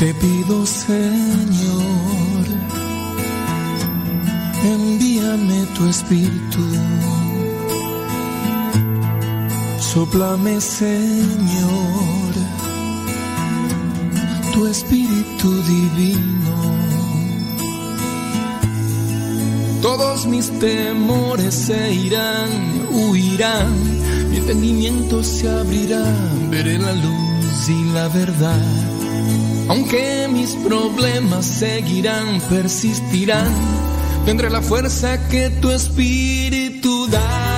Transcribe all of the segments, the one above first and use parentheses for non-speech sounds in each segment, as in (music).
Te pido, Señor, envíame tu espíritu. Soplame, Señor, tu espíritu divino. Todos mis temores se irán, huirán, mi entendimiento se abrirá, veré la luz y la verdad. Aunque mis problemas seguirán, persistirán, tendré la fuerza que tu espíritu da.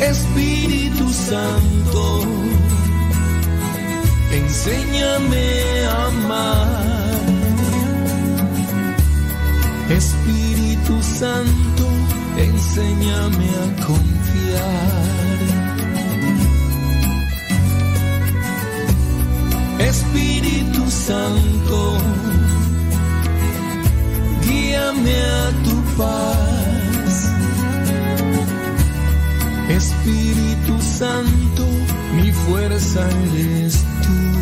Espíritu Santo, enséñame a amar. Espíritu Santo, enséñame a confiar. Espíritu Santo, guíame a tu paz. Espíritu Santo, mi fuerza eres tú.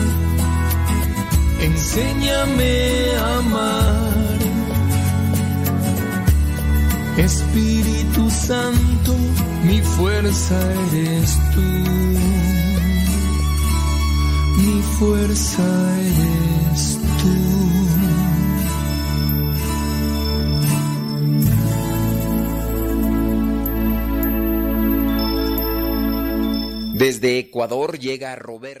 enséñame a amar. Espíritu Santo, mi fuerza eres tú. Mi fuerza eres tú. Desde Ecuador llega Roberto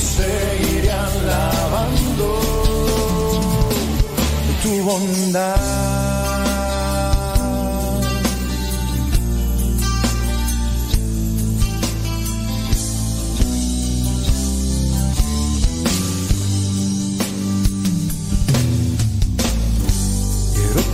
seguiré alabando tu bondad.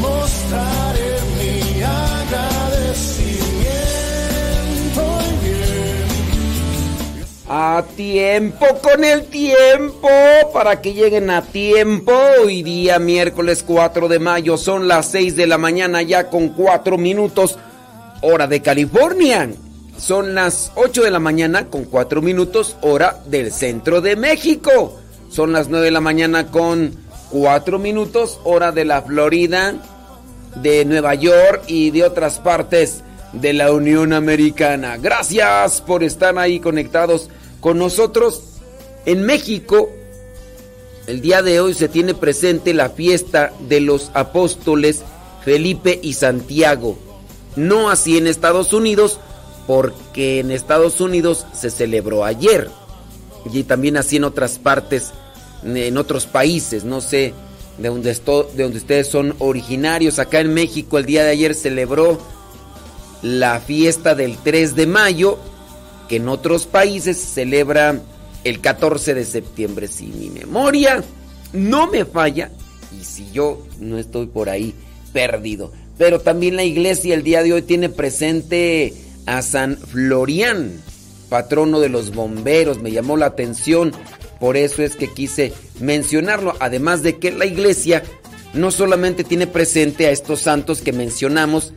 mostraré mi agradecimiento A tiempo con el tiempo, para que lleguen a tiempo. Hoy día miércoles 4 de mayo son las 6 de la mañana ya con 4 minutos, hora de California. Son las 8 de la mañana con 4 minutos, hora del centro de México. Son las 9 de la mañana con Cuatro minutos, hora de la Florida, de Nueva York y de otras partes de la Unión Americana. Gracias por estar ahí conectados con nosotros. En México, el día de hoy se tiene presente la fiesta de los apóstoles Felipe y Santiago. No así en Estados Unidos, porque en Estados Unidos se celebró ayer. Y también así en otras partes en otros países, no sé de donde, de donde ustedes son originarios. Acá en México el día de ayer celebró la fiesta del 3 de mayo, que en otros países se celebra el 14 de septiembre, si mi memoria no me falla, y si yo no estoy por ahí perdido. Pero también la iglesia el día de hoy tiene presente a San Florian, patrono de los bomberos. Me llamó la atención por eso es que quise mencionarlo, además de que la iglesia no solamente tiene presente a estos santos que mencionamos,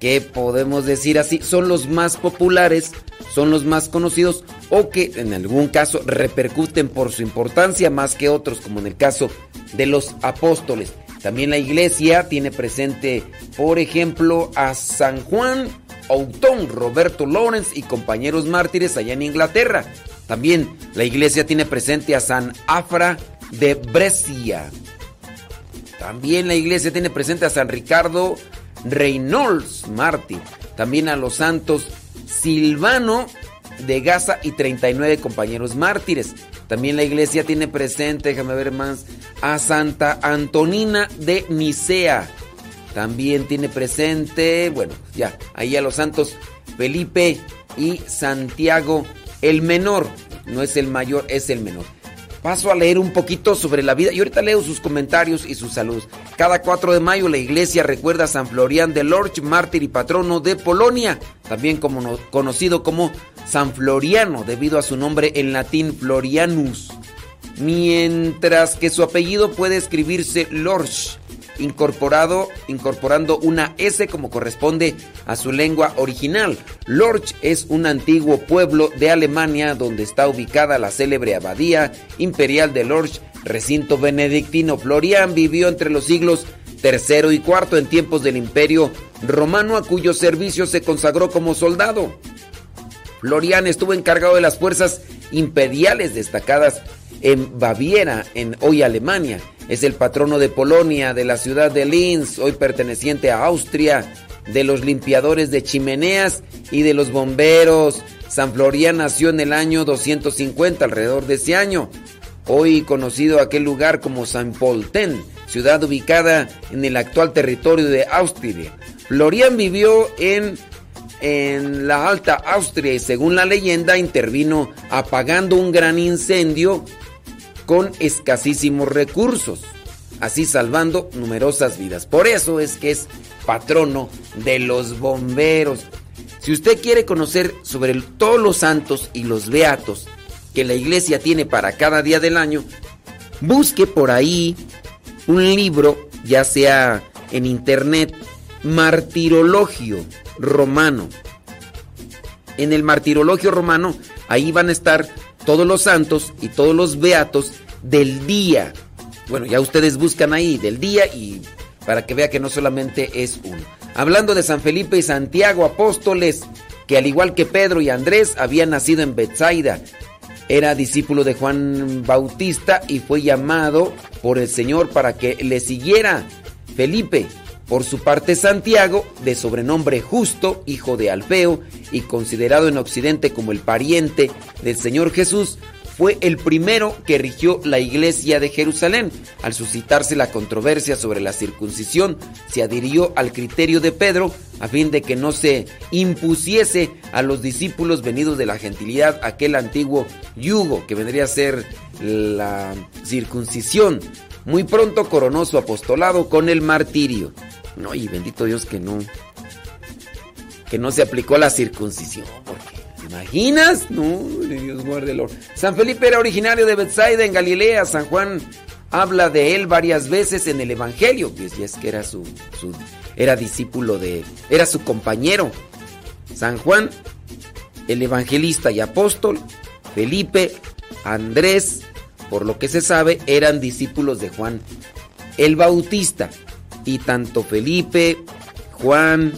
que podemos decir así, son los más populares, son los más conocidos o que en algún caso repercuten por su importancia más que otros, como en el caso de los apóstoles. También la iglesia tiene presente, por ejemplo, a San Juan Outón, Roberto Lawrence y compañeros mártires allá en Inglaterra. También la iglesia tiene presente a San Afra de Brescia. También la iglesia tiene presente a San Ricardo Reynolds mártir. También a los santos Silvano de Gaza y 39 compañeros mártires. También la iglesia tiene presente, déjame ver más, a Santa Antonina de Nicea. También tiene presente, bueno, ya, ahí a los santos Felipe y Santiago el menor. No es el mayor, es el menor. Paso a leer un poquito sobre la vida y ahorita leo sus comentarios y sus saludos. Cada 4 de mayo la iglesia recuerda a San Florian de Lorch, mártir y patrono de Polonia, también conocido como San Floriano debido a su nombre en latín Florianus, mientras que su apellido puede escribirse Lorch incorporado, incorporando una S como corresponde a su lengua original. Lorch es un antiguo pueblo de Alemania donde está ubicada la célebre abadía imperial de Lorch, recinto benedictino. Florian vivió entre los siglos III y IV en tiempos del imperio romano a cuyo servicio se consagró como soldado. Florian estuvo encargado de las fuerzas imperiales destacadas en Baviera, en hoy Alemania. Es el patrono de Polonia, de la ciudad de Linz, hoy perteneciente a Austria, de los limpiadores de chimeneas y de los bomberos. San Florian nació en el año 250, alrededor de ese año. Hoy conocido aquel lugar como San Polten, ciudad ubicada en el actual territorio de Austria. Florian vivió en, en la Alta Austria y según la leyenda intervino apagando un gran incendio con escasísimos recursos, así salvando numerosas vidas. Por eso es que es patrono de los bomberos. Si usted quiere conocer sobre todos los santos y los beatos que la iglesia tiene para cada día del año, busque por ahí un libro, ya sea en internet, Martirologio Romano. En el Martirologio Romano, ahí van a estar todos los santos y todos los beatos del día. Bueno, ya ustedes buscan ahí del día y para que vea que no solamente es uno. Hablando de San Felipe y Santiago, apóstoles, que al igual que Pedro y Andrés habían nacido en Bethsaida, era discípulo de Juan Bautista y fue llamado por el Señor para que le siguiera. Felipe, por su parte Santiago, de sobrenombre justo, hijo de Alfeo y considerado en Occidente como el pariente del Señor Jesús, fue el primero que rigió la iglesia de Jerusalén. Al suscitarse la controversia sobre la circuncisión, se adhirió al criterio de Pedro a fin de que no se impusiese a los discípulos venidos de la gentilidad aquel antiguo yugo que vendría a ser la circuncisión. Muy pronto coronó su apostolado con el martirio. No, y bendito Dios que no que no se aplicó la circuncisión, porque imaginas? No, Dios guarde el San Felipe era originario de Bethsaida en Galilea. San Juan habla de él varias veces en el Evangelio. Y es que era su, su, era discípulo de, era su compañero. San Juan, el evangelista y apóstol, Felipe, Andrés, por lo que se sabe, eran discípulos de Juan el Bautista. Y tanto Felipe, Juan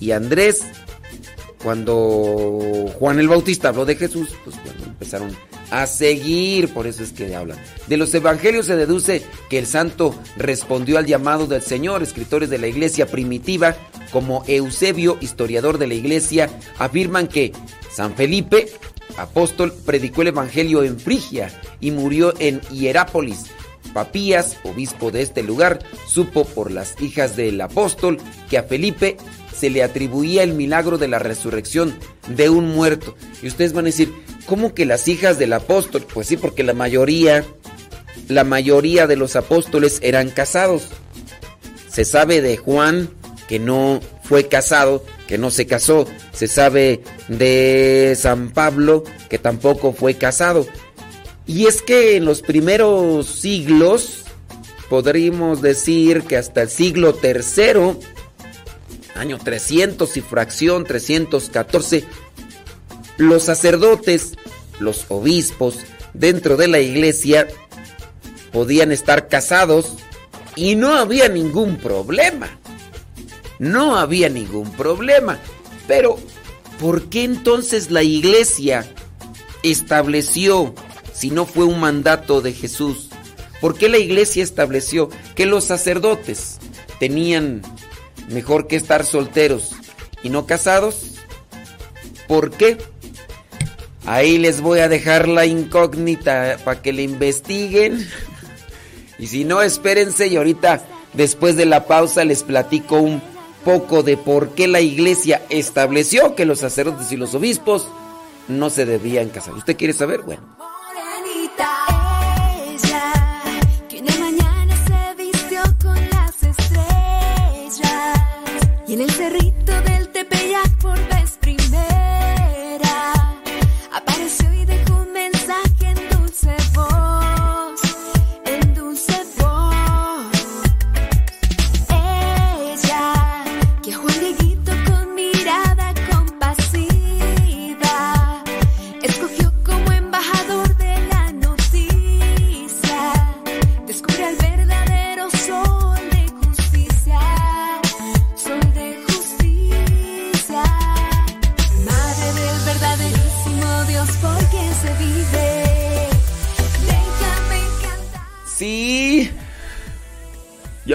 y Andrés, cuando Juan el Bautista habló de Jesús, pues bueno, empezaron a seguir, por eso es que hablan. De los evangelios se deduce que el santo respondió al llamado del Señor. Escritores de la iglesia primitiva, como Eusebio, historiador de la iglesia, afirman que San Felipe, apóstol, predicó el evangelio en Frigia y murió en Hierápolis. Papías, obispo de este lugar, supo por las hijas del apóstol que a Felipe se le atribuía el milagro de la resurrección de un muerto. Y ustedes van a decir, ¿cómo que las hijas del apóstol? Pues sí, porque la mayoría, la mayoría de los apóstoles eran casados. Se sabe de Juan que no fue casado, que no se casó. Se sabe de San Pablo que tampoco fue casado. Y es que en los primeros siglos, podríamos decir que hasta el siglo tercero, año 300 y fracción 314, los sacerdotes, los obispos dentro de la iglesia podían estar casados y no había ningún problema. No había ningún problema. Pero, ¿por qué entonces la iglesia estableció si no fue un mandato de Jesús? ¿Por qué la iglesia estableció que los sacerdotes tenían mejor que estar solteros y no casados? ¿Por qué? Ahí les voy a dejar la incógnita para que le investiguen. (laughs) Y si no, espérense y ahorita, después de la pausa, les platico un poco de por qué la iglesia estableció que los sacerdotes y los obispos no se debían casar. ¿Usted quiere saber? Bueno.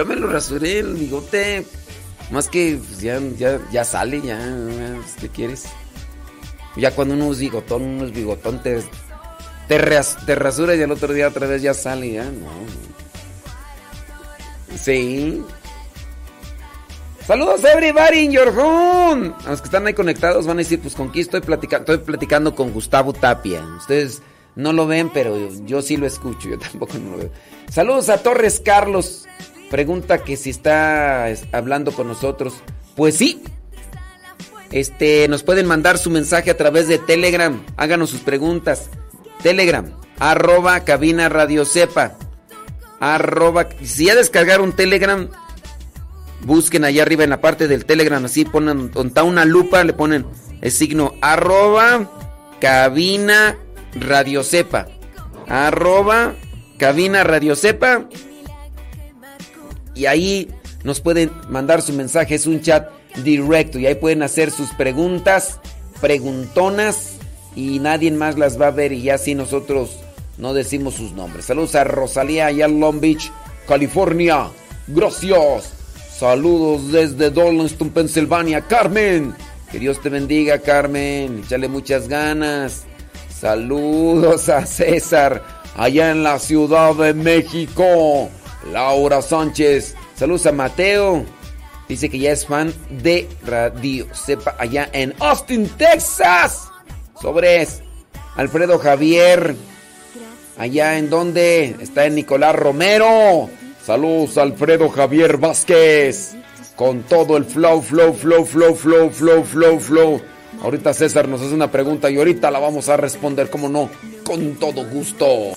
Ya me lo rasuré el bigote. Más que pues, ya, ya, ya sale, ya. ¿Qué quieres? Ya cuando uno es bigotón, uno es bigotón, te, te, te rasuras y al otro día otra vez ya sale, ya. No. Sí. Saludos everybody in your home. A los que están ahí conectados van a decir, pues con quién estoy platicando. Estoy platicando con Gustavo Tapia. Ustedes no lo ven, pero yo sí lo escucho. Yo tampoco no lo veo. Saludos a Torres Carlos. Pregunta que si está es, hablando con nosotros. Pues sí. Este, nos pueden mandar su mensaje a través de Telegram. Háganos sus preguntas. Telegram, arroba cabina radio sepa. Arroba, si ya descargaron Telegram, busquen allá arriba en la parte del Telegram, así ponen, está una lupa, le ponen el signo arroba cabina radio sepa. Arroba cabina radio sepa. Y ahí nos pueden mandar su mensaje, es un chat directo y ahí pueden hacer sus preguntas, preguntonas y nadie más las va a ver y ya así nosotros no decimos sus nombres. Saludos a Rosalía allá en Long Beach, California. Gracias. Saludos desde Darlington, Pensilvania. Carmen. Que Dios te bendiga, Carmen. Échale muchas ganas. Saludos a César allá en la Ciudad de México. Laura Sánchez. Saludos a Mateo. Dice que ya es fan de Radio Sepa allá en Austin, Texas. Sobres. Alfredo Javier. Allá en donde está en Nicolás Romero. Saludos Alfredo Javier Vázquez. Con todo el flow, flow, flow, flow, flow, flow, flow, flow. Ahorita César nos hace una pregunta y ahorita la vamos a responder, como no, con todo gusto.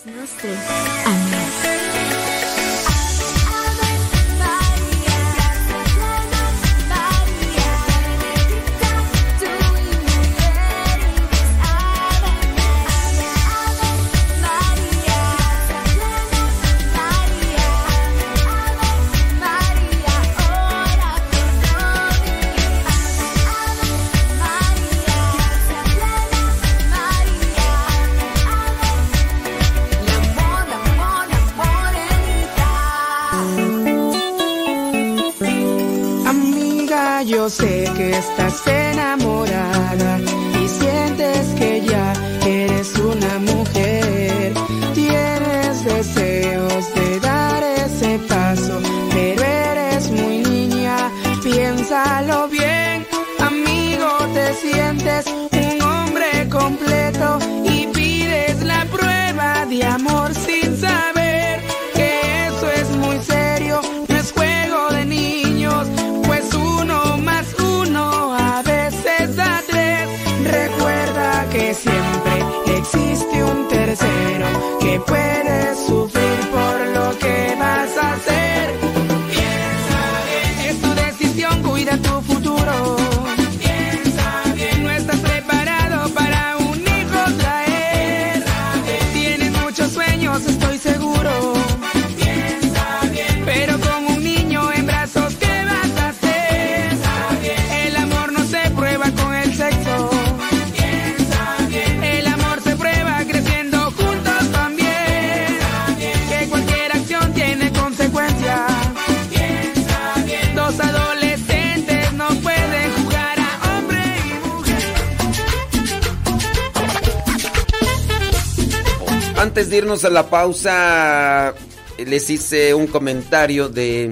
Irnos a la pausa, les hice un comentario de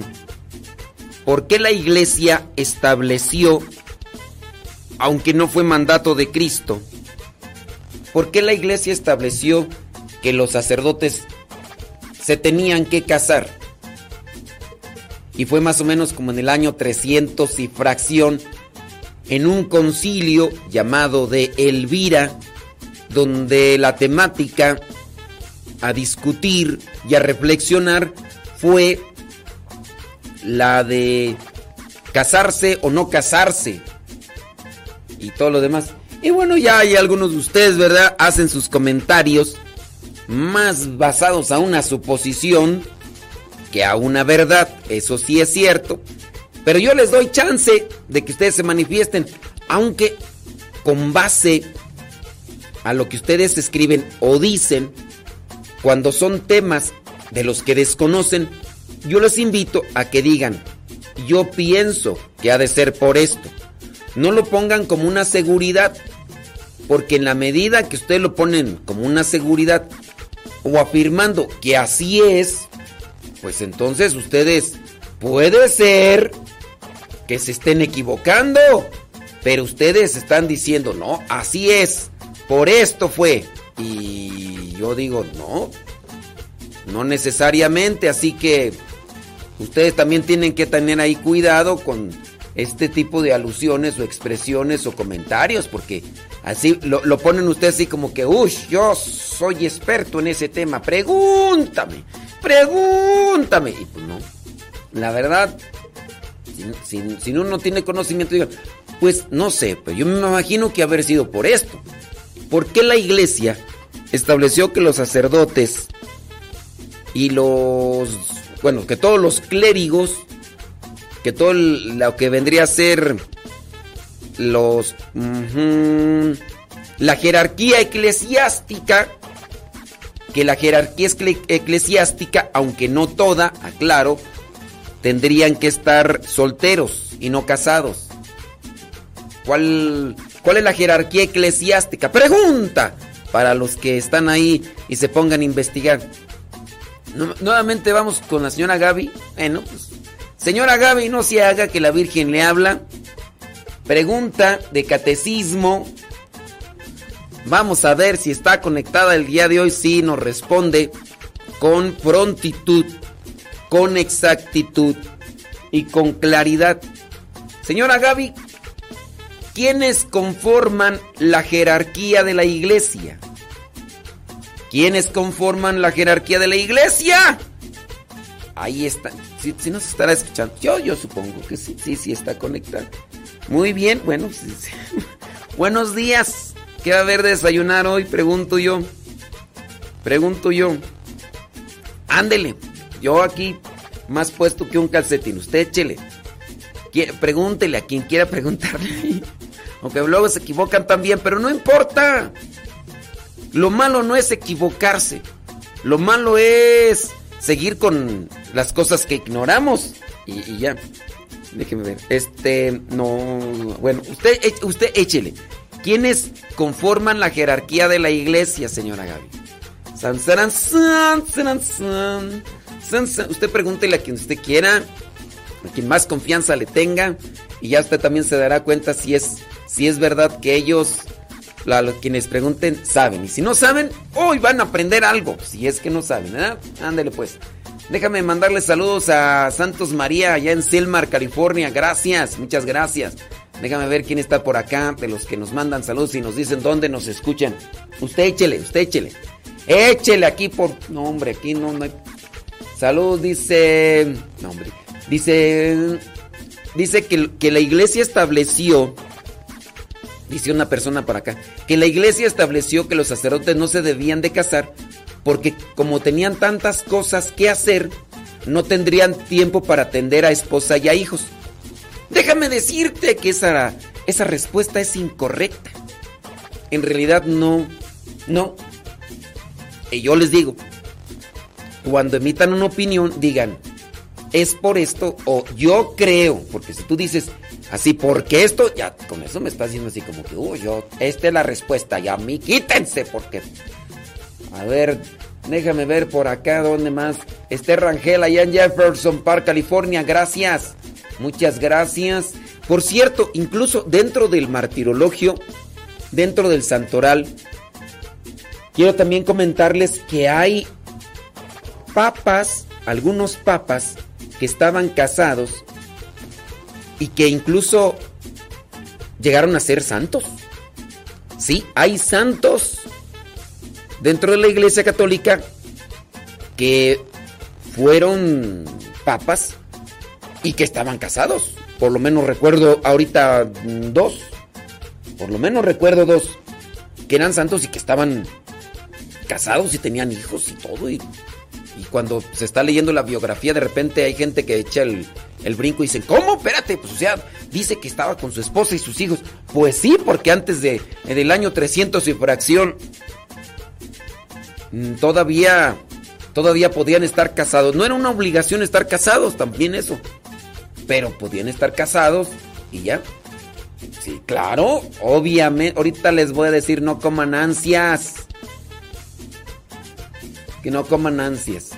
por qué la iglesia estableció, aunque no fue mandato de Cristo, por qué la iglesia estableció que los sacerdotes se tenían que casar. Y fue más o menos como en el año 300 y fracción, en un concilio llamado de Elvira, donde la temática a discutir y a reflexionar fue la de casarse o no casarse y todo lo demás. Y bueno, ya hay algunos de ustedes, ¿verdad? Hacen sus comentarios más basados a una suposición que a una verdad. Eso sí es cierto. Pero yo les doy chance de que ustedes se manifiesten, aunque con base a lo que ustedes escriben o dicen, cuando son temas de los que desconocen, yo les invito a que digan, yo pienso que ha de ser por esto. No lo pongan como una seguridad, porque en la medida que ustedes lo ponen como una seguridad o afirmando que así es, pues entonces ustedes puede ser que se estén equivocando, pero ustedes están diciendo, no, así es, por esto fue. Y yo digo, no, no necesariamente, así que ustedes también tienen que tener ahí cuidado con este tipo de alusiones o expresiones o comentarios, porque así lo, ponen ustedes así como que, uy, yo soy experto en ese tema, pregúntame, pregúntame. Y pues no, la verdad, si, si, uno no tiene conocimiento, pues no sé, pero yo me imagino que haber sido por esto. ¿Por qué la iglesia estableció que los sacerdotes y los, bueno, que todos los clérigos, que todo lo que vendría a ser los, la jerarquía eclesiástica, que la jerarquía eclesiástica, aunque no toda, aclaro, tendrían que estar solteros y no casados. ¿Cuál, ¿Cuál es la jerarquía eclesiástica? Pregunta para los que están ahí y se pongan a investigar. nuevamente vamos con la señora Gaby. Bueno, pues, señora Gaby, no se haga que la Virgen le habla. Pregunta de catecismo. Vamos a ver si está conectada el día de hoy. Sí, nos responde con prontitud, con exactitud y con claridad. Señora Gaby, ¿Quiénes conforman la jerarquía de la iglesia? ¿Quiénes conforman la jerarquía de la iglesia? Ahí está. Si, si nos estará escuchando. Yo, yo supongo que sí, sí, sí está conectado. Muy bien, bueno. (laughs) Buenos días. ¿Qué va a haber de desayunar hoy? Pregunto yo. Pregunto yo. Ándele. Yo aquí más puesto que un calcetín. Usted échele. Pregúntele a quien quiera preguntarle. (laughs) Aunque luego se equivocan también, pero no importa. Lo malo no es equivocarse. Lo malo es seguir con las cosas que ignoramos. Y, ya. Déjeme ver. Este, no. Bueno, usted, usted échele. ¿Quiénes conforman la jerarquía de la iglesia, señora Gaby? San, san, san, san, san, Usted pregúntele a quien usted quiera, a quien más confianza le tenga, y ya usted también se dará cuenta si es si es verdad que ellos, los quienes pregunten, saben. Y si no saben, hoy van a aprender algo. Si es que no saben, ¿verdad? Ándele pues. Déjame mandarle saludos a Santos María, allá en Selmar, California. Gracias, muchas gracias. Déjame ver quién está por acá, de los que nos mandan saludos y nos dicen dónde nos escuchan. Usted échele, usted échele. Échele aquí por... No, hombre, aquí no, no hay... Saludos, dice... No, hombre. Dice... Dice que, que la iglesia estableció dice una persona por acá, que la iglesia estableció que los sacerdotes no se debían de casar porque como tenían tantas cosas que hacer, no tendrían tiempo para atender a esposa y a hijos. Déjame decirte que esa, esa respuesta es incorrecta. En realidad no, no. Y yo les digo, cuando emitan una opinión, digan, es por esto o yo creo, porque si tú dices, Así, porque esto, ya con eso me está haciendo así como que, uy, yo, esta es la respuesta, ya a mí quítense, porque. A ver, Déjame ver por acá, ¿dónde más? Esther Rangel, allá en Jefferson Park, California. Gracias. Muchas gracias. Por cierto, incluso dentro del martirologio, dentro del santoral, quiero también comentarles que hay papas, algunos papas que estaban casados y que incluso llegaron a ser santos. Sí, hay santos dentro de la Iglesia Católica que fueron papas y que estaban casados. Por lo menos recuerdo ahorita mm, dos. Por lo menos recuerdo dos que eran santos y que estaban casados y tenían hijos y todo. Y, y cuando se está leyendo la biografía, de repente hay gente que echa el, el brinco y dice, ¿cómo? Espérate, pues o sea, dice que estaba con su esposa y sus hijos. Pues sí, porque antes de, del año 300 y fracción, mm, todavía, todavía podían estar casados. No era una obligación estar casados, también eso. Pero podían estar casados y ya. Sí, claro, obviamente. Ahorita les voy a decir, no coman ansias. Que no coman ansias.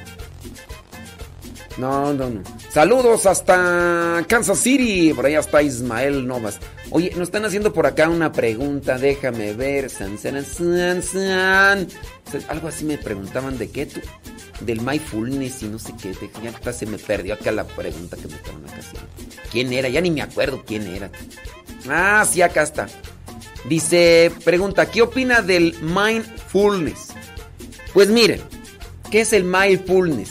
No, no, no. Saludos hasta Kansas City. Por allá está Ismael Novas. Oye, nos están haciendo por acá una pregunta. Déjame ver. San, san, san, san. Algo así me preguntaban de qué tú. Del mindfulness y no sé qué. Ya se me perdió acá la pregunta que me estaban acá haciendo. ¿Quién era? Ya ni me acuerdo quién era. Ah, sí, acá está. Dice, pregunta, ¿qué opina del mindfulness? Pues miren, ¿qué es el mindfulness?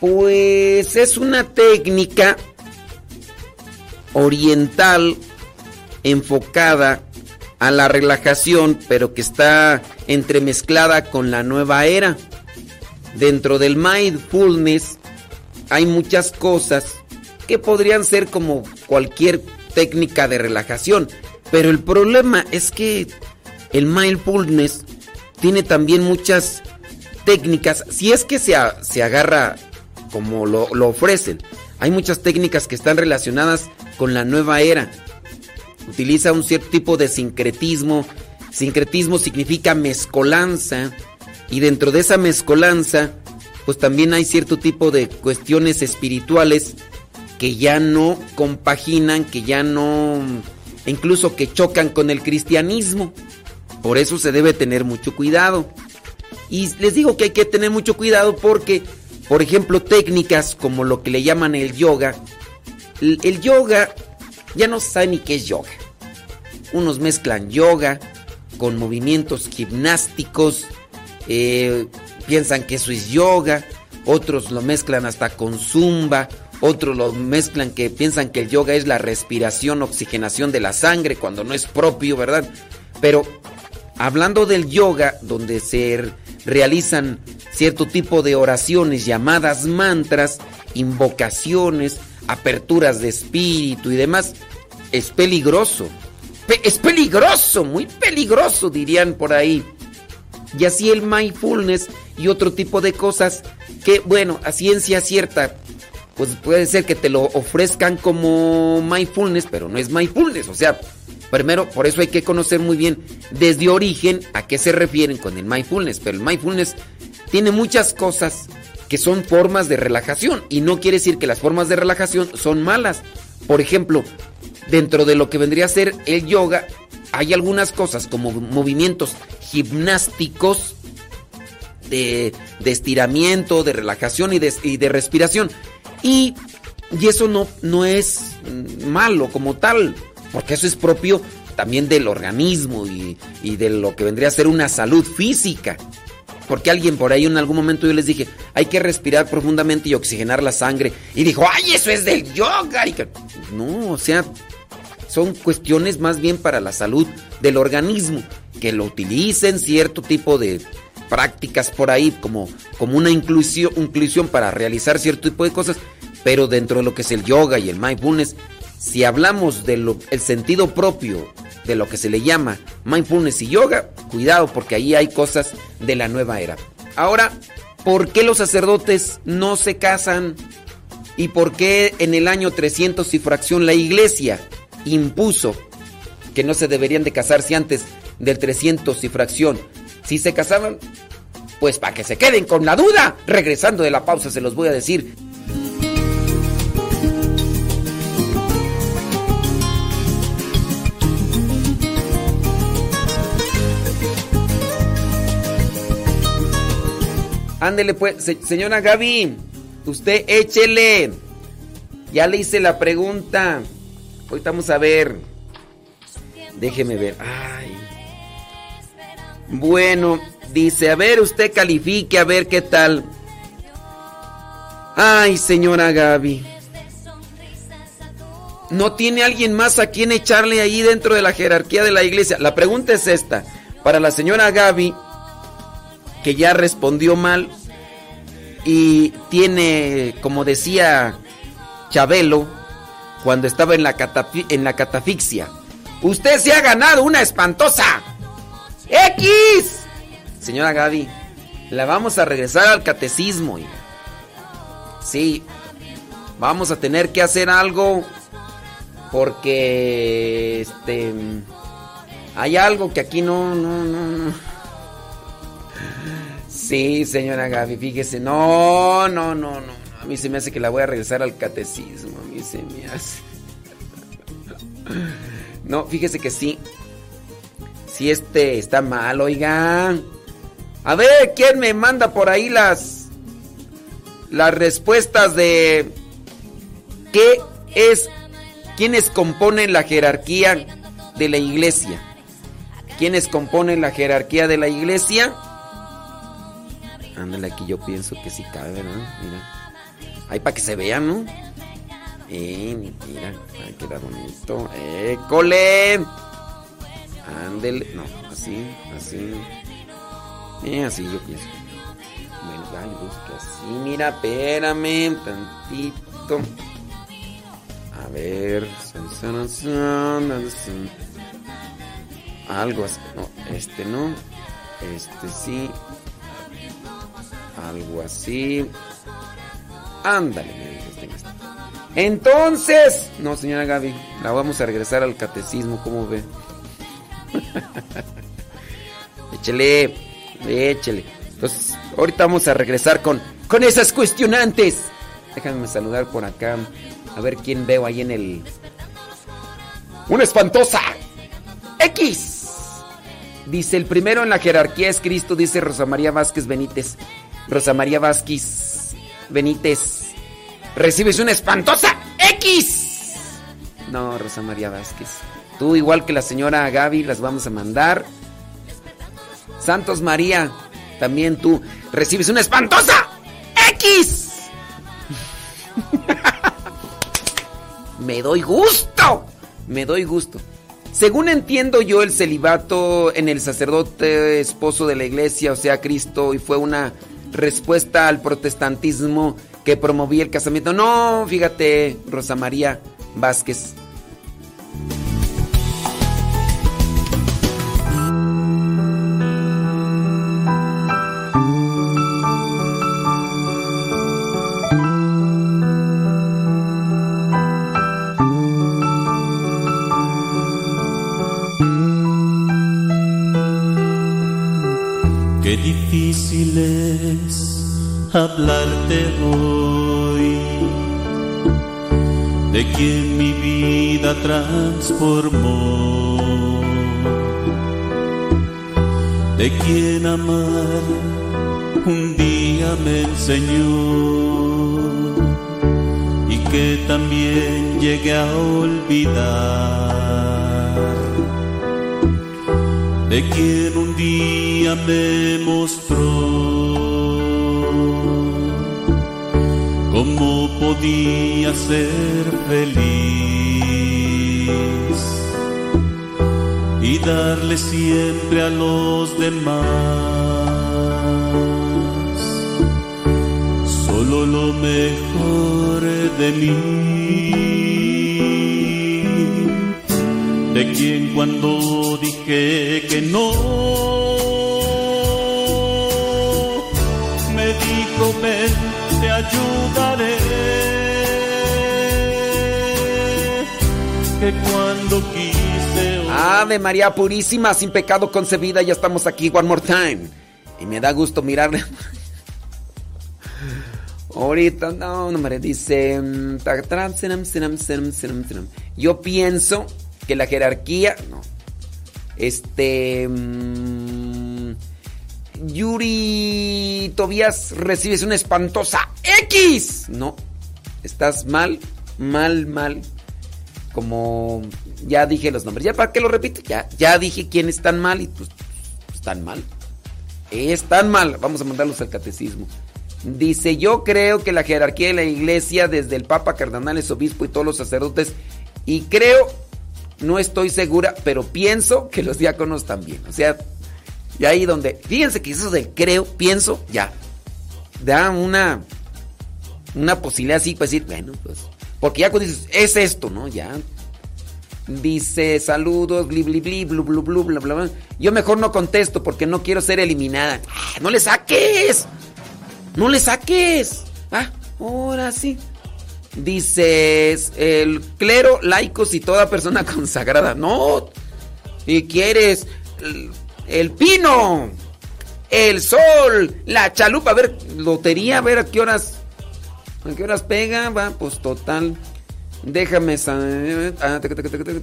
Pues es una técnica oriental enfocada a la relajación, pero que está entremezclada con la nueva era. Dentro del mindfulness hay muchas cosas que podrían ser como cualquier técnica de relajación, pero el problema es que el mindfulness tiene también muchas técnicas, si es que se, se agarra como lo, lo ofrecen. Hay muchas técnicas que están relacionadas con la nueva era. Utiliza un cierto tipo de sincretismo. Sincretismo significa mezcolanza. Y dentro de esa mezcolanza, pues también hay cierto tipo de cuestiones espirituales que ya no compaginan, que ya no, incluso que chocan con el cristianismo. Por eso se debe tener mucho cuidado. Y les digo que hay que tener mucho cuidado porque por ejemplo, técnicas como lo que le llaman el yoga. El, yoga ya no sabe ni qué es yoga. Unos mezclan yoga con movimientos gimnásticos, eh, piensan que eso es yoga, otros lo mezclan hasta con zumba, otros lo mezclan que piensan que el yoga es la respiración, oxigenación de la sangre, cuando no es propio, ¿verdad? Pero hablando del yoga, donde se realizan cierto tipo de oraciones llamadas mantras, invocaciones, aperturas de espíritu y demás, es peligroso. es peligroso, muy peligroso, dirían por ahí. Y así el mindfulness y otro tipo de cosas que, bueno, a ciencia cierta, pues puede ser que te lo ofrezcan como mindfulness, pero no es mindfulness. O sea, primero, por eso hay que conocer muy bien desde origen a qué se refieren con el mindfulness. Pero el mindfulness tiene muchas cosas que son formas de relajación y no quiere decir que las formas de relajación son malas. Por ejemplo, dentro de lo que vendría a ser el yoga, hay algunas cosas como movimientos gimnásticos de, estiramiento, de relajación y de, respiración. Y, y, eso no, no es malo como tal, porque eso es propio también del organismo y, y de lo que vendría a ser una salud física. Porque alguien por ahí en algún momento yo les dije, hay que respirar profundamente y oxigenar la sangre. Y dijo, ay, eso es del yoga. No, o sea, son cuestiones más bien para la salud del organismo. Que lo utilicen cierto tipo de prácticas por ahí como, como una inclusión, inclusión para realizar cierto tipo de cosas. Pero dentro de lo que es el yoga y el mindfulness, si hablamos del sentido propio de lo que se le llama mindfulness y yoga, cuidado porque ahí hay cosas de la nueva era. Ahora, ¿por qué los sacerdotes no se casan? ¿Y por qué en el año 300 y fracción la iglesia impuso que no se deberían de casarse antes del 300 y fracción? Si se casaban, Pues para que se queden con la duda, regresando de la pausa se los voy a decir. Ándele pues, señora Gaby, usted échele. Ya le hice la pregunta. Hoy vamos a ver. Déjeme ver. Ay. Bueno, dice, a ver, usted califique, a ver qué tal. Ay, señora Gaby. ¿No tiene alguien más a quien echarle ahí dentro de la jerarquía de la iglesia? La pregunta es esta. Para la señora Gaby, que ya respondió mal y tiene, como decía Chabelo, cuando estaba en la, en la catafixia, usted se ha ganado una espantosa X. Señora Gaby, la vamos a regresar al catecismo. Sí, vamos a tener que hacer algo porque este hay algo que aquí no no no, no. Sí, señora Gaby, fíjese. No, no, no, no. A mí se me hace que la voy a regresar al catecismo. A mí se me hace. No, fíjese que sí. Si este está mal, oiga. A ver, ¿quién me manda por ahí las. las respuestas de. ¿Qué es. ¿Quiénes componen la jerarquía de la iglesia? ¿Quiénes componen la jerarquía de la iglesia? Ándale, aquí yo pienso que sí cabe, ¿verdad? Mira. Ahí para que se vean, ¿no? Eh, mira, ahí queda bonito. ¡École! Ándele. No, así, así. Eh, así yo pienso. Bueno, dale, busca así. Mira, espérame tantito. A ver. Algo así. No, este no. Este sí. Algo así. Ándale, Entonces, no, señora Gaby, la vamos a regresar al catecismo, ¿cómo ve? (laughs) échele, échele. Entonces, ahorita vamos a regresar con, con esas cuestionantes. Déjame saludar por acá. A ver quién veo ahí en el. ¡Una espantosa! ¡X! Dice, el primero en la jerarquía es Cristo, dice Rosa María Vázquez Benítez. Rosa María Vázquez Benítez. Recibes una espantosa X. No, Rosa María Vázquez. Tú, igual que la señora Gaby, las vamos a mandar. Santos María, también tú recibes una espantosa X. (laughs) Me doy gusto. Me doy gusto. Según entiendo yo, el celibato en el sacerdote esposo de la iglesia, o sea, Cristo, y fue una respuesta al protestantismo que promovía el casamiento. No, fíjate, Rosa María Vázquez. Hablarte hoy. De quien mi vida transformó, de quien amar un día me enseñó. Y que también llegué a olvidar, de quien un día me mostró cómo podía ser feliz y darle siempre a los demás solo lo mejor de mí. De quien cuando dije que no, me dijo ven te ayudaré. Que cuando quise. Ave María Purísima, sin pecado concebida, ya estamos aquí, one more time. Y me da gusto mirarle. Ahorita, no, no me dice. mm, Yo pienso que la jerarquía. No. Este. mm, Yuri Tobías recibes una espantosa X. No. Estás mal, mal, mal. Como ya dije los nombres. ¿Ya para qué lo repito? Ya, ya dije quiénes están mal y pues están mal. Están mal. Vamos a mandarlos al catecismo. Dice, yo creo que la jerarquía de la iglesia, desde el Papa, cardenales, obispo y todos los sacerdotes, y creo, no estoy segura, pero pienso que los diáconos también. O sea, y ahí donde, fíjense que eso del creo, pienso, ya, da una, una posibilidad así, pues decir, bueno, pues, porque ya cuando dices, es esto, ¿no? Ya. Dice, saludos, bli, bli, bli, blu, blu, blu, bla, bla, bla. Yo mejor no contesto porque no quiero ser eliminada. ¡Ah, ¡No le saques! ¡No le saques! Ah, ahora sí. Dices, el clero, laicos y toda persona (laughs) consagrada. No. Y quieres el, el pino, el sol, la chalupa. A ver, lotería, a ver a qué horas. ¿A qué horas pega? Va, pues total. Déjame, ah,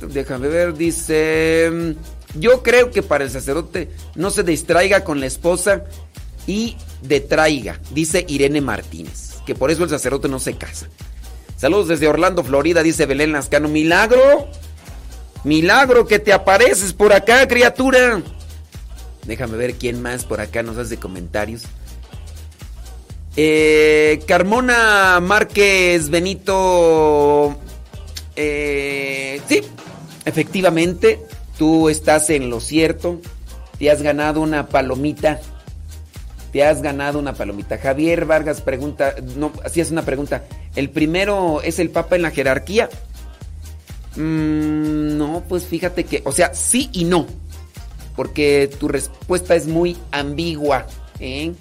déjame ver, dice, yo creo que para el sacerdote no se distraiga con la esposa y detraiga, dice Irene Martínez, que por eso el sacerdote no se casa. Saludos desde Orlando, Florida, dice Belén Lascano, milagro, milagro que te apareces por acá, criatura. Déjame ver quién más por acá nos hace comentarios. Eh, Carmona Márquez Benito. eh, sí, efectivamente, tú estás en lo cierto. Te has ganado una palomita. Te has ganado una palomita. Javier Vargas pregunta, no, así es una pregunta. ¿El primero es el Papa en la jerarquía? Mm, no, pues fíjate que, o sea, sí y no. Porque tu respuesta es muy ambigua. ¿eh?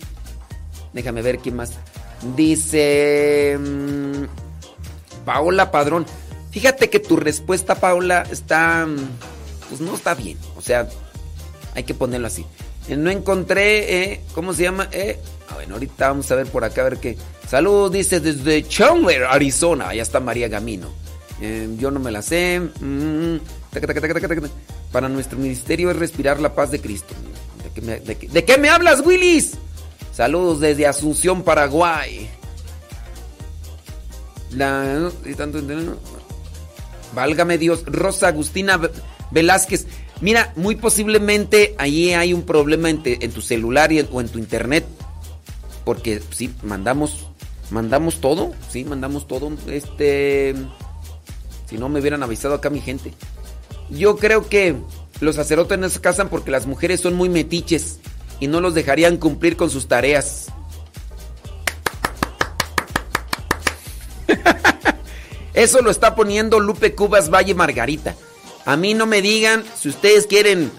Déjame ver quién más. Dice mm, Paola Padrón. Fíjate que tu respuesta, Paola, está. mm, Pues no está bien. O sea, hay que ponerlo así. Eh, No encontré. eh, ¿Cómo se llama? Eh, bueno, ahorita vamos a ver por acá, a ver qué. Saludos, dice desde Chandler, Arizona. Allá está María Gamino. Eh, yo no me la sé. Mm. Para nuestro ministerio es respirar la paz de Cristo. ¿De qué me, de qué- de qué me hablas, Willis? Saludos desde Asunción, Paraguay. Válgame Dios, Rosa Agustina Ve- Velázquez. Mira, muy posiblemente ahí hay un problema en tu celular y en- o en tu internet. Porque sí, mandamos, mandamos todo, sí, mandamos todo. Este, si no me hubieran avisado acá mi gente. Yo creo que los sacerdotes no se casan porque las mujeres son muy metiches y no los dejarían cumplir con sus tareas. (laughs) Eso lo está poniendo Lupe Cubas Valle Margarita. A mí no me digan si ustedes quieren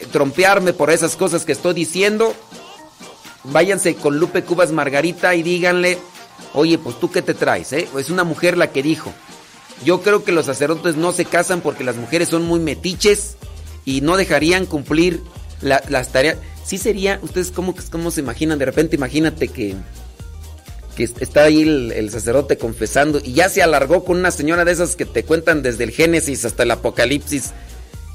eh, trompearme por esas cosas que estoy diciendo. Váyanse con Lupe Cubas Margarita y díganle, oye, pues tú qué te traes, ¿eh? Es una mujer la que dijo. Yo creo que los sacerdotes no se casan porque las mujeres son muy metiches y no dejarían cumplir la- las tareas. Sí sería, ustedes cómo, cómo se imaginan, de repente imagínate que, que está ahí el, sacerdote confesando y ya se alargó con una señora de esas que te cuentan desde el Génesis hasta el Apocalipsis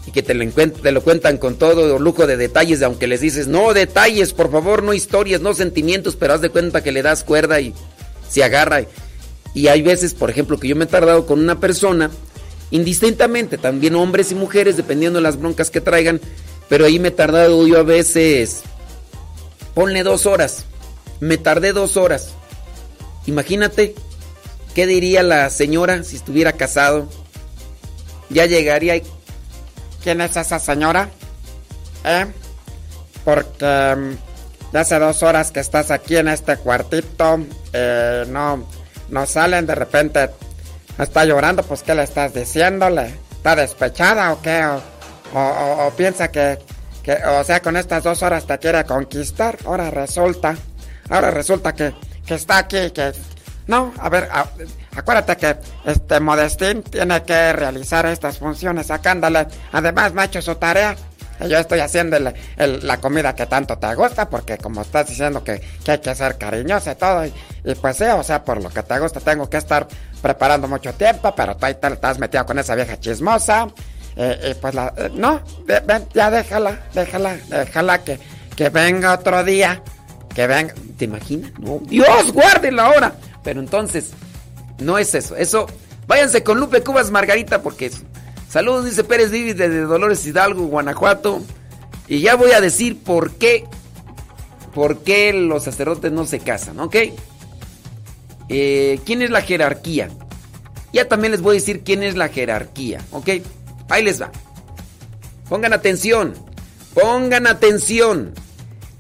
y que te lo, te lo cuentan con todo lujo de detalles, aunque les dices, no detalles, por favor, no historias, no sentimientos, pero haz de cuenta que le das cuerda y se agarra. Y hay veces, por ejemplo, que yo me he tardado con una persona, indistintamente, también hombres y mujeres, dependiendo de las broncas que traigan, pero ahí me he tardado yo a veces, ponle dos horas, me tardé dos horas. Imagínate, ¿qué diría la señora si estuviera casado? Ya llegaría y... ¿Quién es esa señora? ¿Eh? Porque mm, ya hace dos horas que estás aquí en este cuartito. eh, no, no salen de repente. Está llorando, pues ¿qué le estás diciéndole? ¿Está despechada o qué? O, o- o- o piensa que, que, o sea, con estas dos horas te quiere conquistar. Ahora resulta, ahora resulta que, que está aquí, que... No, a ver, acuérdate que este Modestín tiene que realizar estas funciones sacándole. Además, hecho su tarea. yo estoy haciendo el- la comida que tanto te gusta, porque como estás diciendo que, que hay que ser cariñosa y todo, y, y pues sí, o sea, por lo que te gusta tengo que estar preparando mucho tiempo, pero tú ahí te estás metido con esa vieja chismosa. Eh, y pues la... eh, no, ve- ven, ya déjala, déjala, déjala que, que venga otro día. Que venga... ¿Te imaginas? No. Dios, guárdela ahora. Pero entonces, no es eso. Eso, váyanse con Lupe Cubas Margarita porque... es- Saludos, dice Pérez Vivi desde Dolores Hidalgo, Guanajuato. Y ya voy a decir por qué, por qué los sacerdotes no se casan, ¿ok? Eh, ¿Quién es la jerarquía? Ya también les voy a decir quién es la jerarquía, ¿ok? Ahí les va. Pongan atención, pongan atención.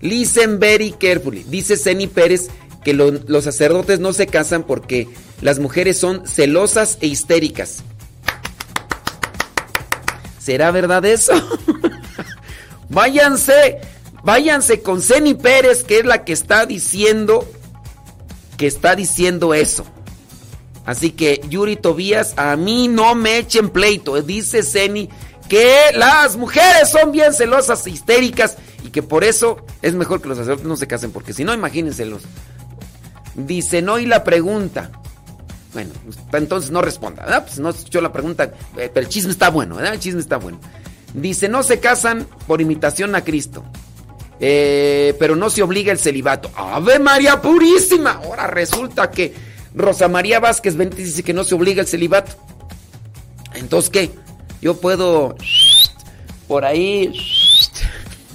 Listen very carefully. Dice Ceni Pérez que lo- los sacerdotes no se casan porque las mujeres son celosas e histéricas. ¿Será verdad eso? (laughs) váyanse, váyanse con Ceni Pérez, que es la que está diciendo que está diciendo eso. Así que Yuri Tobías, a mí no me echen pleito. Dice Ceni que las mujeres son bien celosas e histéricas y que por eso es mejor que los sacerdotes no se casen, porque si no, imagínenselos. Dice, no, y la pregunta. Bueno, entonces no responda, ¿verdad? Pues no escuchó la pregunta, eh, pero el chisme está bueno, ¿verdad? El chisme está bueno. Dice, no se casan por imitación a Cristo, eh, pero no se obliga el celibato. ¡Ave María Purísima! Ahora resulta que Rosa María Vázquez Benítez dice que no se obliga el celibato. Entonces, ¿qué? Yo puedo por ahí...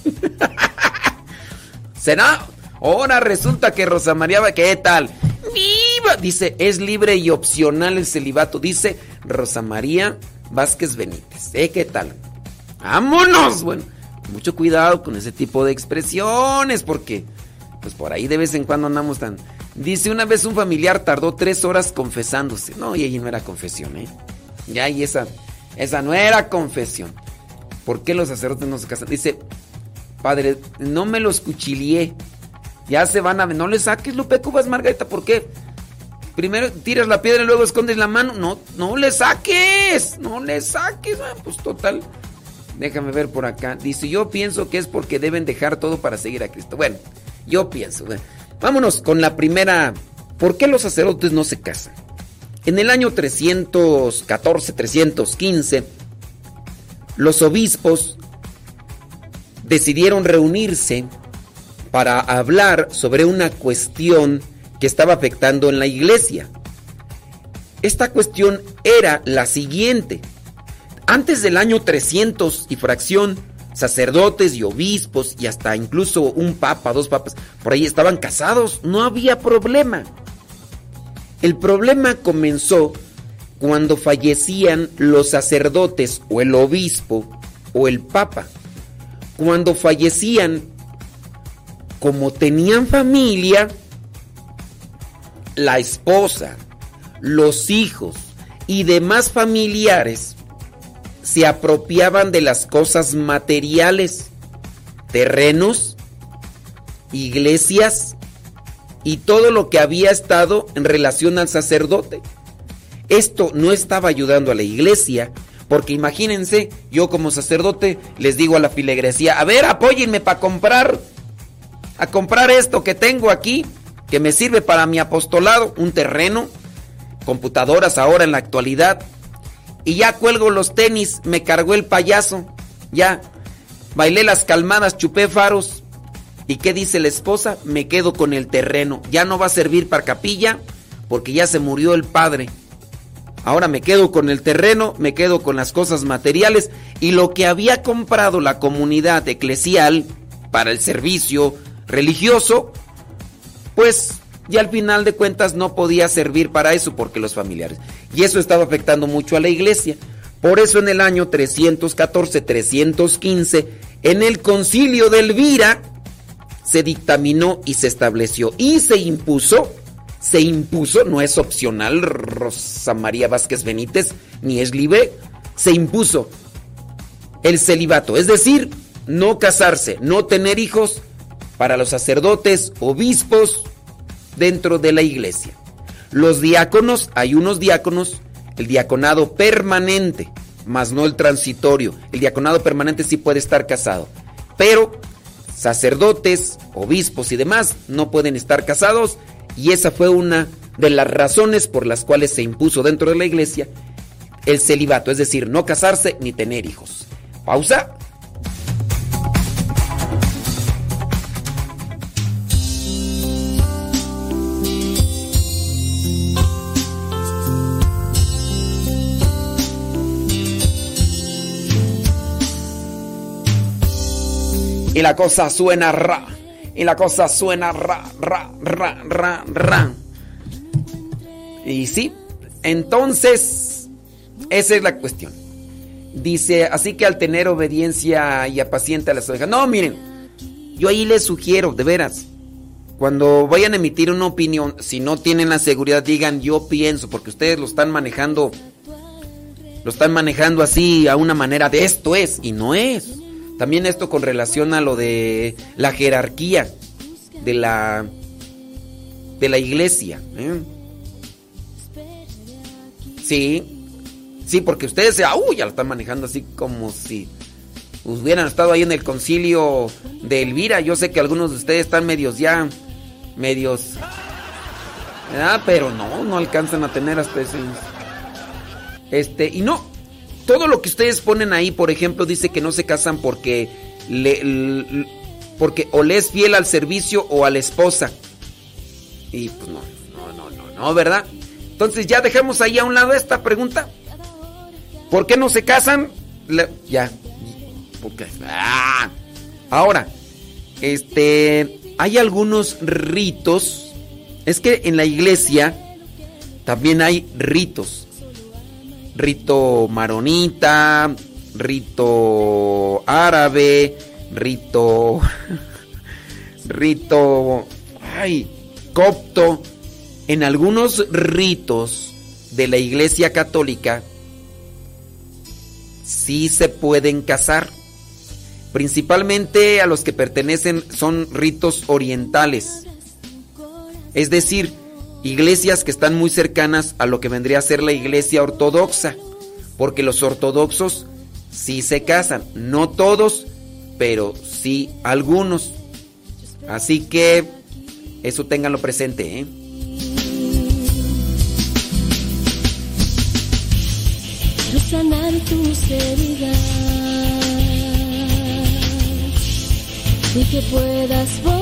(laughs) ¿Será? Ahora resulta que Rosa María, Va- ¿qué tal? ¡Viva! Dice, es libre y opcional el celibato. Dice Rosa María Vázquez Benítez. ¿Eh? ¿Qué tal? ¡Vámonos! Bueno, mucho cuidado con ese tipo de expresiones porque, pues por ahí de vez en cuando andamos tan... Dice, una vez un familiar tardó tres horas confesándose. No, y ahí no era confesión, ¿eh? Ya, y esa, esa no era confesión. ¿Por qué los sacerdotes no se casan? Dice, padre, no me los cuchillé. Ya se van a... No le saques, Lupe Cubas, Margarita, ¿por qué? Primero tiras la piedra y luego escondes la mano. No, no le saques. No le saques. Ah, pues total. Déjame ver por acá. Dice, yo pienso que es porque deben dejar todo para seguir a Cristo. Bueno, yo pienso. Vámonos con la primera. ¿Por qué los sacerdotes no se casan? En el año 314-315, los obispos decidieron reunirse para hablar sobre una cuestión que estaba afectando en la iglesia. Esta cuestión era la siguiente. Antes del año 300 y fracción, sacerdotes y obispos y hasta incluso un papa, dos papas, por ahí estaban casados, no había problema. El problema comenzó cuando fallecían los sacerdotes o el obispo o el papa. Cuando fallecían, como tenían familia, la esposa, los hijos y demás familiares se apropiaban de las cosas materiales, terrenos, iglesias y todo lo que había estado en relación al sacerdote. Esto no estaba ayudando a la iglesia, porque imagínense, yo como sacerdote les digo a la filegresía, a ver, apóyenme para comprar, a comprar esto que tengo aquí, que me sirve para mi apostolado, un terreno, computadoras ahora en la actualidad, y ya cuelgo los tenis, me cargó el payaso, ya bailé las calmadas, chupé faros. ¿Y qué dice la esposa? Me quedo con el terreno, ya no va a servir para capilla porque ya se murió el padre. Ahora me quedo con el terreno, me quedo con las cosas materiales y lo que había comprado la comunidad eclesial para el servicio religioso, pues y al final de cuentas no podía servir para eso porque los familiares. Y eso estaba afectando mucho a la iglesia. Por eso en el año 314-315, en el concilio de Elvira, se dictaminó y se estableció y se impuso, se impuso, no es opcional, Rosa María Vázquez Benítez, ni es libre, se impuso el celibato, es decir, no casarse, no tener hijos para los sacerdotes, obispos, dentro de la iglesia. Los diáconos, hay unos diáconos, el diaconado permanente, más no el transitorio. El diaconado permanente sí puede estar casado. Pero sacerdotes, obispos y demás no pueden estar casados y esa fue una de las razones por las cuales se impuso dentro de la iglesia el celibato, es decir, no casarse ni tener hijos. Pausa. Y la cosa suena ra. Y la cosa suena ra, ra, ra, ra, ra. Y sí, entonces, esa es la cuestión. Dice, así que al tener obediencia y apaciente a las ovejas. No, miren, yo ahí les sugiero, de veras, cuando vayan a emitir una opinión, si no tienen la seguridad, digan yo pienso, porque ustedes lo están manejando, lo están manejando así a una manera de esto es, y no es. También esto con relación a lo de la jerarquía de la de la iglesia. ¿eh? Sí, sí, porque ustedes ya, uy, ya lo están manejando así como si hubieran estado ahí en el concilio de Elvira. Yo sé que algunos de ustedes están medios ya, medios, ah, pero no, no alcanzan a tener hasta ese, este, y no, todo lo que ustedes ponen ahí, por ejemplo, dice que no se casan porque le, porque o le es fiel al servicio o a la esposa. Y pues no, no, no, no, no, ¿verdad? Entonces ya dejamos ahí a un lado esta pregunta. ¿Por qué no se casan? ya. Porque, ah. Ahora, este, hay algunos ritos. Es que en la iglesia también hay ritos rito maronita, rito árabe, rito (laughs) rito ay, copto. En algunos ritos de la Iglesia Católica sí se pueden casar. Principalmente a los que pertenecen son ritos orientales. Es decir, iglesias que están muy cercanas a lo que vendría a ser la iglesia ortodoxa, porque los ortodoxos sí se casan, no todos, pero sí algunos. Así que eso ténganlo presente, ¿eh? sanar tus heridas y que puedas volar.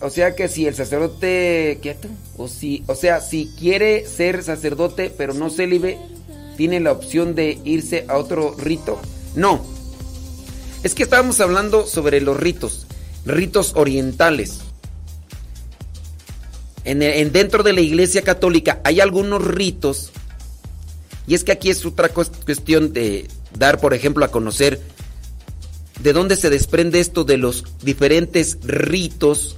O sea que si el sacerdote quieto, o si, o sea, si quiere ser sacerdote pero no célibe, tiene la opción de irse a otro rito. No. Es que estábamos hablando sobre los ritos, ritos orientales. En, en- dentro de la Iglesia Católica hay algunos ritos y es que aquí es otra cues- cuestión de dar, por ejemplo, a conocer de dónde se desprende esto de los diferentes ritos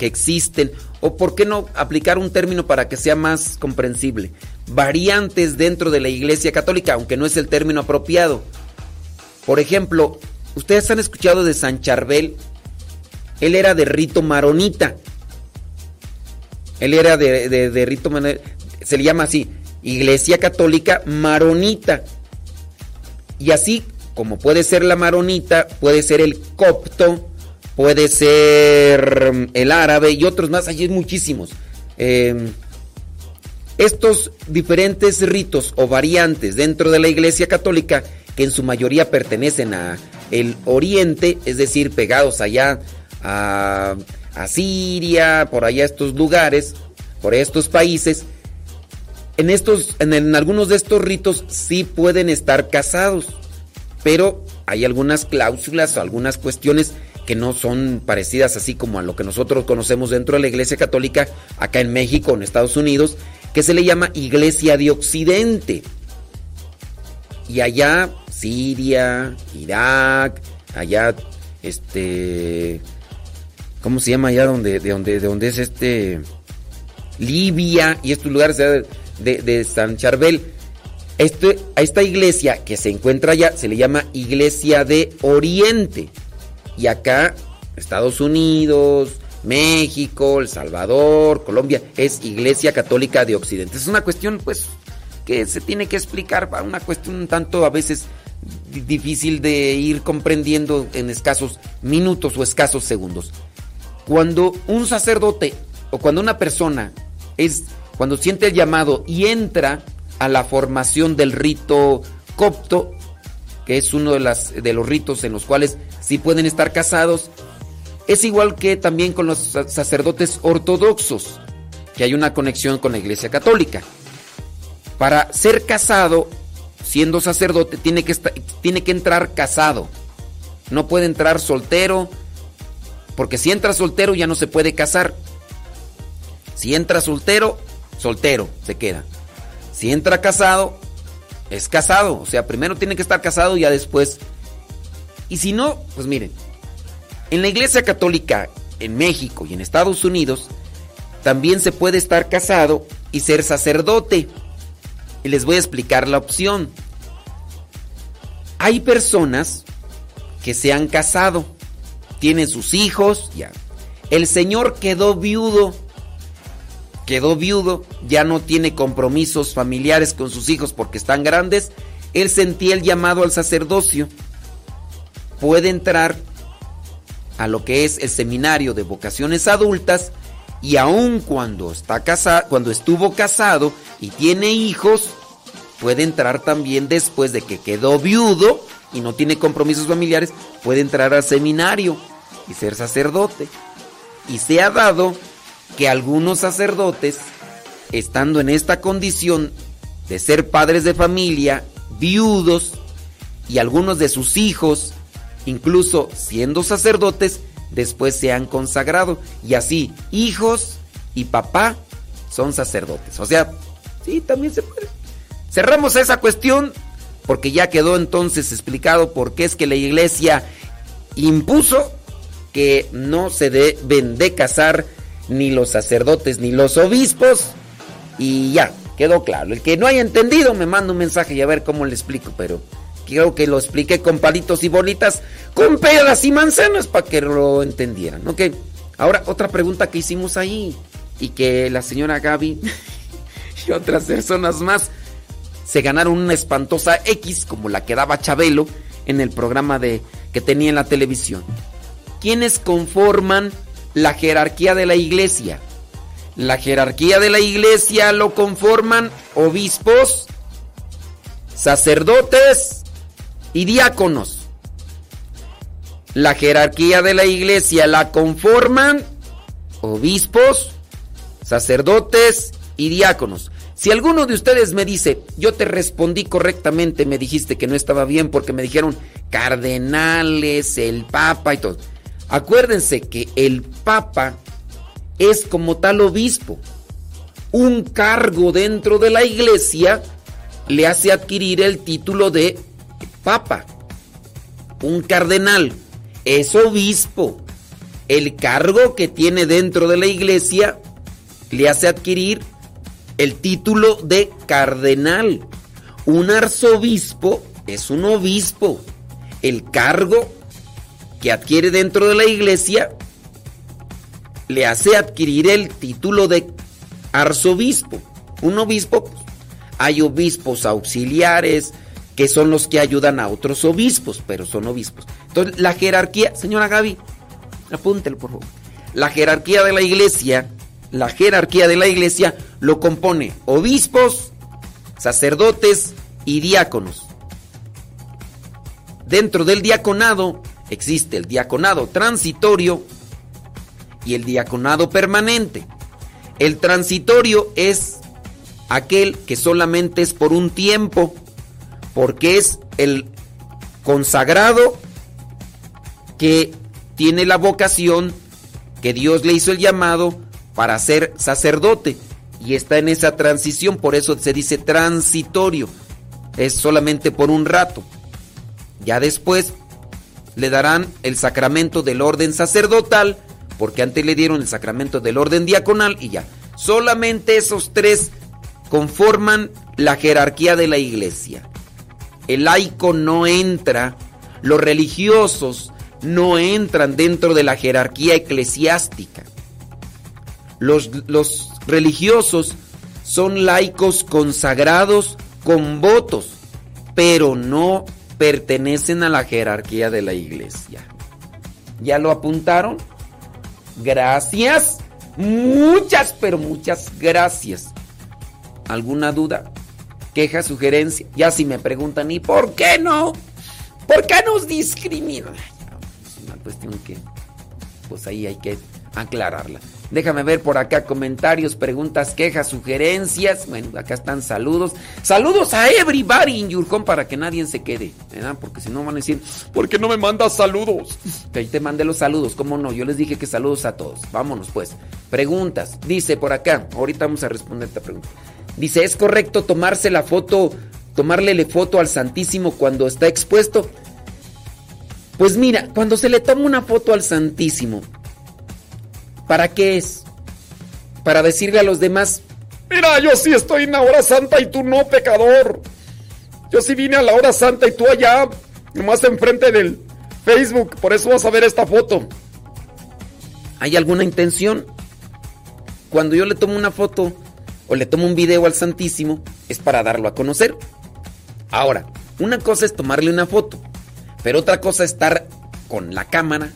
que existen, o por qué no aplicar un término para que sea más comprensible. Variantes dentro de la Iglesia Católica, aunque no es el término apropiado. Por ejemplo, ustedes han escuchado de San Charbel, él era de rito maronita. Él era de, de, rito, se le llama así, Iglesia Católica Maronita. Y así como puede ser la maronita, puede ser el copto, puede ser el árabe y otros más, allí muchísimos. Em, estos diferentes ritos o variantes dentro de la Iglesia Católica, que en su mayoría pertenecen a el Oriente, es decir, pegados allá a, a Siria, por allá estos lugares, por estos países, en estos, en, algunos de estos ritos sí pueden estar casados, pero hay algunas cláusulas o algunas cuestiones que no son parecidas así como a lo que nosotros conocemos dentro de la Iglesia Católica acá en México, en Estados Unidos, que se le llama Iglesia de Occidente. Y allá Siria, Irak, allá este ¿cómo se llama allá donde de donde de es este Libia y estos lugares de, San Charbel. Este, a esta iglesia que se encuentra allá se le llama Iglesia de Oriente. Y acá, Estados Unidos, México, El Salvador, Colombia, es Iglesia Católica de Occidente. Es una cuestión, pues, que se tiene que explicar, una cuestión un tanto a veces difícil de ir comprendiendo en escasos minutos o escasos segundos. Cuando un sacerdote o cuando una persona es cuando siente el llamado y entra a la formación del rito copto, que es uno de, las, de los ritos en los cuales sí pueden estar casados, es igual que también con los sacerdotes ortodoxos, que hay una conexión con la Iglesia Católica. Para ser casado, siendo sacerdote, tiene que, tiene que entrar casado. No puede entrar soltero, porque si entra soltero ya no se puede casar. Si entra soltero, soltero, se queda. Si entra casado, es casado. O sea, primero tiene que estar casado y ya después. Y si no, pues miren, en la Iglesia Católica en México y en Estados Unidos, también se puede estar casado y ser sacerdote. Y les voy a explicar la opción. Hay personas que se han casado, tienen sus hijos, ya. El Señor quedó viudo quedó viudo, ya no tiene compromisos familiares con sus hijos porque están grandes, él sentía el llamado al sacerdocio. Puede entrar a lo que es el seminario de vocaciones adultas y aun cuando está casado, cuando estuvo casado y tiene hijos, puede entrar también después de que quedó viudo y no tiene compromisos familiares, puede entrar al seminario y ser sacerdote. Y se ha dado que algunos sacerdotes, estando en esta condición de ser padres de familia, viudos, y algunos de sus hijos, incluso siendo sacerdotes, después se han consagrado. Y así, hijos y papá son sacerdotes. O sea, sí, también se puede. Cerramos esa cuestión porque ya quedó entonces explicado por qué es que la iglesia impuso que no se deben de casar ni los sacerdotes, ni los obispos. Y ya, quedó claro. El que no haya entendido me manda un mensaje y a ver cómo le explico, pero creo que lo expliqué con palitos y bolitas, con peras y manzanas para que lo entendieran. Ok, ahora otra pregunta que hicimos ahí y que la señora Gaby (laughs) y otras personas más se ganaron una espantosa X como la que daba Chabelo en el programa de que tenía en la televisión. ¿Quiénes conforman la jerarquía de la iglesia. La jerarquía de la iglesia lo conforman obispos, sacerdotes y diáconos. La jerarquía de la iglesia la conforman obispos, sacerdotes y diáconos. Si alguno de ustedes me dice, yo te respondí correctamente, me dijiste que no estaba bien porque me dijeron cardenales, el papa y todo. Acuérdense que el Papa es como tal obispo. Un cargo dentro de la iglesia le hace adquirir el título de Papa. Un cardenal es obispo. El cargo que tiene dentro de la iglesia le hace adquirir el título de cardenal. Un arzobispo es un obispo. El cargo que adquiere dentro de la iglesia le hace adquirir el título de arzobispo. Un obispo, pues, hay obispos auxiliares que son los que ayudan a otros obispos, pero son obispos. Entonces, la jerarquía, señora Gaby, apúntelo por favor. La jerarquía de la iglesia, la jerarquía de la iglesia lo compone obispos, sacerdotes y diáconos. Dentro del diaconado existe el diaconado transitorio y el diaconado permanente. El transitorio es aquel que solamente es por un tiempo, porque es el consagrado que tiene la vocación, que Dios le hizo el llamado para ser sacerdote y está en esa transición, por eso se dice transitorio, es solamente por un rato. Ya después le darán el sacramento del orden sacerdotal, porque antes le dieron el sacramento del orden diaconal y ya. Solamente esos tres conforman la jerarquía de la iglesia. El laico no entra, los religiosos no entran dentro de la jerarquía eclesiástica. Los, los religiosos son laicos consagrados con votos, pero no pertenecen a la jerarquía de la iglesia. ¿Ya lo apuntaron? Gracias. Muchas, pero muchas gracias. ¿Alguna duda? ¿Queja, sugerencia? Ya si me preguntan, ¿y por qué no? ¿Por qué nos discriminan? Es una cuestión que, pues ahí hay que aclararla. Déjame ver por acá comentarios, preguntas, quejas, sugerencias. Bueno, acá están saludos. Saludos a everybody in your para que nadie se quede, ¿verdad? Porque si no van a decir, ¿por qué no me mandas saludos? Que ahí te mandé los saludos, ¿cómo no? Yo les dije que saludos a todos. Vámonos pues. Preguntas. Dice por acá, ahorita vamos a responder esta pregunta. Dice, ¿es correcto tomarse la foto, tomarle la foto al Santísimo cuando está expuesto? Pues mira, cuando se le toma una foto al Santísimo, ¿Para qué es? Para decirle a los demás, mira, yo sí estoy en la hora santa y tú no, pecador. Yo sí vine a la hora santa y tú allá, nomás enfrente del Facebook, por eso vas a ver esta foto. ¿Hay alguna intención? Cuando yo le tomo una foto o le tomo un video al Santísimo, es para darlo a conocer. Ahora, una cosa es tomarle una foto, pero otra cosa es estar con la cámara,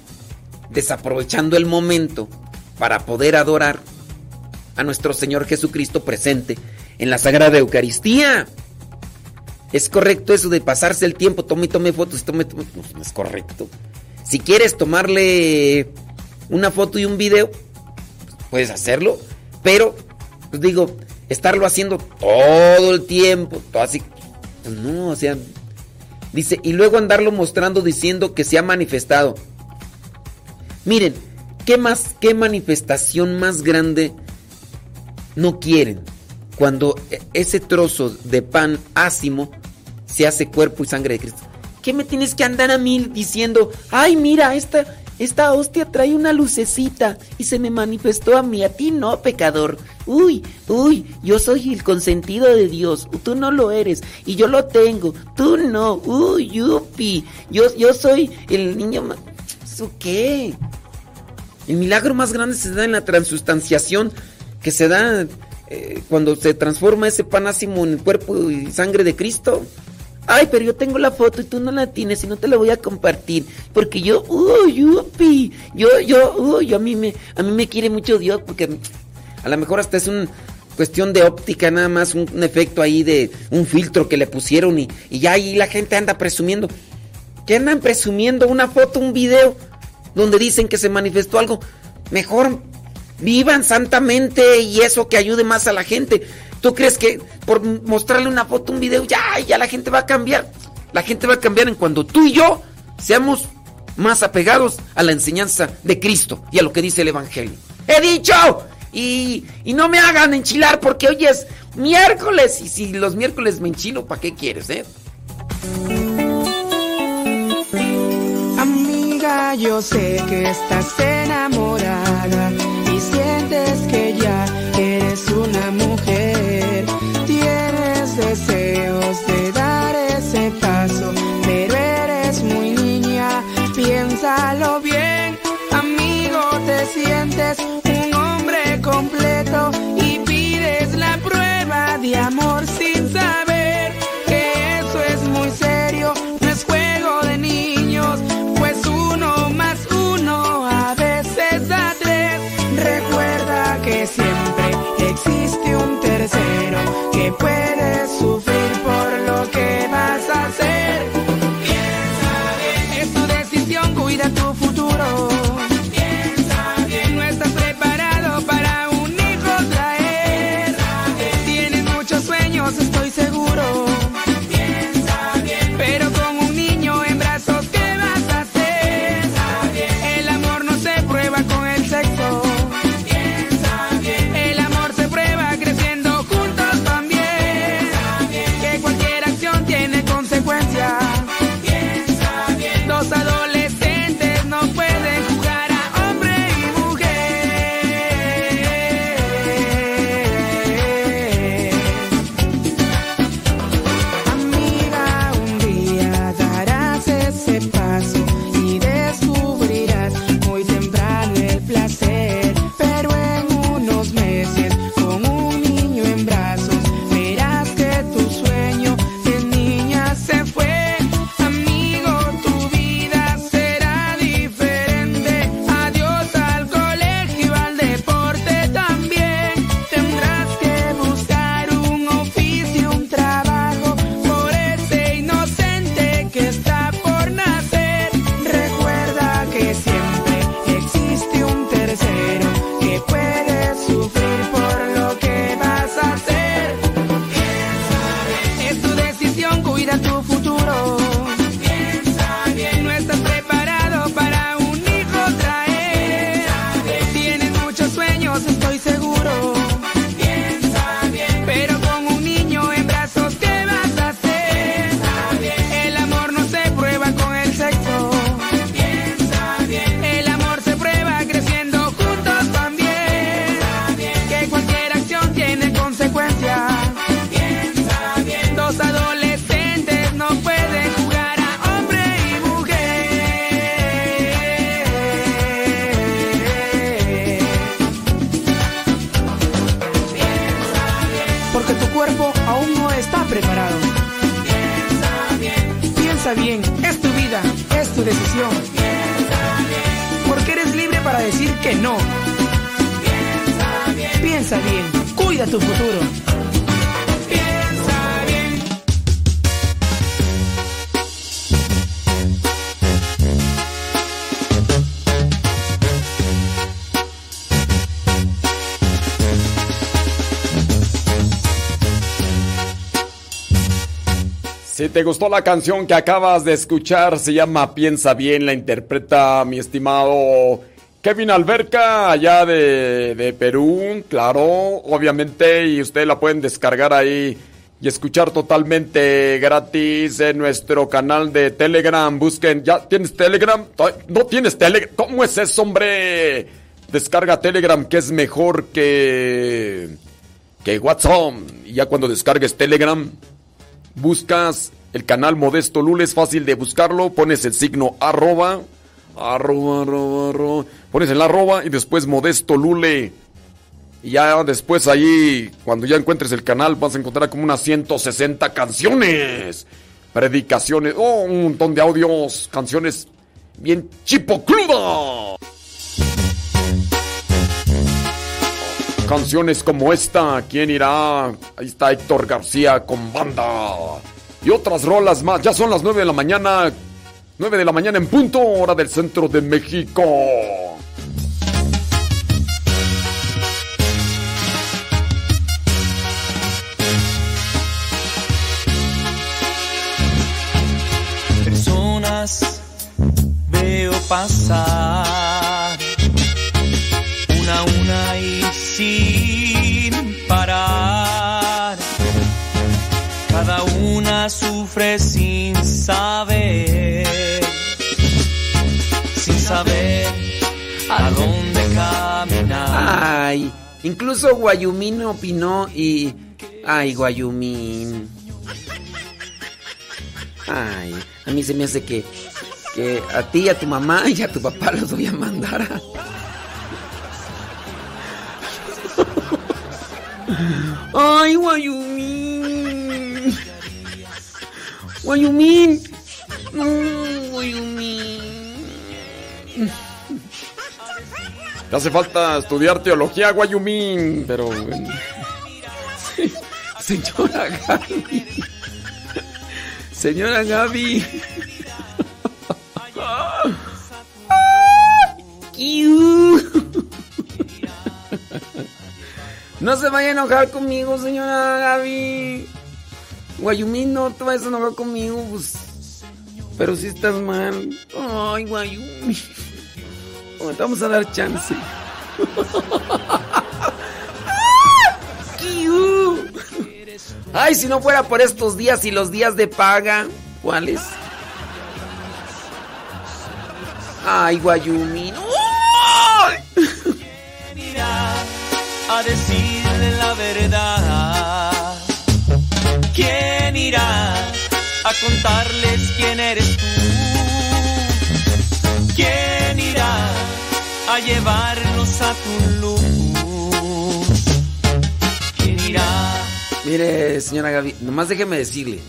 desaprovechando el momento para poder adorar a nuestro Señor Jesucristo presente en la Sagrada Eucaristía. ¿Es correcto eso de pasarse el tiempo? Tome, tome fotos, tome, tome. No, es correcto. Si quieres tomarle una foto y un video, puedes hacerlo, pero, pues digo, estarlo haciendo todo el tiempo, todo así, pues no, o sea, dice, y luego andarlo mostrando diciendo que se ha manifestado. Miren, ¿Qué más, qué manifestación más grande no quieren? Cuando e, ese trozo de pan ácimo se hace cuerpo y sangre de Cristo. ¿Qué me tienes que andar a mí diciendo, ay, mira, esta, esta hostia trae una lucecita y se me manifestó a mí, a ti no, pecador. Uy, uy, yo soy el consentido de Dios, tú no lo eres y yo lo tengo, tú no, uy, yupi, yo, yo soy el niño... ¿Eso qué? El milagro más grande se da en la transustanciación, que se da eh, cuando se transforma ese panásimo en el cuerpo y sangre de Cristo. Ay, pero yo tengo la foto y tú no la tienes y no te la voy a compartir. Porque yo, uy, yupi, yo, yo, uy, a mí me, a mí me quiere mucho Dios porque a lo mejor hasta es una cuestión de óptica nada más, un, efecto ahí de un filtro que le pusieron y, y ya ahí la gente anda presumiendo. ¿Qué andan presumiendo? Una foto, un video donde dicen que se manifestó algo, mejor vivan santamente y eso que ayude más a la gente. ¿Tú crees que por mostrarle una foto, un video, ya, ya la gente va a cambiar? La gente va a cambiar en cuando tú y yo seamos más apegados a la enseñanza de Cristo y a lo que dice el Evangelio. ¡He dicho! Y, y no me hagan enchilar porque hoy es miércoles y si los miércoles me enchilo, ¿para qué quieres, eh? Yo sé que estás enamorada y sientes que ya eres una mujer. Tienes deseos de dar ese paso, pero eres muy niña. Piénsalo bien, amigo, te sientes un hombre completo y Piensa where tu futuro. Tu futuro. Si te gustó la canción que acabas de escuchar, se llama Piensa bien, la interpreta mi estimado Kevin Alberca, allá de, de Perú, claro, obviamente, y ustedes la pueden descargar ahí y escuchar totalmente gratis en nuestro canal de Telegram. Busquen, ¿ya tienes Telegram? ¿No tienes Telegram? ¿Cómo es eso, hombre? Descarga Telegram, que es mejor que, que WhatsApp. Y ya cuando descargues Telegram, buscas el canal Modesto Lule, es fácil de buscarlo, pones el signo arroba, arroba, arroba, arroba, pones el arroba y después Modesto Lule. Y ya después ahí, cuando ya encuentres el canal, vas a encontrar como unas 160 canciones, predicaciones, oh, un montón de audios, canciones bien chipocludas. Canciones como esta, ¿quién irá? Ahí está Héctor García con banda. Y otras rolas más. Ya son las 9 de la mañana. 9 de la mañana en punto, hora del centro de México. Personas veo pasar una a una y sin parar. Cada una sufre sin saber, saber a dónde caminar. Ay, incluso Guayumín opinó y... Ay, Guayumín. Ay, a mí se me hace que, que a ti, a tu mamá y a tu papá los voy a mandar. Ay, Guayumín. Guayumín. No, Guayumín. Hace falta estudiar teología, Guayumín, pero... Señora Gaby. Señora Gaby. No se vaya a enojar conmigo, señora Gaby. Guayumín, no te vayas a enojar conmigo, pues. Pero si estás mal. Ay, Guayumín. Te vamos a dar chance. (laughs) Ay, si no fuera por estos días y los días de paga. ¿Cuáles? Ay, Guayumín. (laughs) a decirle la verdad. ¿Quién irá a contarles quién eres tú? ¿Quién a llevarnos a tu luz? ¿Quién irá? Mire, señora Gaby, nomás déjeme decirle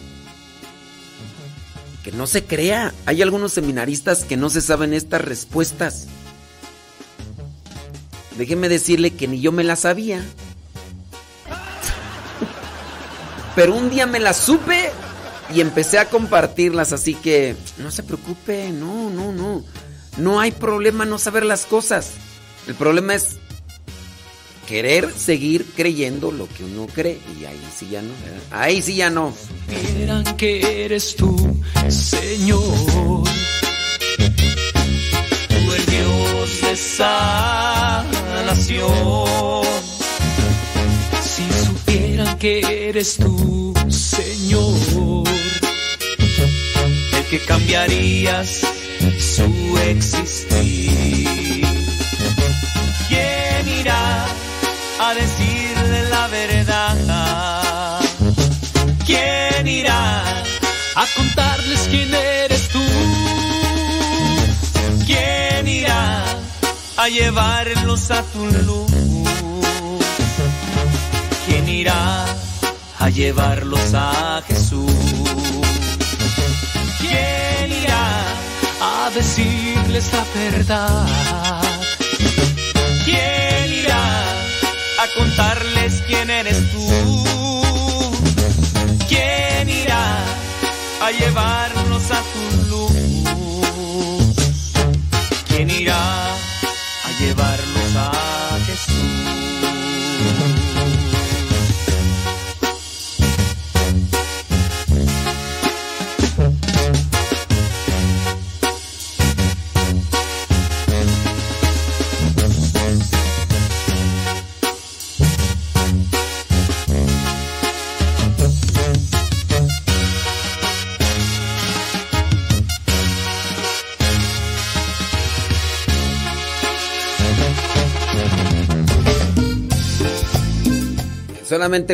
que no se crea. Hay algunos seminaristas que no se saben estas respuestas. Déjeme decirle que ni yo me las sabía. Pero un día me las supe y empecé a compartirlas, así que no se preocupe, no, no, no. No hay problema no saber las cosas. El problema es querer seguir creyendo lo que uno cree y ahí sí ya no. ¿verdad? Ahí sí ya no. Supieran que eres tú, Señor. Tú el Dios de sanación. Si supieran que eres tú, Señor. El que cambiarías su existir. ¿Quién irá a decirle la verdad? ¿Quién irá a contarles quién eres tú? ¿Quién irá a llevarlos a tu luz? ¿Quién irá a llevarlos a Jesús? ¿Quién a decirles la verdad. ¿Quién irá a contarles quién eres tú? ¿Quién irá a llevarnos a tu luz? ¿Quién irá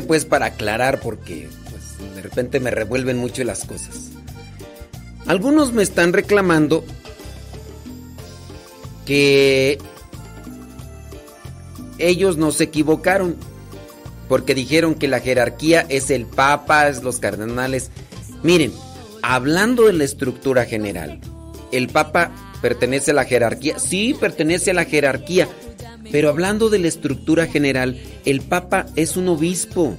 Pues para aclarar porque pues, de repente me revuelven mucho las cosas. Algunos me están reclamando que ellos no se equivocaron porque dijeron que la jerarquía es el papa, es los cardenales. Miren, hablando de la estructura general, el papa pertenece a la jerarquía, sí pertenece a la jerarquía, pero hablando de la estructura general, el Papa es un obispo.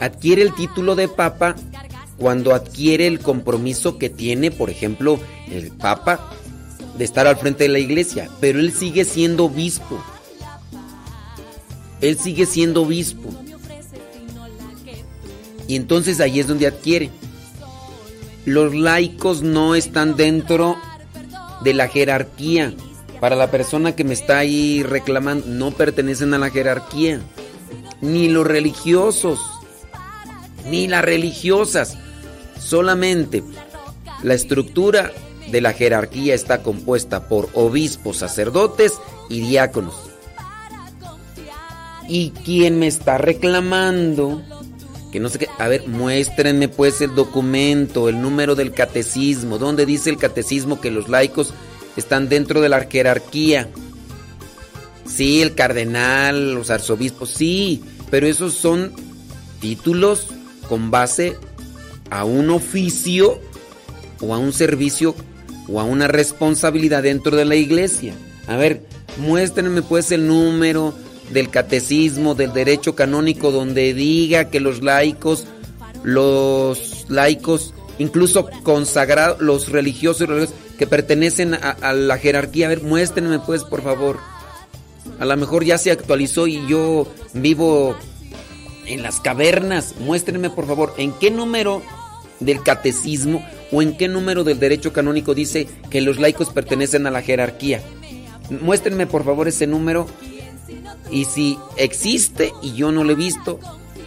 Adquiere el título de Papa cuando adquiere el compromiso que tiene, por ejemplo, el Papa de estar al frente de la iglesia, pero él sigue siendo obispo. Él sigue siendo obispo. Y entonces ahí es donde adquiere. Los laicos no están dentro de la jerarquía para la persona que me está ahí reclamando, no pertenecen a la jerarquía. Ni los religiosos, ni las religiosas. Solamente la estructura de la jerarquía está compuesta por obispos, sacerdotes y diáconos. Y quien me está reclamando, que no sé qué, a ver, muéstrenme pues el documento, el número del catecismo, donde dice el catecismo que los laicos están dentro de la jerarquía. Sí, el cardenal, los arzobispos, sí, pero esos son títulos con base a un oficio o a un servicio o a una responsabilidad dentro de la iglesia. A ver, muéstrenme pues el número del catecismo, del derecho canónico, donde diga que los laicos, los laicos, incluso consagrados, los religiosos, religiosos que pertenecen a, la jerarquía. A ver, muéstrenme pues, por favor. A lo mejor ya se actualizó y yo vivo en las cavernas. Muéstrenme, por favor, en qué número del catecismo o en qué número del derecho canónico dice que los laicos pertenecen a la jerarquía. Muéstrenme, por favor, ese número. Y si existe y yo no lo he visto,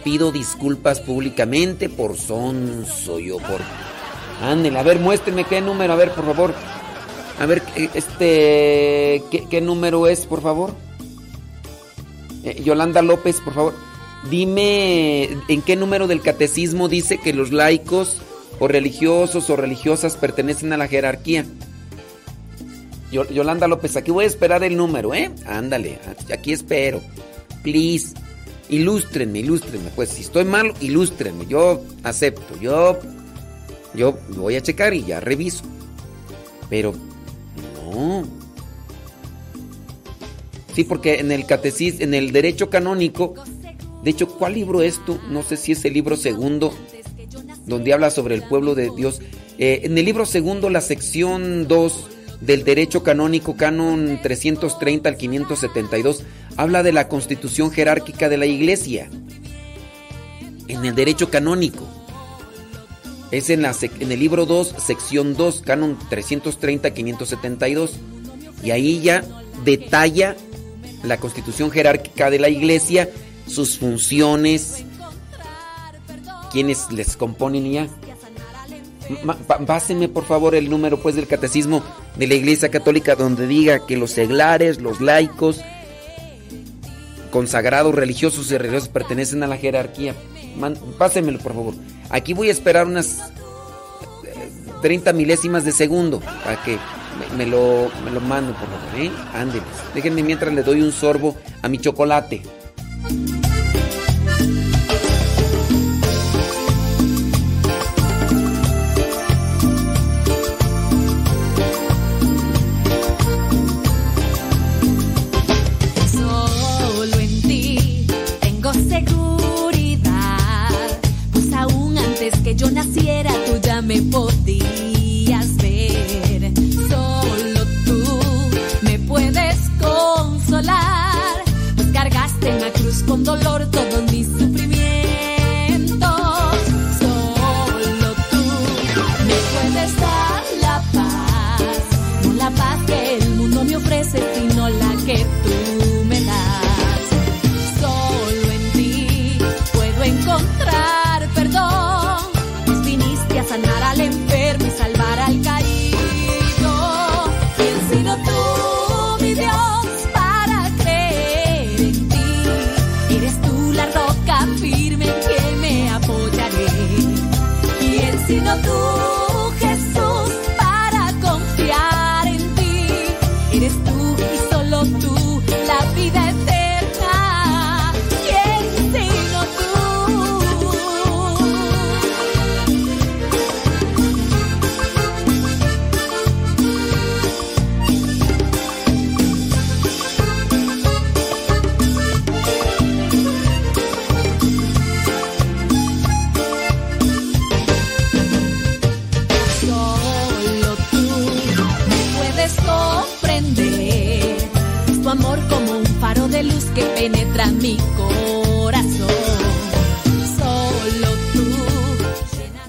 pido disculpas públicamente por son soy yo por Ándale, a ver, muéstrenme qué número, a ver, por favor. A ver, eh, este, ¿qué, número es, por favor? Eh, Yolanda López, por favor. Dime en qué número del catecismo dice que los laicos o religiosos o religiosas pertenecen a la jerarquía. Yolanda López, aquí voy a esperar el número, ¿eh? Ándale, aquí espero. Please, ilústrenme, ilústrenme. Pues si estoy mal, ilústrenme. Yo acepto, yo yo voy a checar y ya reviso. Pero no. Sí, porque en el catecismo, en el derecho canónico, de hecho, ¿cuál libro es tú? No sé si es el libro segundo, donde habla sobre el pueblo de Dios. Eh, en el libro segundo, la sección 2 del derecho canónico, canon 330 al 572, habla de la constitución jerárquica de la iglesia. En el derecho canónico. Es en, la en el libro 2, sección 2, canon 330-572. Y ahí ya detalla la constitución jerárquica de la iglesia, sus funciones, quienes les componen ya. Pásenme por favor el número pues del catecismo de la Iglesia Católica donde diga que los seglares, los laicos, consagrados religiosos y religiosos pertenecen a la jerarquía. Pásenmelo por favor. Aquí voy a esperar unas 30 eh, milésimas de segundo para que me, lo, me lo mando, por favor, ¿eh? Ándeles. Déjenme mientras le doy un sorbo a mi chocolate. Con dolor todos mis sufrimientos.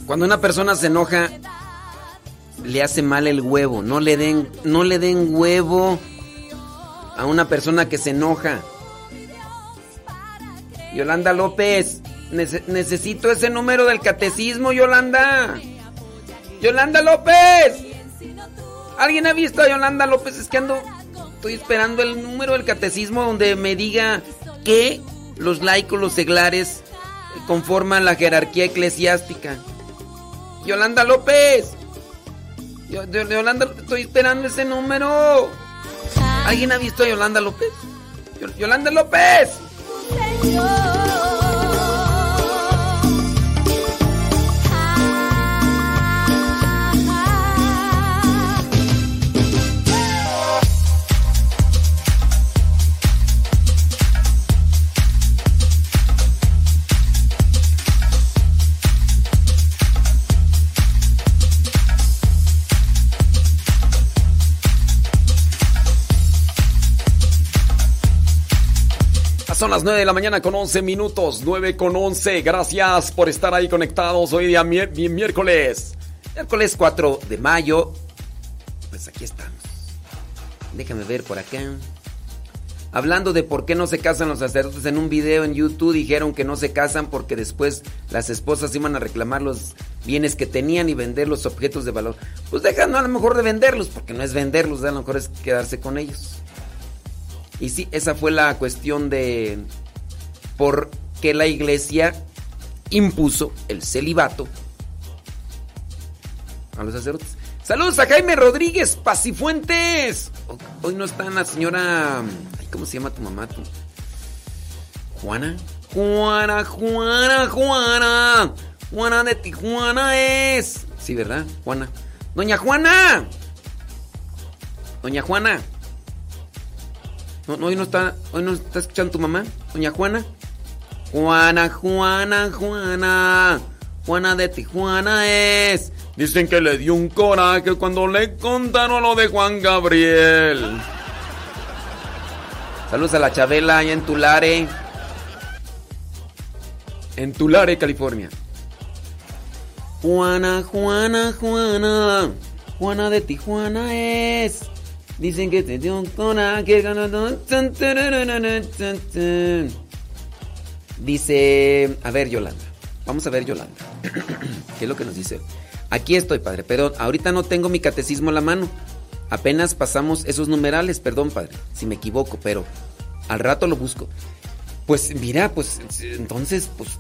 Cuando una persona se enoja, le hace mal el huevo. No le den, no le den huevo a una persona que se enoja. Yolanda López, nece- necesito ese número del catecismo, Yolanda. Yolanda López. ¿Alguien ha visto a Yolanda López? Es que ando, estoy esperando el número del catecismo donde me diga que los laicos, los seglares, conforman la jerarquía eclesiástica. Yolanda López. Yo- yo- Yolanda, estoy esperando ese número. ¿Alguien ha visto a Yolanda López? Yo- Yolanda López. Son las 9 de la mañana con 11 minutos, 9 con 11. Gracias por estar ahí conectados hoy día mi- mi- miércoles. Miércoles 4 de mayo. Pues aquí estamos. Déjame ver por acá. Hablando de por qué no se casan los sacerdotes en un video en YouTube dijeron que no se casan porque después las esposas iban a reclamar los bienes que tenían y vender los objetos de valor. Pues dejan a lo mejor de venderlos porque no es venderlos, a lo mejor es quedarse con ellos. Y sí, esa fue la cuestión de por qué la iglesia impuso el celibato a los sacerdotes. Saludos a Jaime Rodríguez Pacifuentes. Hoy no está la señora. ¿Cómo se llama tu mamá? tú? Juana. Juana, Juana, Juana. Juana de Tijuana es. Sí, ¿verdad? Juana. Doña Juana. Doña Juana. No, hoy no está, hoy no está escuchando tu mamá, doña Juana. Juana, Juana, Juana. Juana de Tijuana es. Dicen que le dio un coraje cuando le contaron lo de Juan Gabriel. Saludos a la Chabela allá en Tulare. En Tulare, California. Juana, Juana, Juana. Juana de Tijuana es. Dicen que te dio un tan, tan. Dice, a ver Yolanda, vamos a ver Yolanda. (clears throat) ¿Qué es lo que nos dice? Aquí estoy, padre, pero ahorita no tengo mi catecismo a la mano. Apenas pasamos esos numerales, perdón, padre, si me equivoco, pero al rato lo busco. Pues mira, pues entonces, pues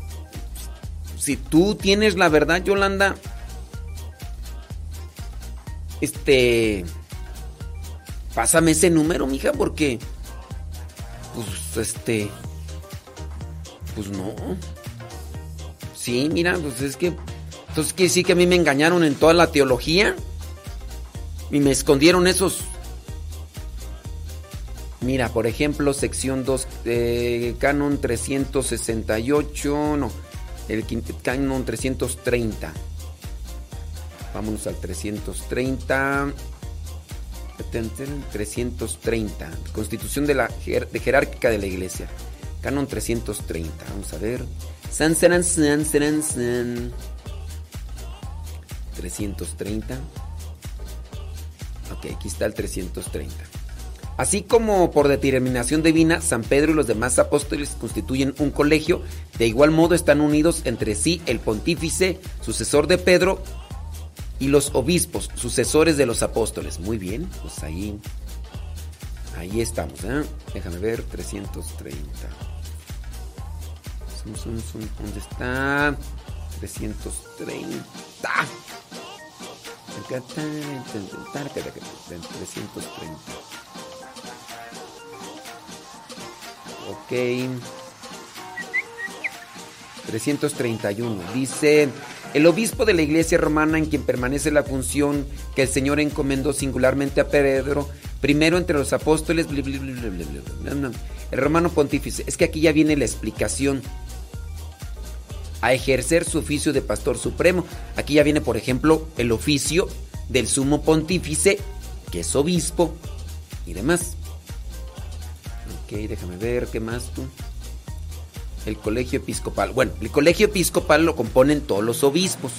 si tú tienes la verdad, Yolanda, este pásame ese número, mija, porque pues este pues no. Sí, mira, pues es que entonces quiere decir que a mí me engañaron en toda la teología y me escondieron esos Mira, por ejemplo, sección 2, eh, canon 368, no, el canon 330. Vámonos al 330. 330. Constitución de la de jerárquica de la iglesia. Canon 330. Vamos a ver. San, san, san, san, san. 330. Ok, aquí está el 330. Así como por determinación divina, San Pedro y los demás apóstoles constituyen un colegio, de igual modo están unidos entre sí el pontífice, sucesor de Pedro, y los obispos, sucesores de los apóstoles. Muy bien, pues ahí, ahí estamos. ¿eh? Déjame ver, 330. ¿Dónde está? 330. 330. Ok. 331. Dice, el obispo de la iglesia romana en quien permanece la función que el Señor encomendó singularmente a Pedro, primero entre los apóstoles, el romano pontífice. Es que aquí ya viene la explicación. A ejercer su oficio de pastor supremo. Aquí ya viene, por ejemplo, el oficio del sumo pontífice, que es obispo y demás. Ok, déjame ver, ¿qué más tú? El colegio episcopal. Bueno, el colegio episcopal lo componen todos los obispos.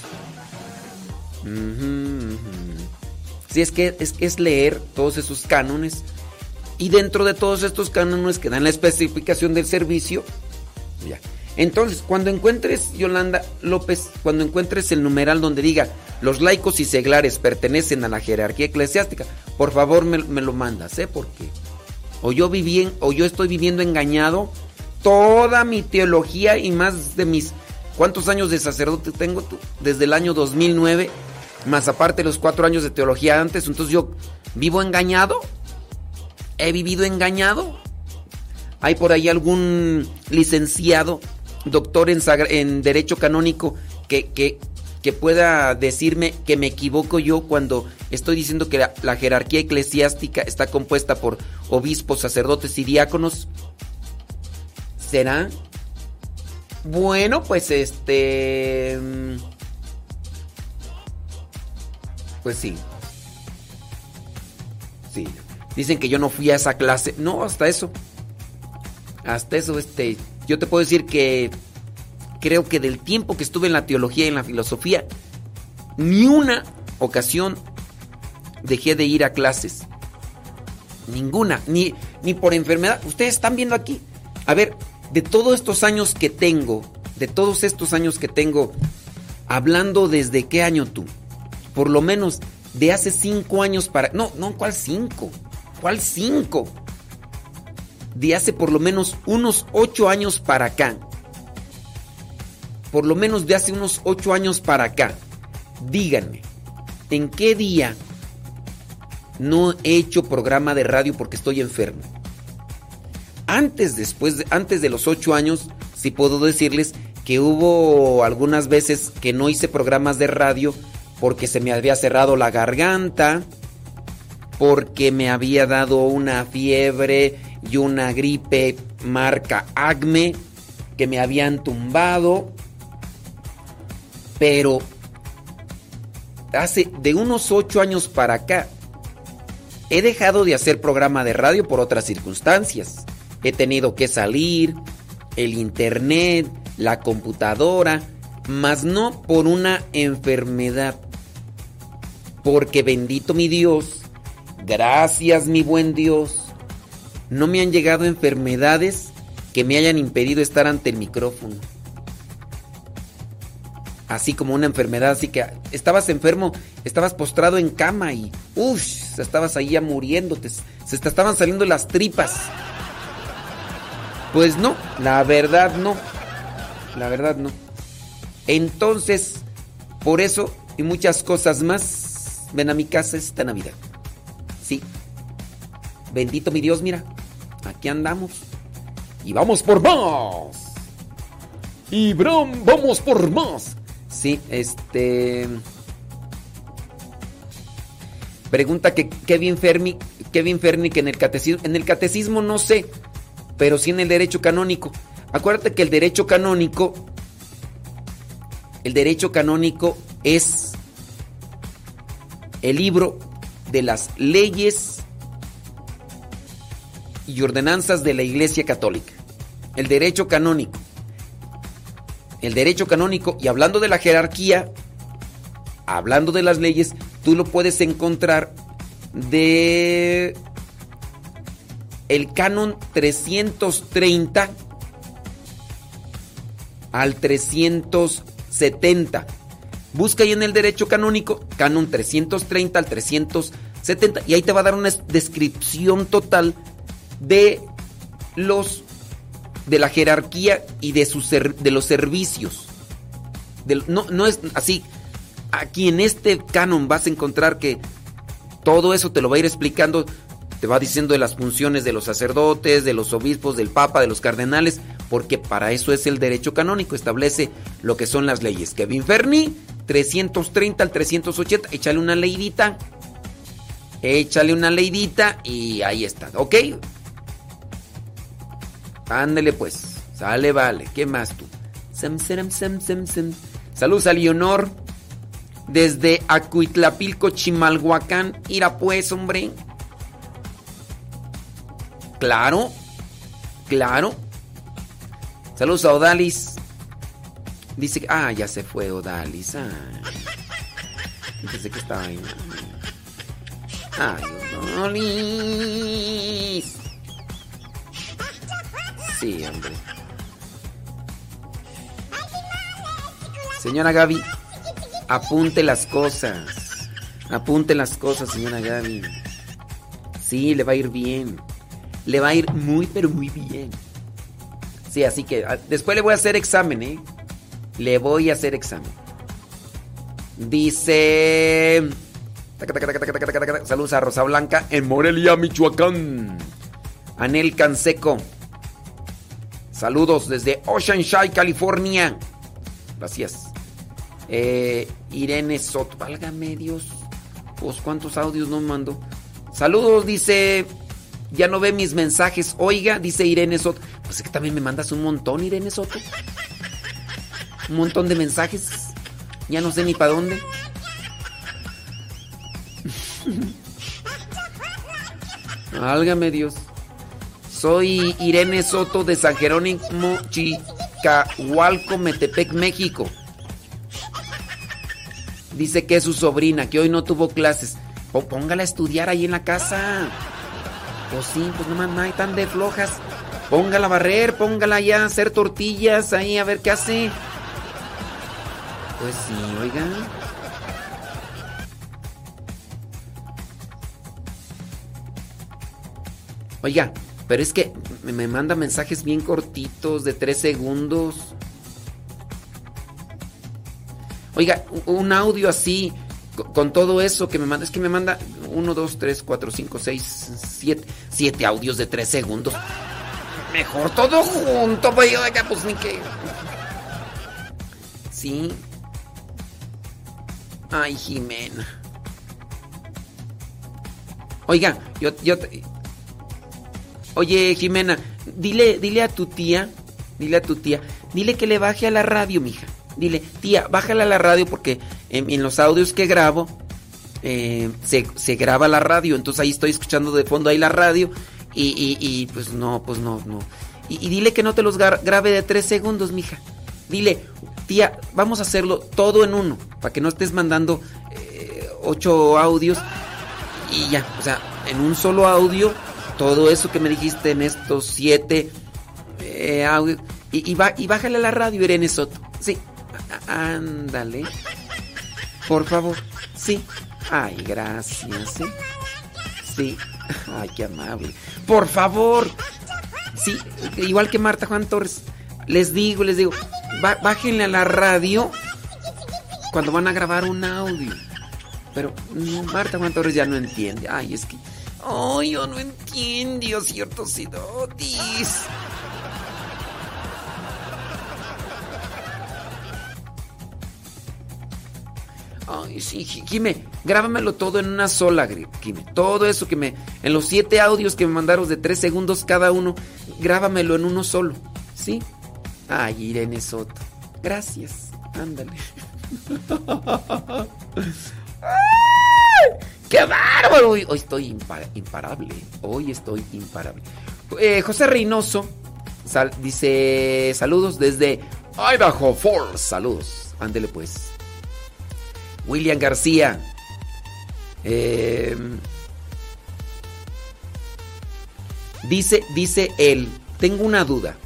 Si es que es, es leer todos esos cánones. Y dentro de todos estos cánones que dan la especificación del servicio. Ya. Entonces, cuando encuentres, Yolanda López, cuando encuentres el numeral donde diga los laicos y seglares pertenecen a la jerarquía eclesiástica, por favor me, lo mandas, ¿eh? Porque o yo viví o yo estoy viviendo engañado toda mi teología y más de mis cuántos años de sacerdote tengo tú desde el año 2009 más aparte los cuatro años de teología antes. Entonces yo vivo engañado he vivido engañado. Hay por ahí algún licenciado doctor en, en derecho canónico que, que, que, pueda decirme que me equivoco yo cuando estoy diciendo que la, la jerarquía eclesiástica está compuesta por obispos, sacerdotes y diáconos. ¿Será? Bueno, pues este... Pues sí. Sí. Dicen que yo no fui a esa clase. No, hasta eso. Hasta eso, este... Yo te puedo decir que creo que del tiempo que estuve en la teología y en la filosofía, ni una ocasión dejé de ir a clases. Ninguna, ni, ni por enfermedad. Ustedes están viendo aquí. A ver, de todos estos años que tengo, de todos estos años que tengo, hablando desde qué año tú, por lo menos de hace cinco años para... No, no, ¿cuál cinco? ¿Cuál cinco? De hace por lo menos unos ocho años para acá. Por lo menos de hace unos ocho años para acá. Díganme, ¿en qué día no he hecho programa de radio porque estoy enfermo? Antes, después, de, antes de los ocho años, sí puedo decirles que hubo algunas veces que no hice programas de radio porque se me había cerrado la garganta, porque me había dado una fiebre y una gripe marca Acme que me habían tumbado. Pero hace de unos ocho años para acá he dejado de hacer programa de radio por otras circunstancias. He tenido que salir, el internet, la computadora, mas no por una enfermedad. Porque bendito mi Dios, gracias mi buen Dios, no me han llegado enfermedades que me hayan impedido estar ante el micrófono. Así como una enfermedad, así que estabas enfermo, estabas postrado en cama y uff, estabas ahí ya muriéndote, se te estaban saliendo las tripas. Pues no, la verdad no. La verdad no. Entonces, por eso y muchas cosas más, ven a mi casa esta Navidad. Sí. Bendito mi Dios, mira. Aquí andamos. Y vamos por más. Y vamos por más. Sí, este. Pregunta que Kevin Fermi, Kevin Fermi que en el catecismo, en el catecismo no sé, pero sí en el derecho canónico. Acuérdate que el derecho canónico, el derecho canónico es el libro de las leyes y ordenanzas de la Iglesia Católica. el derecho canónico. El derecho canónico, y hablando de la jerarquía, hablando de las leyes, tú lo puedes encontrar de el canon 330 al 370. Busca ahí en el derecho canónico, canon 330 al 370, y ahí te va a dar una descripción total de los de la jerarquía y de, de los servicios. no, no es así. Aquí en este canon vas a encontrar que todo eso te lo va a ir explicando. Te va diciendo de las funciones de los sacerdotes, de los obispos, del papa, de los cardenales, porque para eso es el derecho canónico. Establece lo que son las leyes. Kevin Ferni, 330 al 380, échale una leidita. Échale una leidita y ahí está, ¿ok? Ándele pues. Sale, vale. ¿Qué más tú? Saludos a Leonor. Desde Acuitlapilco, Chimalhuacán. Ira pues, hombre. Claro. Claro. Saludos a Odalis. Dice que. Ah, ya se fue Odalis. Ah. Dice que estaba ahí. Ay, Odalis. Sí, hombre. Señora Gaby, apunte las cosas. Apunte las cosas, señora Gaby. Sí, le va a ir bien. Le va a ir muy, pero muy bien. Sí, así que ah, después le voy a hacer examen, ¿eh? Le voy a hacer examen. Dice... Saludos a Rosa Blanca en Morelia, Michoacán. Anel Canseco. Saludos desde Oceanside, California. Gracias. Eh, Irene Soto. Válgame Dios. Pues cuántos audios no mando. Saludos, dice. Ya no ve mis mensajes. Oiga, dice Irene Soto. Pues es que también me mandas un montón, Irene Soto. Un montón de mensajes. Ya no sé ni para dónde. (laughs) Válgame Dios. Soy Irene Soto de San Jerónimo, Chicahualco, Metepec, México. Dice que es su sobrina, que hoy no tuvo clases. póngala a estudiar ahí en la casa. Pues sí, pues nomás no hay tan de flojas. Póngala a barrer, póngala ya a hacer tortillas ahí a ver qué hace. Pues sí, oiga. Oiga, pero es que me manda mensajes bien cortitos de tres segundos. Oiga, un audio así, con todo eso que me manda, es que me manda uno, dos, tres, cuatro, cinco, seis, siete, siete audios de tres segundos. Mejor todo junto, pues oiga, pues ni que. Sí. Ay, Jimena. Oiga, yo, yo, Oye, Jimena, dile, dile a tu tía, dile a tu tía, dile que le baje a la radio, mija. Dile, tía, bájale a la radio porque en, los audios que grabo eh, se, graba la radio. Entonces ahí estoy escuchando de fondo ahí la radio y, pues no, pues no, no. Y, dile que no te los grabe de tres segundos, mija. Dile, tía, vamos a hacerlo todo en uno, para que no estés mandando eh, ocho audios y ya, o sea, en un solo audio todo eso que me dijiste en estos siete eh, audios. Y, y, bájale a la radio, Irene Soto. Sí, ándale. Por favor, sí. Ay, gracias, sí. Sí. Ay, qué amable. Por favor. Sí, igual que Marta Juan Torres. Les digo, les digo, bájenle a la radio cuando van a grabar un audio. Pero Marta Juan Torres ya no entiende. Ay, es que Ay, yo no entiendo ciertos idiotis. Ay, sí, Jime, grábamelo todo en una sola, Jime. Todo eso que me. En los siete audios que me mandaron de tres segundos cada uno, grábamelo en uno solo. ¿Sí? Ay, Irene Soto. Gracias. Ándale. (laughs) ¡Qué bárbaro! Hoy, estoy imparable. Hoy estoy imparable. Eh, José Reynoso. dice saludos desde Idaho Falls. Saludos. Ándele pues. William García. Em, dice, dice él, tengo una duda.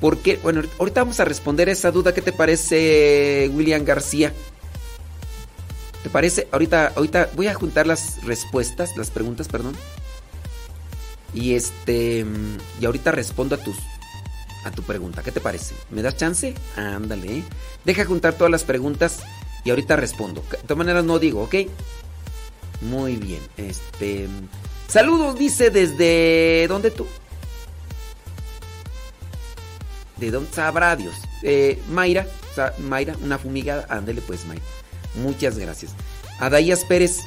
Porque, bueno, ahorita vamos a responder esa duda. ¿Qué te parece, William García? ¿Te parece? Ahorita, ahorita voy a juntar las respuestas, las preguntas, perdón. Y este. Y ahorita respondo a tus. A tu pregunta. ¿Qué te parece? ¿Me das chance? Ándale. ¿eh? Deja juntar todas las preguntas y ahorita respondo. De todas maneras no digo, ¿ok? Muy bien. Este. Saludos, dice desde. ¿Dónde tú? ¿De dónde sabrá Dios? Eh, Mayra, Mayra, una fumigada. Ándele pues, Mayra. Muchas gracias. Adaías Pérez.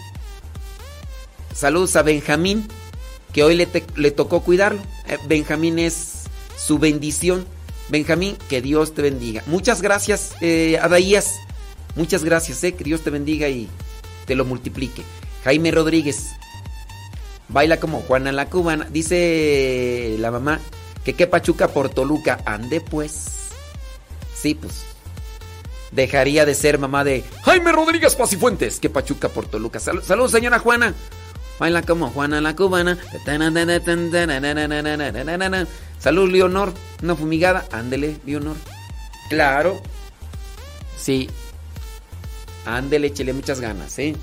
Saludos a Benjamín, que hoy le, le tocó cuidarlo. Eh, Benjamín es su bendición. Benjamín, que Dios te bendiga. Muchas gracias, eh, Adaías. Muchas gracias, eh, que Dios te bendiga y te lo multiplique. Jaime Rodríguez. Baila como Juana la cubana. Dice la mamá que qué Pachuca por Toluca. Ande pues. Sí, pues. Dejaría de ser mamá de Jaime Rodríguez Pacifuentes. Que Pachuca por Toluca. Saludos, señora Juana. Baila como Juana la cubana. Salud, Leonor. Una fumigada. Ándele, Leonor. Claro. Sí. Ándele, échele muchas ganas, ¿eh?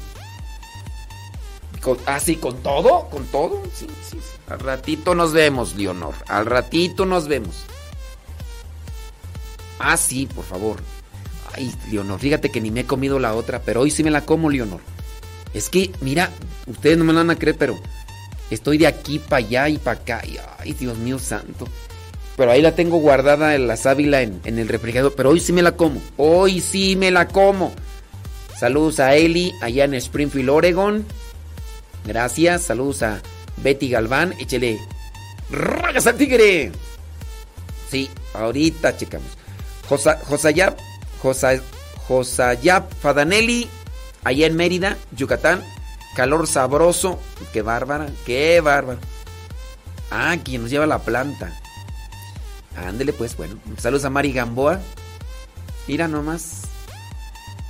¿Ah, sí? ¿Con todo? ¿Con todo? Sí, sí, sí. Al ratito nos vemos, Leonor. Al ratito nos vemos. Ah, sí, por favor. Ay, Leonor, fíjate que ni me he comido la otra, pero hoy sí me la como, Leonor. Es que, mira, ustedes no me van a creer, pero estoy de aquí para allá y para acá. ay, Dios mío santo. Pero ahí la tengo guardada en la sábila en el refrigerador. Pero hoy sí me la como. Hoy sí me la como. Saludos a Eli allá en Springfield, Oregon. Gracias. Saludos a Betty Galván. Échele rayas al tigre. Sí, ahorita checamos. Josayap, Josayap Fadanelli, allá en Mérida, Yucatán. Calor sabroso. Qué bárbara, qué bárbara. Ah, quien nos lleva la planta. Ándele pues, bueno. Saludos a Mari Gamboa. Mira nomás.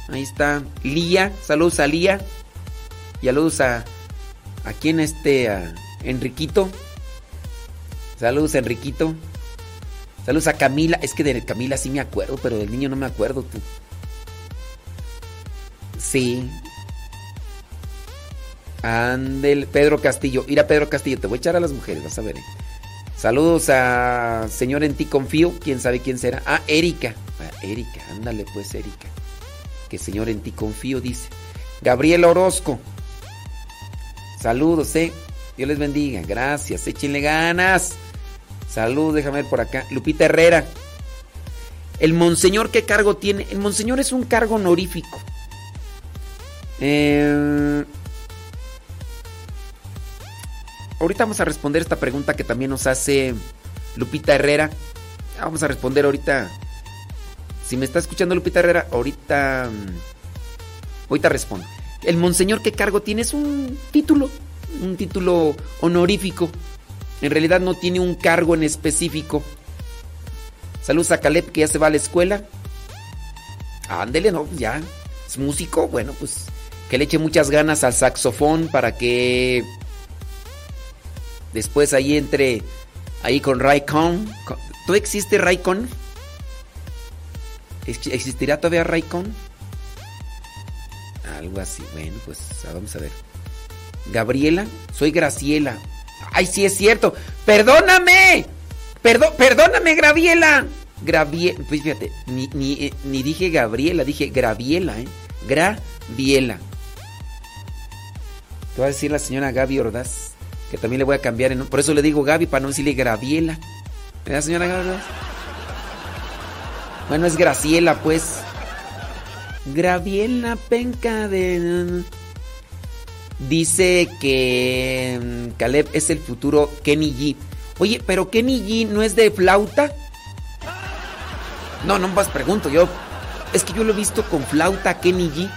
Ahí está. Lía. Saludos a Lía. Y saludos a ¿A quién este? A Enriquito. Saludos, Enriquito. Saludos a Camila. Es que de Camila sí me acuerdo, pero del niño no me acuerdo tú. Sí. Andel, Pedro Castillo. Ir a Pedro Castillo. Te voy a echar a las mujeres, vas a ver. Eh. Saludos a señor en ti confío. ¿Quién sabe quién será? Ah, Erika. Ah, Erika, ándale pues, Erika. Que señor en ti confío dice. Gabriel Orozco. Saludos, eh. Dios les bendiga. Gracias. Échenle ganas. Saludos, déjame ver por acá. Lupita Herrera. El monseñor, ¿qué cargo tiene? El monseñor es un cargo honorífico. Eh, ahorita vamos a responder esta pregunta que también nos hace Lupita Herrera. Vamos a responder ahorita. Si me está escuchando Lupita Herrera, ahorita. Mm, ahorita respondo. El monseñor qué cargo tiene es un título, un título honorífico. En realidad no tiene un cargo en específico. Saludos a Caleb que ya se va a la escuela. Ándele, no, ya. Es músico, bueno, pues que le eche muchas ganas al saxofón para que después ahí entre ahí con Raycon. ¿Tú existe Raycon? ¿Existirá todavía Raycon? Algo así. Bueno, pues vamos a ver. Gabriela, soy Graciela. Ay, sí es cierto. Perdóname. perdóname, Graviela. Graviela. Pues fíjate, ni, ni, ni, dije Gabriela, dije Graviela, ¿eh? Graviela. Te va a decir la señora Gaby Ordaz, que también le voy a cambiar. Por eso le digo Gaby, para no decirle Graviela. ¿Verdad, señora Gaby Ordaz? Bueno, es Graciela, pues. Graviela penca de... Dice que mm, Caleb es el futuro Kenny G. Oye, pero Kenny G no es de flauta. No, no más pregunto. Yo es que yo lo he visto con flauta Kenny G.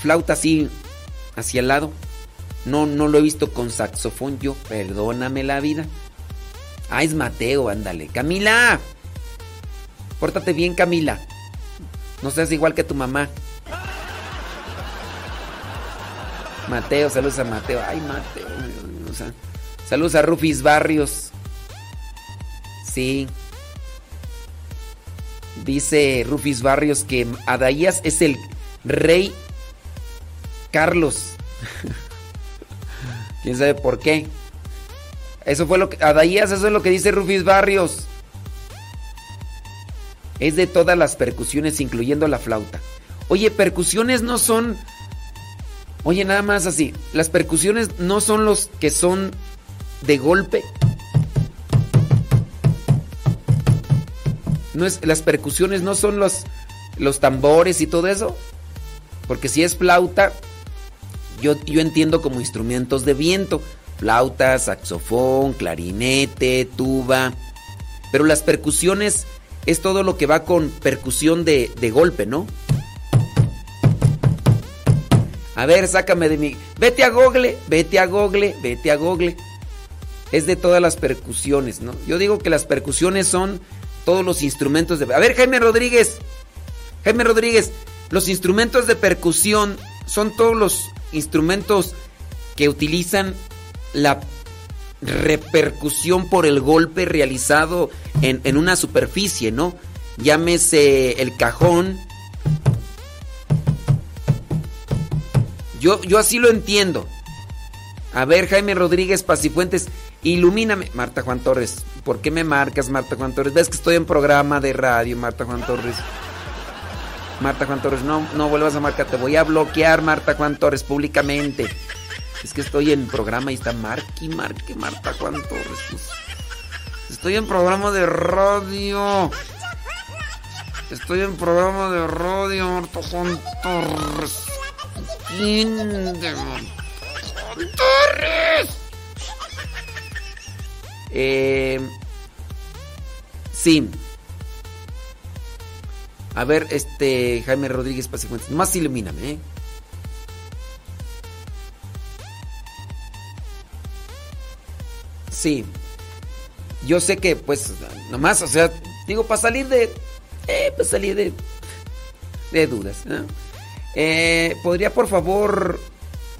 Flauta así hacia el lado. No, no lo he visto con saxofón. Yo, perdóname la vida. Ah, es Mateo, ándale. Camila. Pórtate bien, Camila. No seas igual que tu mamá. Mateo, saludos a Mateo. Ay, Mateo. saludos a Rufis Barrios. Sí. Dice Rufis Barrios que Adaías es el rey Carlos. (laughs) ¿Quién sabe por qué? Eso fue lo que... Adaías, eso es lo que dice Rufis Barrios. Es de todas las percusiones, incluyendo la flauta. Oye, percusiones no son... Oye, nada más así. Las percusiones no son los que son de golpe. No es, las percusiones no son los, los tambores y todo eso. Porque si es flauta, yo, yo entiendo como instrumentos de viento. Flauta, saxofón, clarinete, tuba. Pero las percusiones es todo lo que va con percusión de, de golpe, ¿no? A ver, sácame de mi... Vete a Google, vete a Google, vete a Google. Es de todas las percusiones, ¿no? Yo digo que las percusiones son todos los instrumentos de... A ver, Jaime Rodríguez. Jaime Rodríguez, los instrumentos de percusión son todos los instrumentos que utilizan la repercusión por el golpe realizado en, en una superficie, ¿no? Llámese el cajón, Yo, yo así lo entiendo. A ver, Jaime Rodríguez Pacifuentes, ilumíname. Marta Juan Torres, ¿por qué me marcas, Marta Juan Torres? Ves que estoy en programa de radio, Marta Juan Torres. Marta Juan Torres, no, no vuelvas a marcar, te voy a bloquear, Marta Juan Torres, públicamente. Es que estoy en programa y está Marqui, Marqui, Marta Torres. Pues. Estoy en programa de radio. Estoy en programa de radio, Marta Juan Torres. Eh, sí. A ver, este Jaime Rodríguez Pacifuentes. Más ilumíname, ¿eh? Sí. Yo sé que, pues, nomás, o sea, digo, para salir de. Eh, para salir de. de dudas, ¿no? Eh, ¿Podría por favor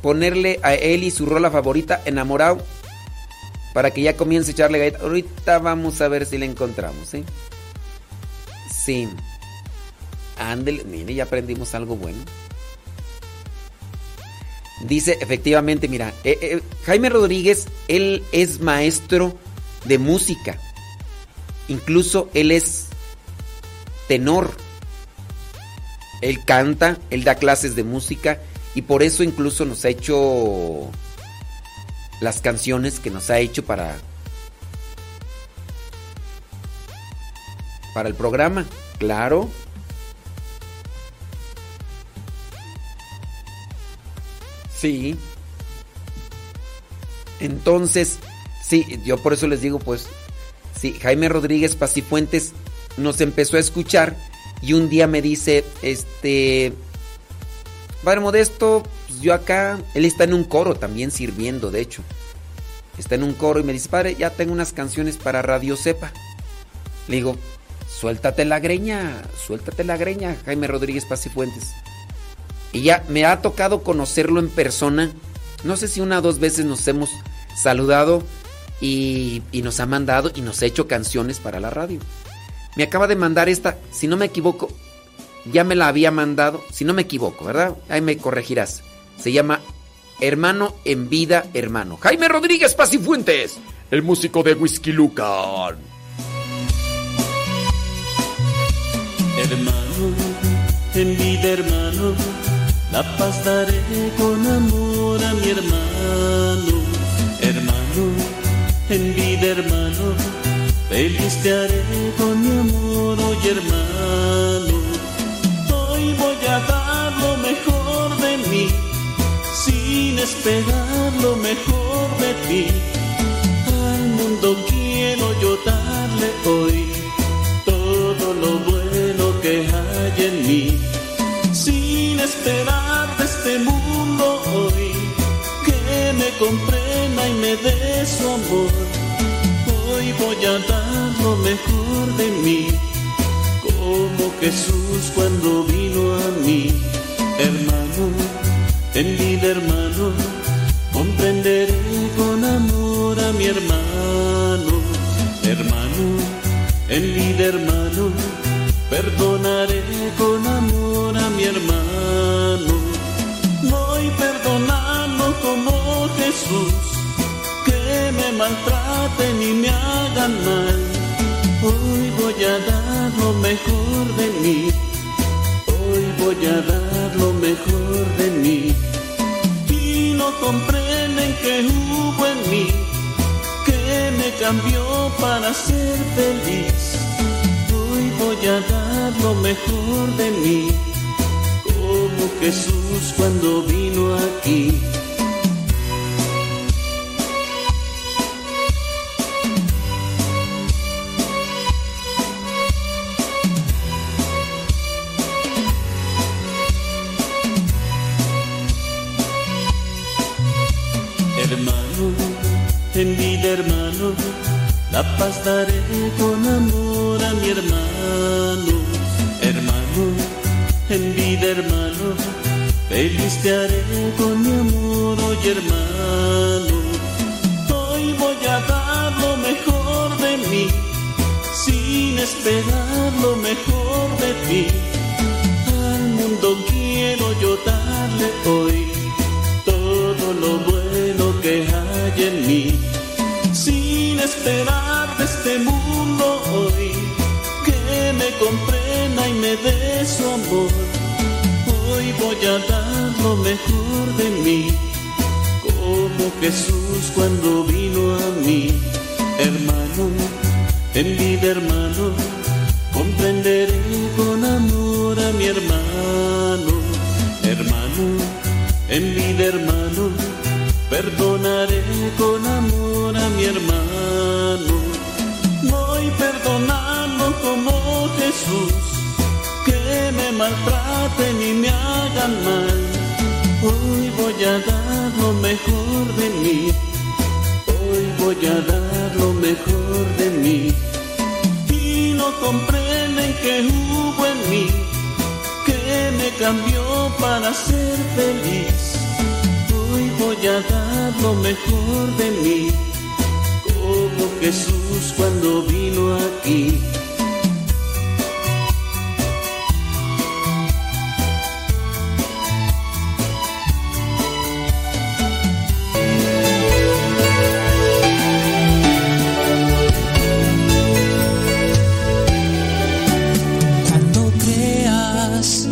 ponerle a Eli su rola favorita, Enamorado? Para que ya comience a echarle galleta. Ahorita vamos a ver si la encontramos, ¿eh? Sí. Ándele, mire, ya aprendimos algo bueno. Dice, efectivamente, mira, eh, eh, Jaime Rodríguez, él es maestro de música. Incluso él es tenor. Él canta, él da clases de música y por eso incluso nos ha hecho las canciones que nos ha hecho para para el programa, claro. Sí. Entonces, sí, yo por eso les digo, pues, sí, Jaime Rodríguez Pacifuentes nos empezó a escuchar y un día me dice, este, Padre Modesto, pues yo acá, él está en un coro también sirviendo, de hecho. Está en un coro y me dice, Padre, ya tengo unas canciones para Radio Cepa. Le digo, suéltate la greña, suéltate la greña, Jaime Rodríguez Pacifuentes. Y ya me ha tocado conocerlo en persona. No sé si una o dos veces nos hemos saludado y, y nos ha mandado y nos ha hecho canciones para la radio. Me acaba de mandar esta, si no me equivoco, ya me la había mandado, si no me equivoco, ¿verdad? Ahí me corregirás. Se llama Hermano en Vida Hermano. Jaime Rodríguez Pacifuentes, el músico de Whisky Lucan. Hermano, en vida hermano, la paz daré con amor a mi hermano. Hermano, en vida hermano, Feliz te haré con mi amor, hoy hermano. Hoy voy a dar lo mejor de mí, sin esperar lo mejor de ti. Al mundo quiero yo darle hoy dé su amor Hoy voy a dar lo mejor de mí, como Jesús cuando vino a mí. Hermano, en vida hermano, comprenderé con amor a mi hermano. Hermano, en vida hermano, perdonaré con amor a mi hermano. Voy perdonando como Jesús, me maltraten y me hagan mal. Hoy voy a dar lo mejor de mí, hoy voy a dar lo mejor de mí. Y no comprenden que hubo en mí, que me cambió para ser feliz. Hoy voy a dar lo mejor de mí, como Jesús cuando vino aquí. Hermano, la paz daré con amor a mi hermano. Hermano, en vida hermano, feliz te haré con mi amor hoy hermano. Hoy voy a dar lo mejor de mí, sin esperar lo mejor de ti. Al mundo quiero yo darle hoy todo lo bueno que hay en mí, esperar de este mundo hoy que me comprenda y me dé su amor. Hoy voy a dar lo mejor de mí, como Jesús cuando vino a mí, hermano, en vida hermano, comprenderé con amor a mi hermano, hermano en vida hermano, perdonaré con amor a mi hermano. Voy perdonando como Jesús, que me maltraten y me hagan mal. Hoy voy a dar lo mejor de mí, hoy voy a dar lo mejor de mí. Y no comprenden que hubo en mí que me cambió para ser feliz. Voy a dar lo mejor de mí, como Jesús cuando vino aquí. Cuando creas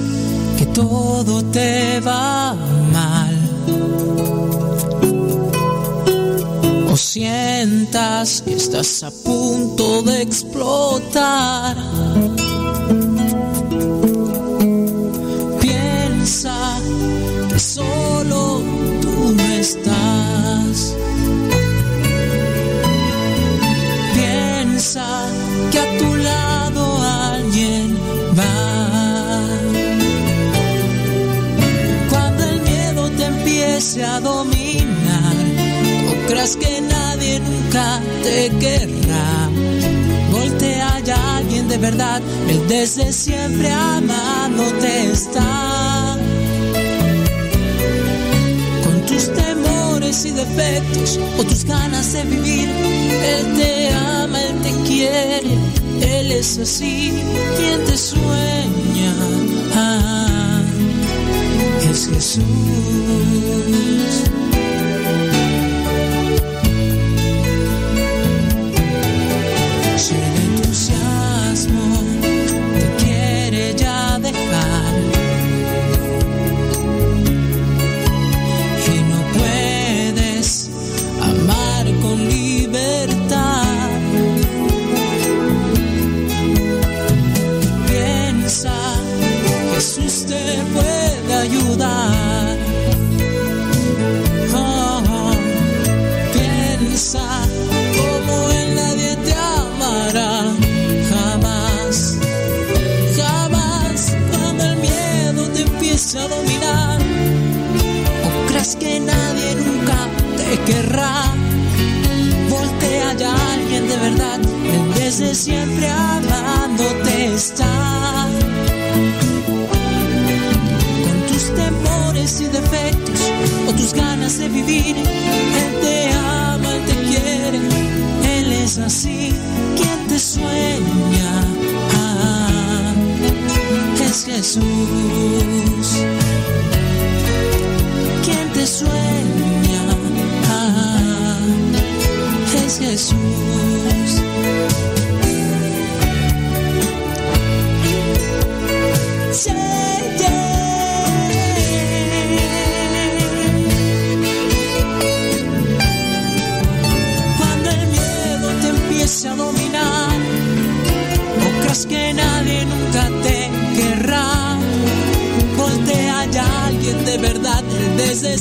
que todo te va sientas que estás a punto de explotar, piensa que solo tú no estás. Piensa que a tu lado alguien va. Cuando el miedo te empiece a dominar, no creas que nadie te querrá. Voltea ya alguien de verdad, él desde siempre amándote está. Con tus temores y defectos o tus ganas de vivir, él te ama, él te quiere, él es así, quien te sueña. Ah, es Jesús. Jesús. Quien te sueña ah, es Jesús.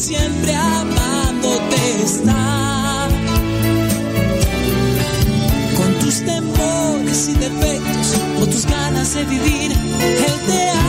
siempre amándote está. Con tus temores y defectos o tus ganas de vivir, Él te ama.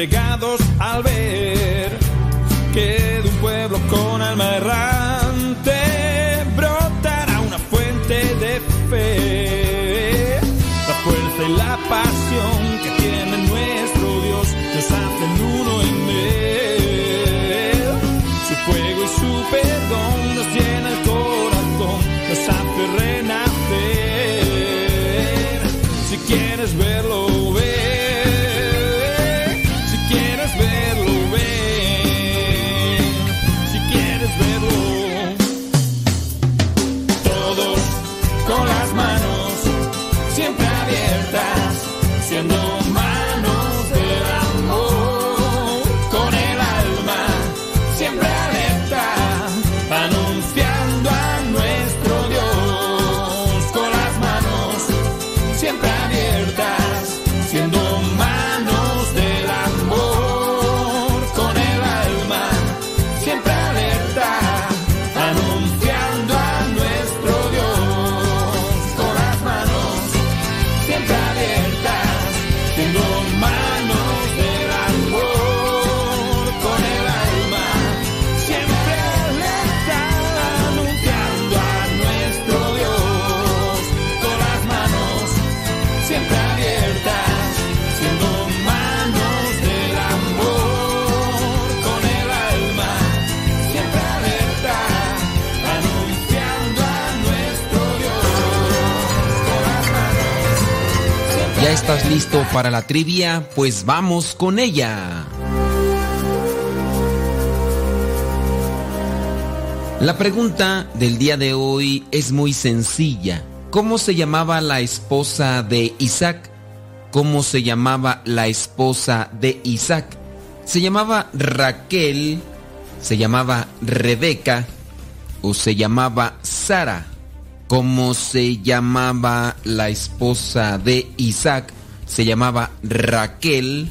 entregados al ver que de un pueblo con alma errante brotará una fuente de fe. La fuerza y la pasión que tiene nuestro Dios nos hacen uno en él. Su fuego y su perdón nos llena el corazón, nos hace renacer. Si quieres verlo, estás listo para la trivia? Pues vamos con ella. La pregunta del día de hoy es muy sencilla. ¿Cómo se llamaba la esposa de Isaac? ¿Cómo se llamaba la esposa de Isaac? ¿Se llamaba Raquel? ¿Se llamaba Rebeca? ¿O se llamaba Sara? ¿Cómo se llamaba la esposa de Isaac? ¿Se llamaba Raquel?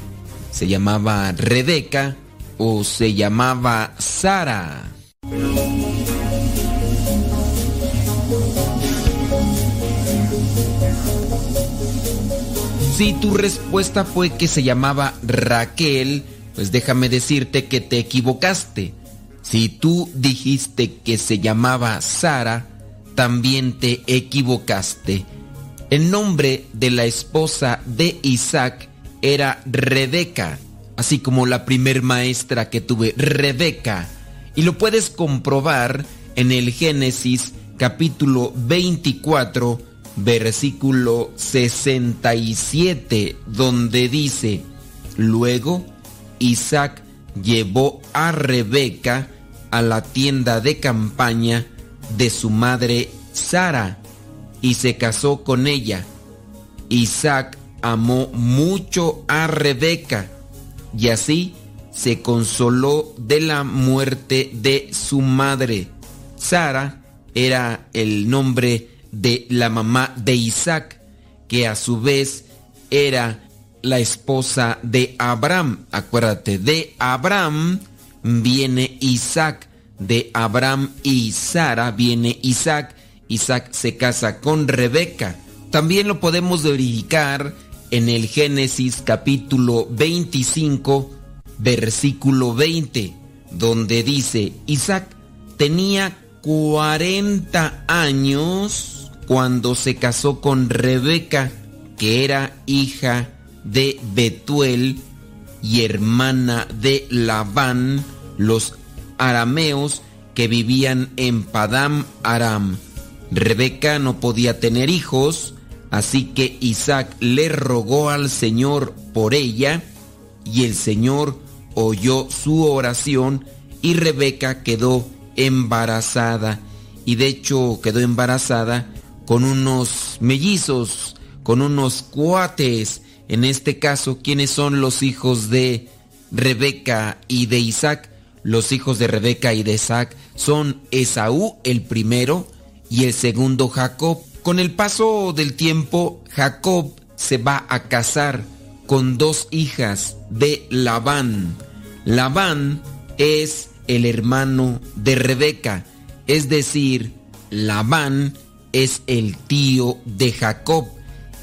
¿Se llamaba Rebeca? ¿O se llamaba Sara? Si tu respuesta fue que se llamaba Raquel, pues déjame decirte que te equivocaste. Si tú dijiste que se llamaba Sara, también te equivocaste. El nombre de la esposa de Isaac era Rebeca, así como la primer maestra que tuve, Rebeca. Y lo puedes comprobar en el Génesis capítulo 24, versículo 67, donde dice, luego Isaac llevó a Rebeca a la tienda de campaña de su madre Sara y se casó con ella. Isaac amó mucho a Rebeca y así se consoló de la muerte de su madre. Sara era el nombre de la mamá de Isaac, que a su vez era la esposa de Abraham. Acuérdate, de Abraham viene Isaac, de Abraham y Sara viene Isaac. Isaac se casa con Rebeca. También lo podemos verificar en el Génesis capítulo 25, versículo 20, donde dice, Isaac tenía 40 años cuando se casó con Rebeca, que era hija de Betuel y hermana de Labán, los arameos que vivían en Padam Aram. Rebeca no podía tener hijos, así que Isaac le rogó al Señor por ella, y el Señor oyó su oración y Rebeca quedó embarazada y de hecho quedó embarazada con unos mellizos, con unos cuates. En este caso, ¿quiénes son los hijos de Rebeca y de Isaac? Los hijos de Rebeca y de Isaac son Esaú el primero y el segundo Jacob. Con el paso del tiempo, Jacob se va a casar con dos hijas de Labán. Labán es el hermano de Rebeca, es decir, Labán es el tío de Jacob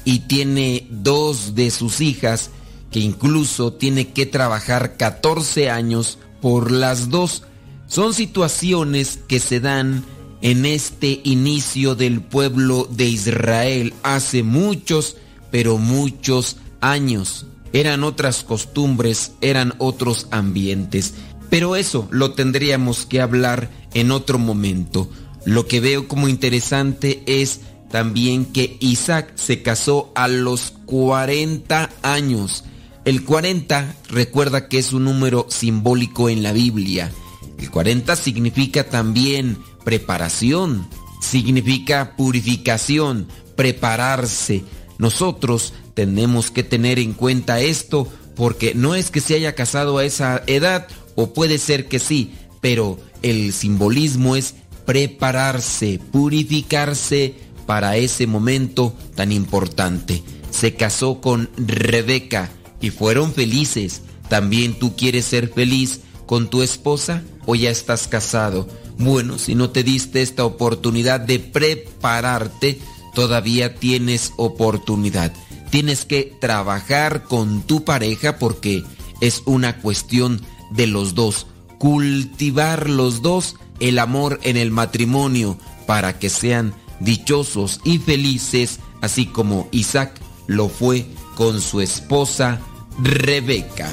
y tiene dos de sus hijas que incluso tiene que trabajar 14 años por las dos. Son situaciones que se dan en este inicio del pueblo de Israel hace muchos, pero muchos años. Eran otras costumbres, eran otros ambientes. Pero eso lo tendríamos que hablar en otro momento. Lo que veo como interesante es también que Isaac se casó a los 40 años. El 40 recuerda que es un número simbólico en la Biblia. El 40 significa también preparación, significa purificación, prepararse. Nosotros tenemos que tener en cuenta esto porque no es que se haya casado a esa edad o puede ser que sí, pero el simbolismo es prepararse, purificarse para ese momento tan importante. Se casó con Rebeca y fueron felices. ¿También tú quieres ser feliz con tu esposa o ya estás casado? Bueno, si no te diste esta oportunidad de prepararte, todavía tienes oportunidad. Tienes que trabajar con tu pareja porque es una cuestión de los dos, cultivar los dos el amor en el matrimonio para que sean dichosos y felices, así como Isaac lo fue con su esposa Rebeca.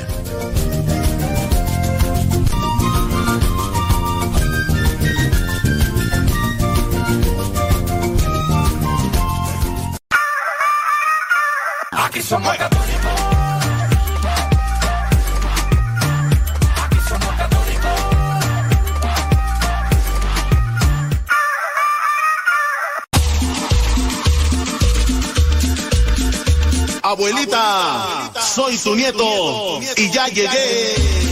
Somos católicos. Aquí somos católicos. Abuelita, soy tu nieto y ya llegué.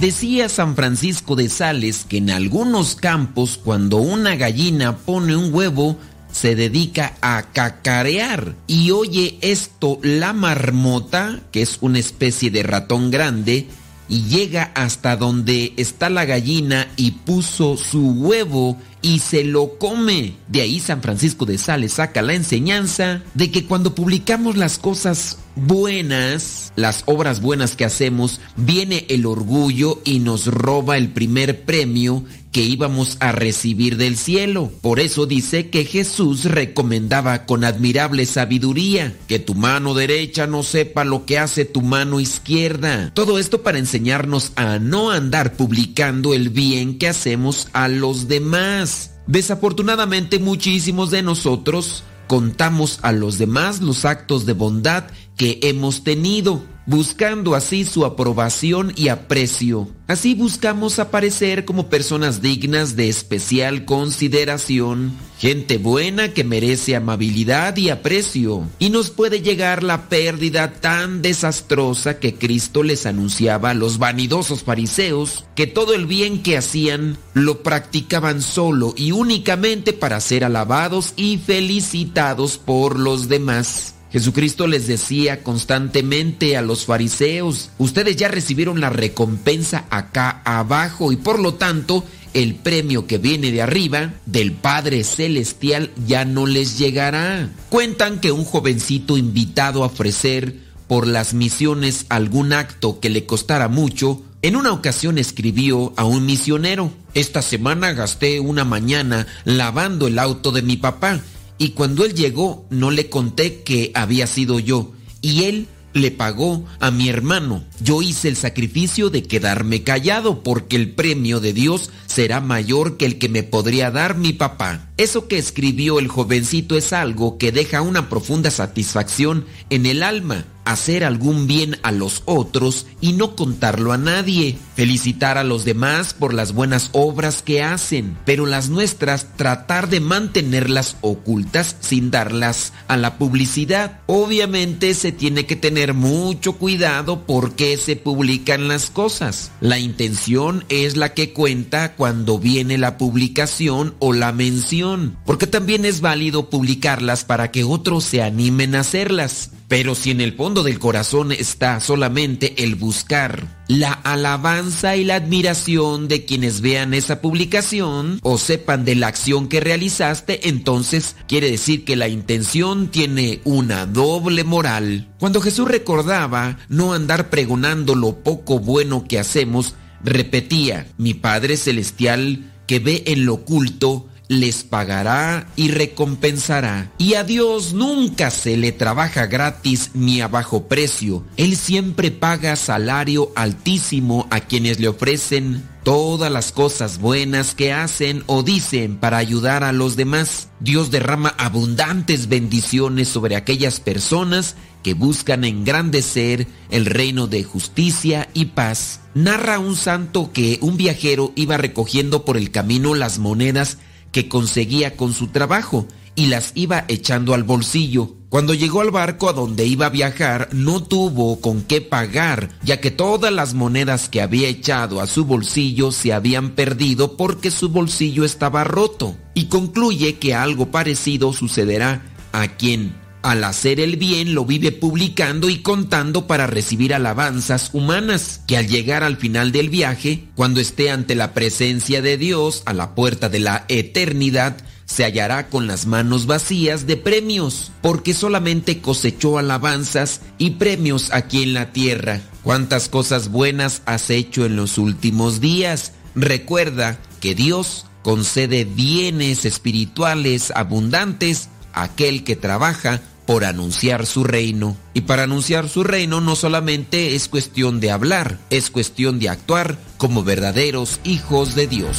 Decía San Francisco de Sales que en algunos campos cuando una gallina pone un huevo se dedica a cacarear y oye esto la marmota, que es una especie de ratón grande, y llega hasta donde está la gallina y puso su huevo y se lo come. De ahí San Francisco de Sales saca la enseñanza de que cuando publicamos las cosas buenas, las obras buenas que hacemos, viene el orgullo y nos roba el primer premio que íbamos a recibir del cielo. Por eso dice que Jesús recomendaba con admirable sabiduría que tu mano derecha no sepa lo que hace tu mano izquierda. Todo esto para enseñarnos a no andar publicando el bien que hacemos a los demás. Desafortunadamente muchísimos de nosotros contamos a los demás los actos de bondad que hemos tenido, buscando así su aprobación y aprecio. Así buscamos aparecer como personas dignas de especial consideración, gente buena que merece amabilidad y aprecio. Y nos puede llegar la pérdida tan desastrosa que Cristo les anunciaba a los vanidosos fariseos, que todo el bien que hacían lo practicaban solo y únicamente para ser alabados y felicitados por los demás. Jesucristo les decía constantemente a los fariseos, ustedes ya recibieron la recompensa acá abajo y por lo tanto el premio que viene de arriba del Padre Celestial ya no les llegará. Cuentan que un jovencito invitado a ofrecer por las misiones algún acto que le costara mucho, en una ocasión escribió a un misionero, esta semana gasté una mañana lavando el auto de mi papá y cuando él llegó no le conté que había sido yo y él le pagó a mi hermano. Yo hice el sacrificio de quedarme callado porque el premio de Dios será mayor que el que me podría dar mi papá. Eso que escribió el jovencito es algo que deja una profunda satisfacción en el alma. Hacer algún bien a los otros y no contarlo a nadie. Felicitar a los demás por las buenas obras que hacen, pero las nuestras tratar de mantenerlas ocultas sin darlas a la publicidad. Obviamente se tiene que tener mucho cuidado porque se publican las cosas. La intención es la que cuenta cuando viene la publicación o la mención, porque también es válido publicarlas para que otros se animen a hacerlas. Pero si en el fondo del corazón está solamente el buscar la alabanza y la admiración de quienes vean esa publicación o sepan de la acción que realizaste, entonces quiere decir que la intención tiene una doble moral. Cuando Jesús recordaba no andar pregonando lo poco bueno que hacemos, repetía, mi Padre Celestial que ve en lo oculto, les pagará y recompensará. Y a Dios nunca se le trabaja gratis ni a bajo precio. Él siempre paga salario altísimo a quienes le ofrecen todas las cosas buenas que hacen o dicen para ayudar a los demás. Dios derrama abundantes bendiciones sobre aquellas personas que buscan engrandecer el reino de justicia y paz. Narra un santo que un viajero iba recogiendo por el camino las monedas que conseguía con su trabajo y las iba echando al bolsillo. Cuando llegó al barco a donde iba a viajar, no tuvo con qué pagar, ya que todas las monedas que había echado a su bolsillo se habían perdido porque su bolsillo estaba roto. Y concluye que algo parecido sucederá a quien al hacer el bien lo vive publicando y contando para recibir alabanzas humanas, que al llegar al final del viaje, cuando esté ante la presencia de Dios a la puerta de la eternidad, se hallará con las manos vacías de premios, porque solamente cosechó alabanzas y premios aquí en la tierra. ¿Cuántas cosas buenas has hecho en los últimos días? Recuerda que Dios concede bienes espirituales abundantes a aquel que trabaja por anunciar su reino. Y para anunciar su reino no solamente es cuestión de hablar, es cuestión de actuar como verdaderos hijos de Dios.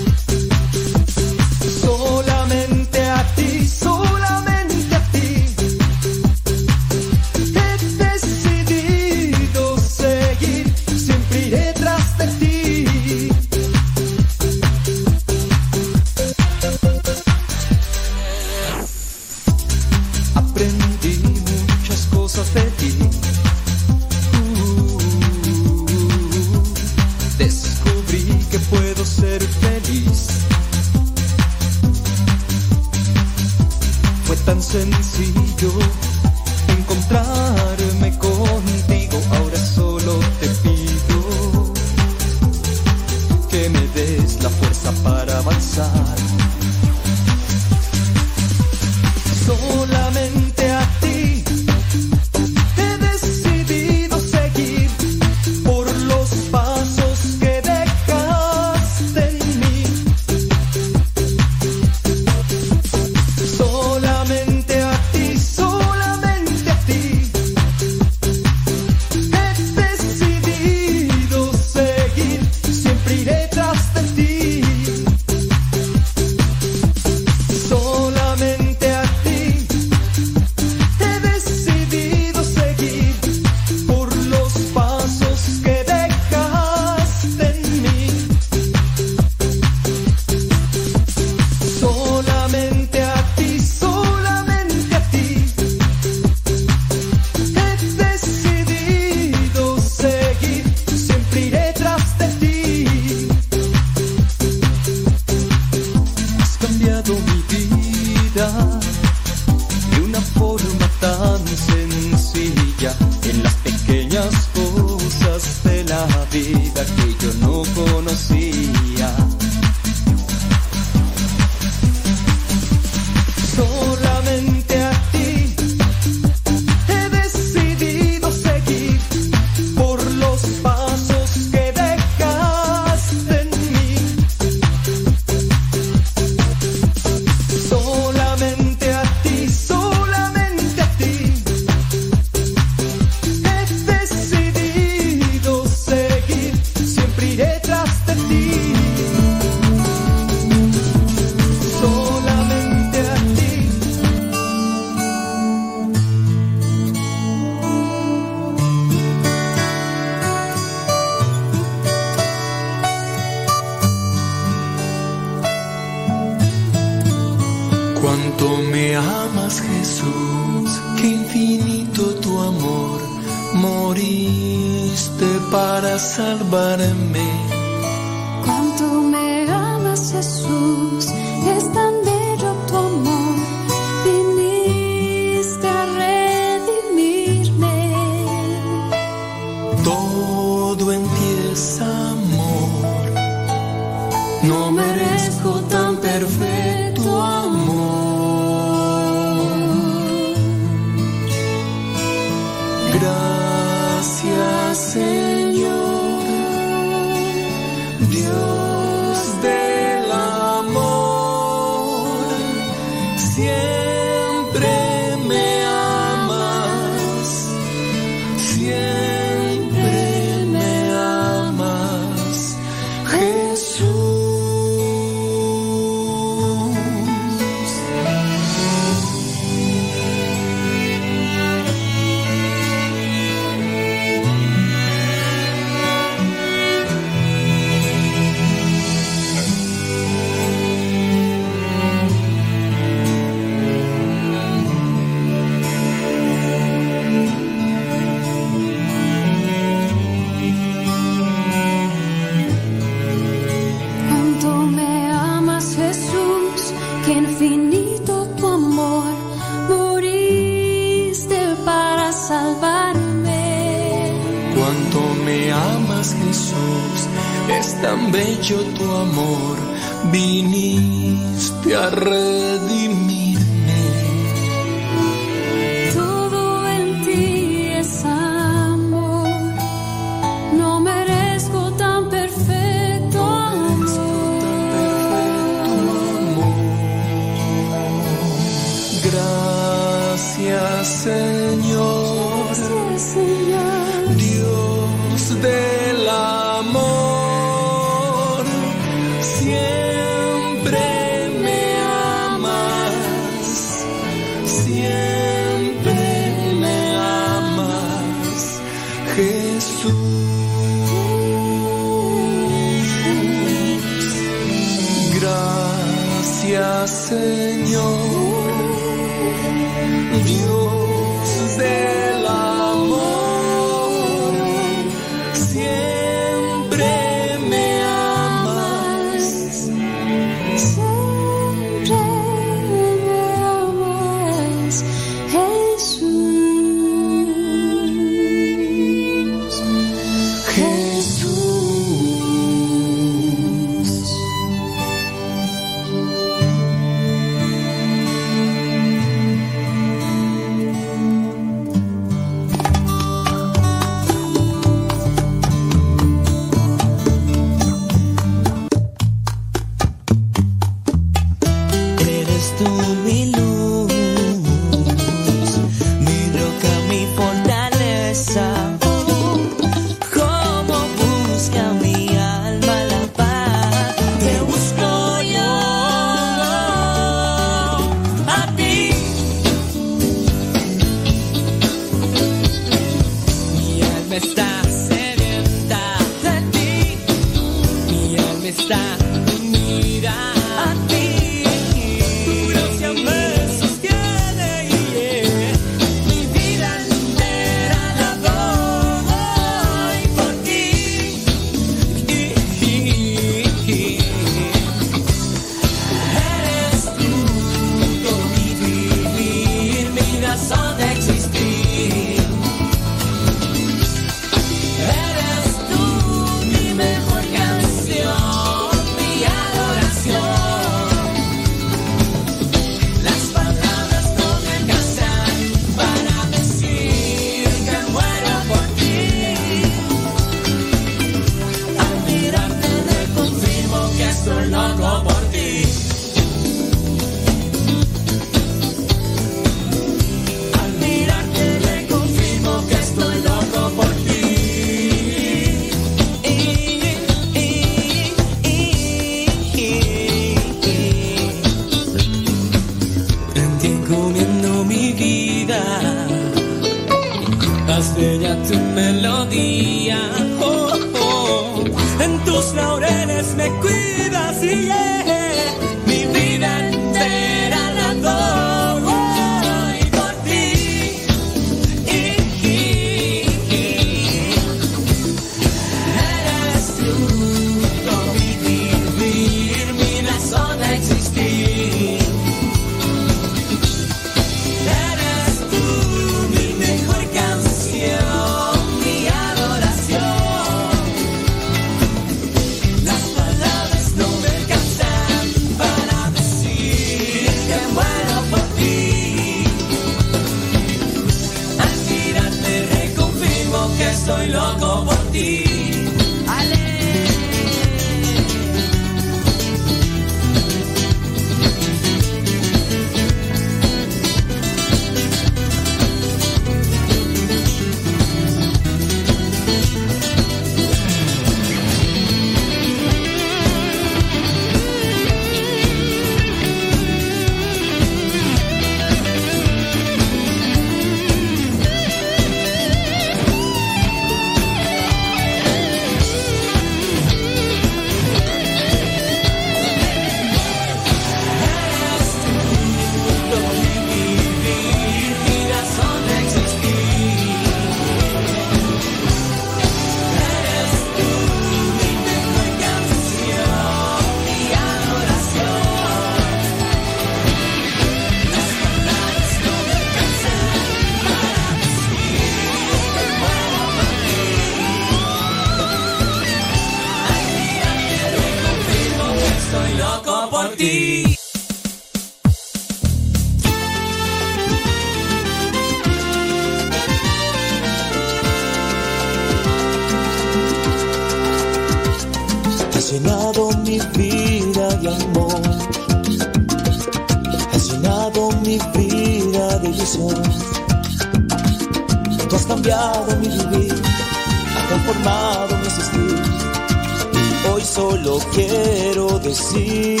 quiero decir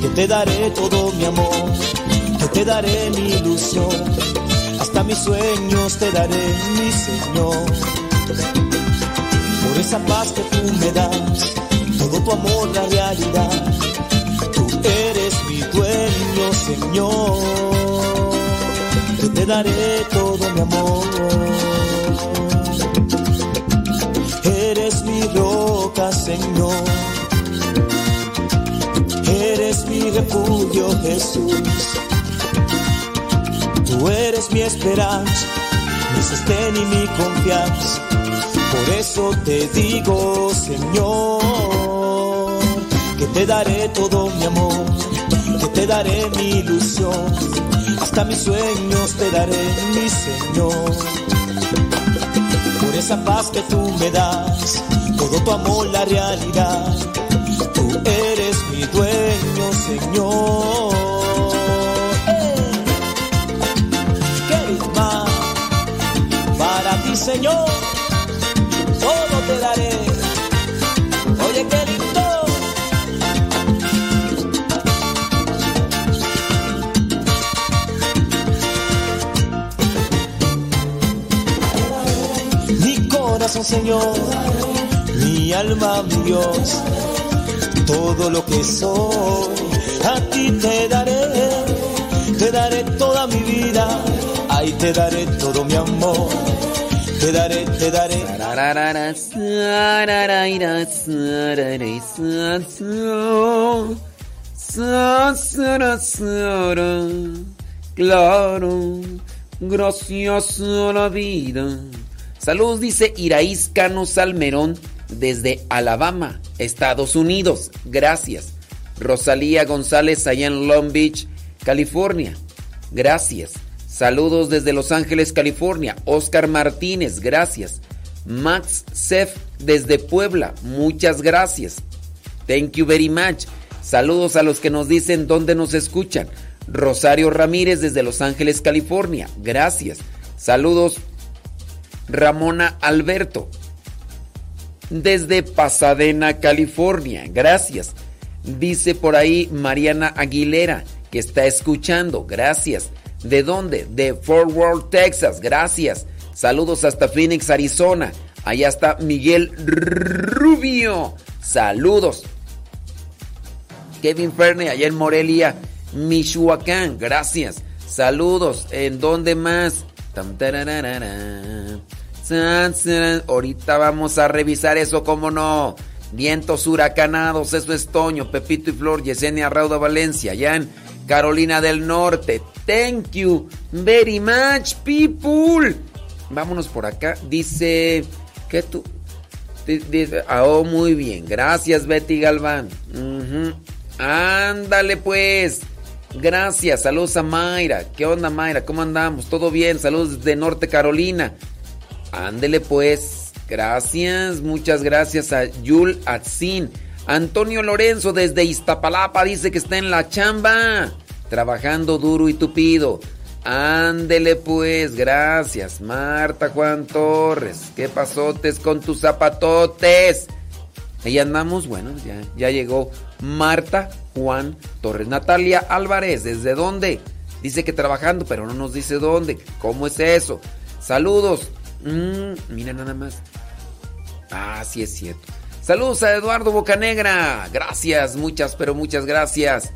que te daré todo mi amor, que te daré mi ilusión. Hasta mis sueños te daré, mi Señor por esa paz que tú me das, todo tu amor la realidad. Tú eres mi dueño, Señor. Yo te daré todo mi amor. Roca, Señor. Eres mi refugio, Jesús. Tú eres mi esperanza, mi sostén y mi confianza. Por eso te digo, Señor, que te daré todo mi amor, que te daré mi ilusión, hasta mis sueños te daré, mi Señor. Por esa paz que tú me das, tu amor la realidad, tú eres mi dueño, Señor. ¿Qué más para ti, Señor? todo te daré. Oye, qué lindo. Mi corazón, Señor, alma, mi Dios, todo lo que soy, a ti te daré, te daré toda mi vida, ahí te daré todo mi amor, te daré, te daré. Claro, gracias a la vida. Saludos, dice Iraís Cano Salmerón desde Alabama, Estados Unidos. Gracias. Rosalía González allá en Long Beach, California. Gracias. Saludos desde Los Ángeles, California. Oscar Martínez, gracias. Max Sef desde Puebla, muchas gracias. Thank you very much. Saludos a los que nos dicen dónde nos escuchan. Rosario Ramírez desde Los Ángeles, California, gracias. Saludos Ramona Alberto desde Pasadena, California, gracias. Dice por ahí Mariana Aguilera que está escuchando, gracias. ¿De dónde? De Fort Worth, Texas. Gracias. Saludos hasta Phoenix, Arizona. Allá está Miguel Rubio. Saludos. Kevin Ferne, allá en Morelia, Michoacán. Gracias. Saludos. ¿En dónde más? Tam, tarararara. Ahorita vamos a revisar eso, cómo no. Vientos huracanados, eso es Toño, Pepito y Flor, Yesenia Rauda Valencia, allá en Carolina del Norte. Thank you very much, people. Vámonos por acá. Dice que tú. di- Dice, ah, oh, muy bien. Gracias, Betty Galván. Ujú. Ándale, pues. Gracias. Saludos a Mayra. ¿Qué onda, Mayra? ¿Cómo andamos? ¿Todo bien? Saludos desde Norte Carolina. Ándele pues. Gracias, muchas gracias a Yul Atzin. Antonio Lorenzo desde Iztapalapa dice que está en la chamba, trabajando duro y tupido. Ándele pues, gracias. Marta Juan Torres, ¿qué pasotes con tus zapatotes? Ahí andamos, bueno, ya, ya llegó Marta Juan Torres. Natalia Álvarez, ¿desde dónde? Dice que trabajando, pero no nos dice dónde. ¿Cómo es eso? Saludos. Mm, mira nada más. Ah, sí es cierto. Saludos a Eduardo Bocanegra. Gracias, muchas, pero muchas gracias.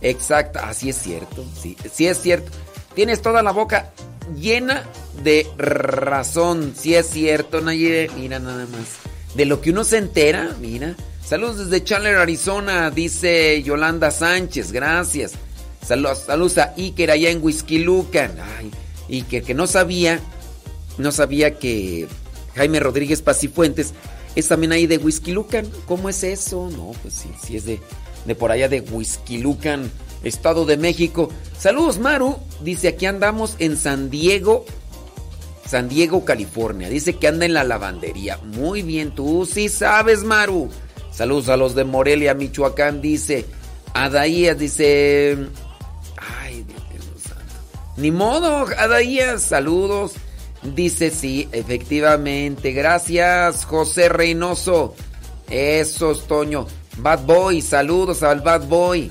Exacto, así es cierto. Sí, sí es cierto. Tienes toda la boca llena de razón. Sí es cierto, Nayire. Mira nada más. De lo que uno se entera, mira. Saludos desde Chandler, Arizona, dice Yolanda Sánchez. Gracias. Saludos, saludos a Iker allá en Whisky Lucan. Ay, Iker, que no sabía, no sabía que Jaime Rodríguez Pacifuentes es también ahí de Whisky Lucan. ¿Cómo es eso? No, pues sí, sí es de, de por allá de Whisky Lucan, Estado de México. Saludos, Maru. Dice, aquí andamos en San Diego, San Diego, California. Dice que anda en la lavandería. Muy bien, tú sí sabes, Maru. Saludos a los de Morelia, Michoacán. Dice, Adaías, dice... Ay, Dios santo. Ni modo, Adaías, saludos. Dice, sí, efectivamente. Gracias, José Reynoso. Eso, es, Toño. Bad Boy, saludos al Bad Boy.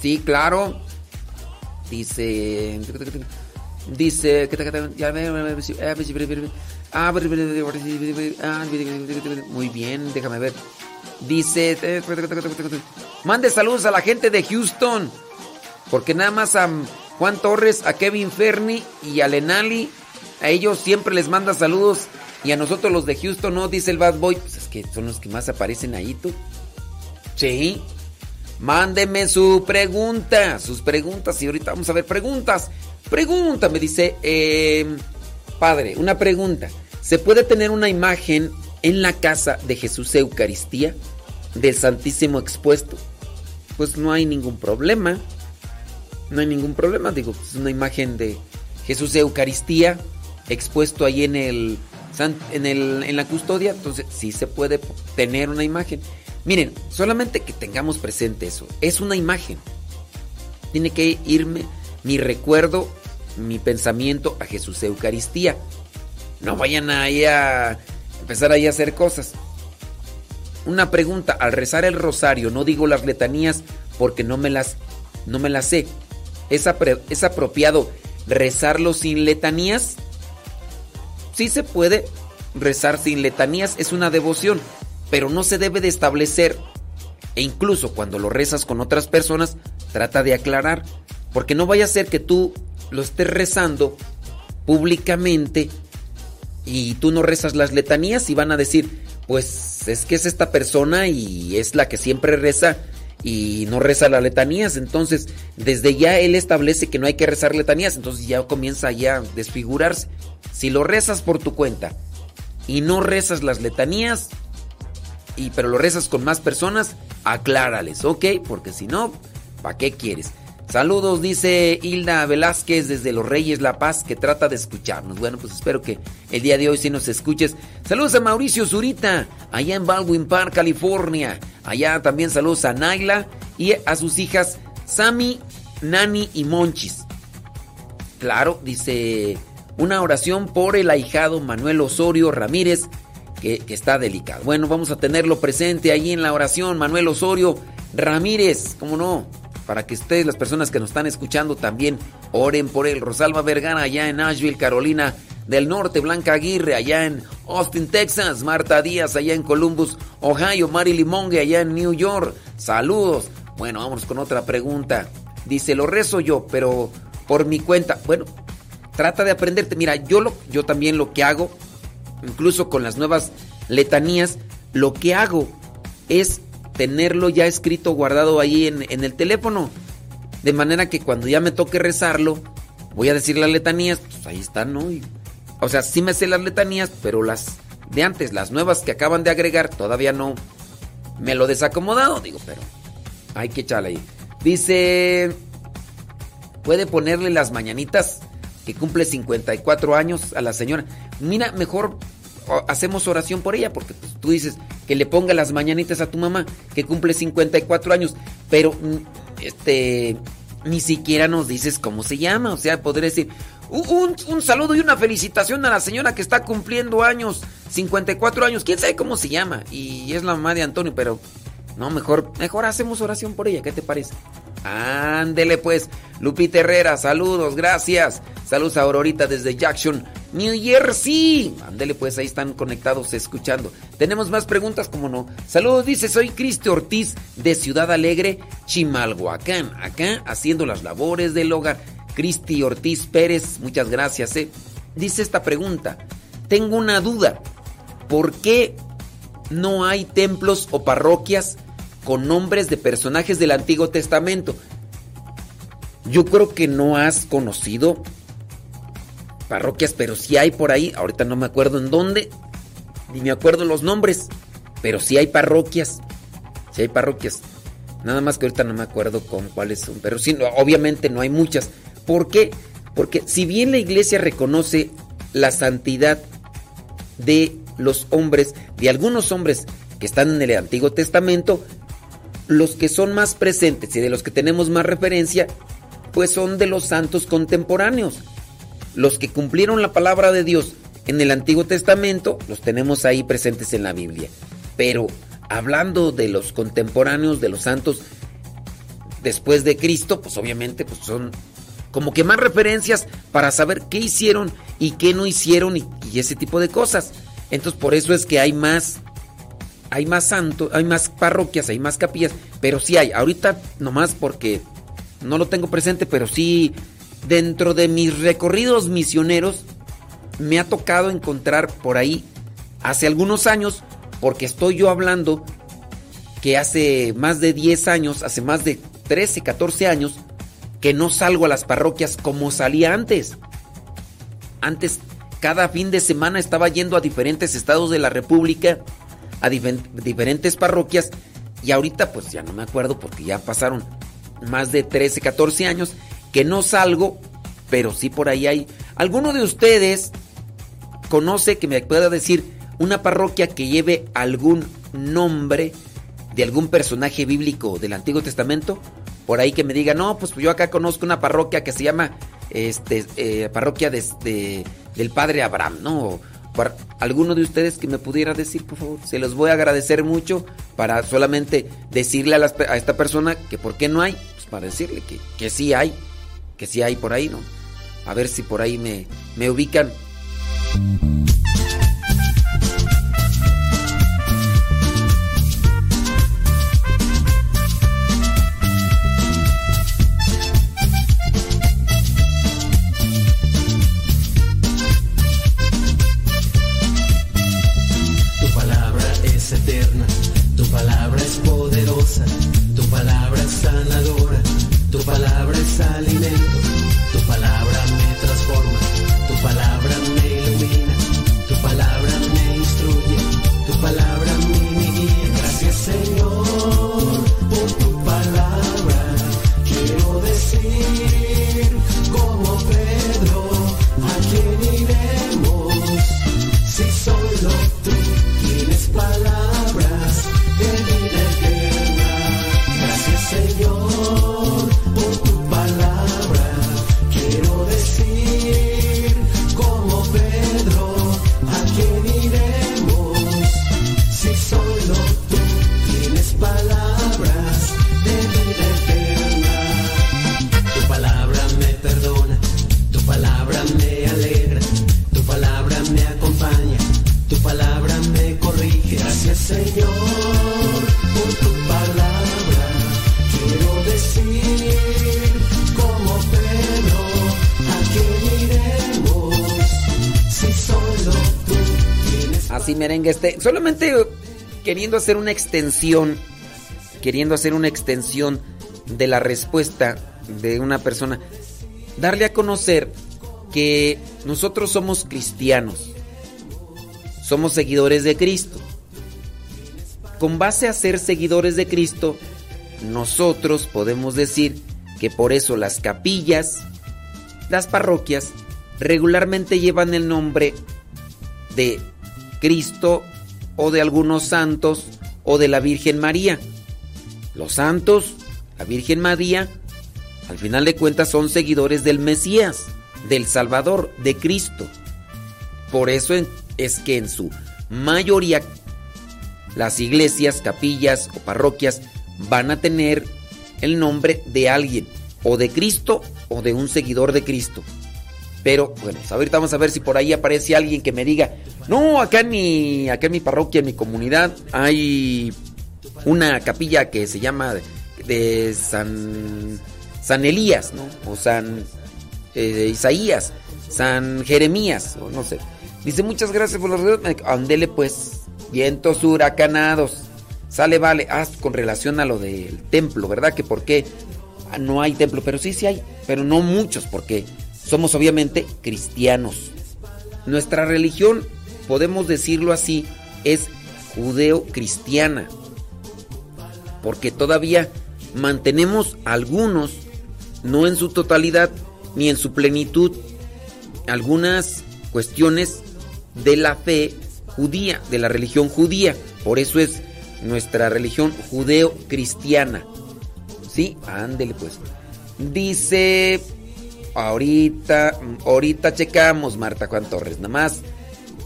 Sí, claro. Dice. Dice. Muy bien, déjame ver. Dice. Mande saludos a la gente de Houston. Porque nada más a Juan Torres, a Kevin Ferni y a Lenali. A ellos siempre les manda saludos. Y a nosotros los de Houston no, dice el Bad Boy. Pues es que son los que más aparecen ahí, tú. Sí. Mándeme su pregunta, sus preguntas. Y ahorita vamos a ver preguntas. Pregunta, me dice, eh, padre, una pregunta. ¿Se puede tener una imagen en la casa de Jesús Eucaristía del Santísimo expuesto? Pues no hay ningún problema. No hay ningún problema. Digo, es una imagen de Jesús Eucaristía expuesto ahí en el, en el en la custodia. Entonces sí se puede tener una imagen. Miren, solamente que tengamos presente eso. Es una imagen. Tiene que irme mi recuerdo, mi pensamiento a Jesús Eucaristía. No vayan ahí a empezar ahí a hacer cosas. Una pregunta, al rezar el rosario no digo las letanías porque no me las no me las sé. ¿Es, ¿Es apropiado rezarlo sin letanías? Sí se puede rezar sin letanías, es una devoción pero no se debe de establecer e incluso cuando lo rezas con otras personas, trata de aclarar, porque no vaya a ser que tú lo estés rezando públicamente y tú no rezas las letanías y van a decir, pues es que es esta persona y es la que siempre reza y no reza las letanías, entonces desde ya él establece que no hay que rezar letanías, entonces ya comienza ya a desfigurarse. Si lo rezas por tu cuenta y no rezas las letanías, y pero lo rezas con más personas, aclárales, ¿ok? Porque si no, ¿para qué quieres? Saludos, dice Hilda Velázquez desde Los Reyes La Paz, que trata de escucharnos. Bueno, pues espero que el día de hoy sí nos escuches. Saludos a Mauricio Zurita, allá en Baldwin Park, California. Allá también saludos a Naila y a sus hijas Sammy, Nani y Monchis. Claro, dice una oración por el ahijado Manuel Osorio Ramírez, que, que, está delicado. Bueno, vamos a tenerlo presente ahí en la oración, Manuel Osorio Ramírez, ¿cómo no? Para que ustedes, las personas que nos están escuchando, también oren por él. Rosalba Vergara, allá en Nashville, Carolina del Norte, Blanca Aguirre, allá en Austin, Texas, Marta Díaz, allá en Columbus, Ohio, Mari Limongue, allá en New York. Saludos. Bueno, vamos con otra pregunta. Dice, lo rezo yo, pero por mi cuenta. Bueno, trata de aprenderte. Mira, yo, lo, yo también lo que hago incluso con las nuevas letanías, lo que hago es tenerlo ya escrito, guardado ahí en, el teléfono. De manera que cuando ya me toque rezarlo, voy a decir las letanías, pues ahí están, ¿no? Y, o sea, sí me sé las letanías, pero las de antes, las nuevas que acaban de agregar, todavía no me lo desacomodado, digo, pero hay que echarle ahí. Dice, puede ponerle las mañanitas que cumple 54 años a la señora. Mira, mejor hacemos oración por ella, porque pues, tú dices que le ponga las mañanitas a tu mamá, que cumple 54 años, pero mm, este ni siquiera nos dices cómo se llama, o sea, podría decir "U- un, un saludo y una felicitación a la señora que está cumpliendo años, 54 años, quién sabe cómo se llama, y es la mamá de Antonio, pero no, mejor, mejor hacemos oración por ella, ¿qué te parece? Ándele pues, Lupita Herrera, saludos, gracias. Saludos a Aurorita desde Jackson, New Jersey. Ándele pues, ahí están conectados escuchando. Tenemos más preguntas, como no. Saludos, dice, soy Cristi Ortiz de Ciudad Alegre, Chimalhuacán. Acá haciendo las labores del hogar. Cristi Ortiz Pérez, muchas gracias. eh. Dice esta pregunta, tengo una duda. ¿Por qué no hay templos o parroquias con nombres de personajes del Antiguo Testamento? Yo creo que no has conocido parroquias, pero sí hay por ahí. Ahorita no me acuerdo en dónde, ni me acuerdo los nombres, pero sí hay parroquias. Sí hay parroquias. Nada más que ahorita no me acuerdo con cuáles son, pero sí, obviamente no hay muchas. ¿Por qué? Porque si bien la iglesia reconoce la santidad de los hombres, de algunos hombres que están en el Antiguo Testamento, los que son más presentes y de los que tenemos más referencia, pues son de los santos contemporáneos. Los que cumplieron la palabra de Dios en el Antiguo Testamento, los tenemos ahí presentes en la Biblia. Pero hablando de los contemporáneos, de los santos después de Cristo, pues obviamente pues son como que más referencias para saber qué hicieron y qué no hicieron y, y ese tipo de cosas. Entonces por eso es que hay más hay más santos, hay más parroquias, hay más capillas, pero sí hay. Ahorita nomás porque no lo tengo presente, pero sí dentro de mis recorridos misioneros me ha tocado encontrar por ahí hace algunos años, porque estoy yo hablando que hace más de 10 años, hace más de 13, 14 años, que no salgo a las parroquias como salía antes. Antes, cada fin de semana estaba yendo a diferentes estados de la República, a diferentes parroquias, y ahorita pues ya no me acuerdo porque ya pasaron más de 13, 14 años que no salgo, pero sí por ahí hay. ¿Alguno de ustedes conoce que me pueda decir una parroquia que lleve algún nombre de algún personaje bíblico del Antiguo Testamento? Por ahí que me diga, no, pues yo acá conozco una parroquia que se llama este, eh, parroquia de- del Padre Abraham, ¿no? O par- alguno de ustedes que me pudiera decir, por favor, se los voy a agradecer mucho para solamente decirle a, las a esta persona que por qué no hay, pues para decirle que, que sí hay, que sí hay por ahí, ¿no? A ver si por ahí me, me ubican. Alimento, este. Solamente queriendo hacer una extensión. Queriendo hacer una extensión de la respuesta de una persona. Darle a conocer que nosotros somos cristianos. Somos seguidores de Cristo. Con base a ser seguidores de Cristo, nosotros podemos decir que por eso las capillas, las parroquias, regularmente llevan el nombre de Cristo o de algunos santos o de la Virgen María. Los santos, la Virgen María, al final de cuentas son seguidores del Mesías, del Salvador, de Cristo. Por eso es que en su mayoría las iglesias, capillas o parroquias van a tener el nombre de alguien, o de Cristo o de un seguidor de Cristo. Pero bueno, pues ahorita vamos a ver si por ahí aparece alguien que me diga, no, acá en mi, acá en mi parroquia, en mi comunidad, hay una capilla que se llama de San, San Elías, ¿no? O San eh, Isaías, San Jeremías, o no sé. Dice, muchas gracias por los. Andele pues, vientos huracanados. Sale, vale. Ah, con relación a lo del templo, ¿verdad? Que por qué no hay templo, pero sí, sí hay, pero no muchos, porque somos obviamente cristianos. Nuestra religión, podemos decirlo así, es judeo-cristiana, porque todavía mantenemos algunos, no en su totalidad ni en su plenitud, algunas cuestiones de la fe judía, de la religión judía. Por eso es nuestra religión judeo-cristiana. Sí, ándele pues. Dice, ahorita, ahorita checamos, Marta Juan Torres, nada más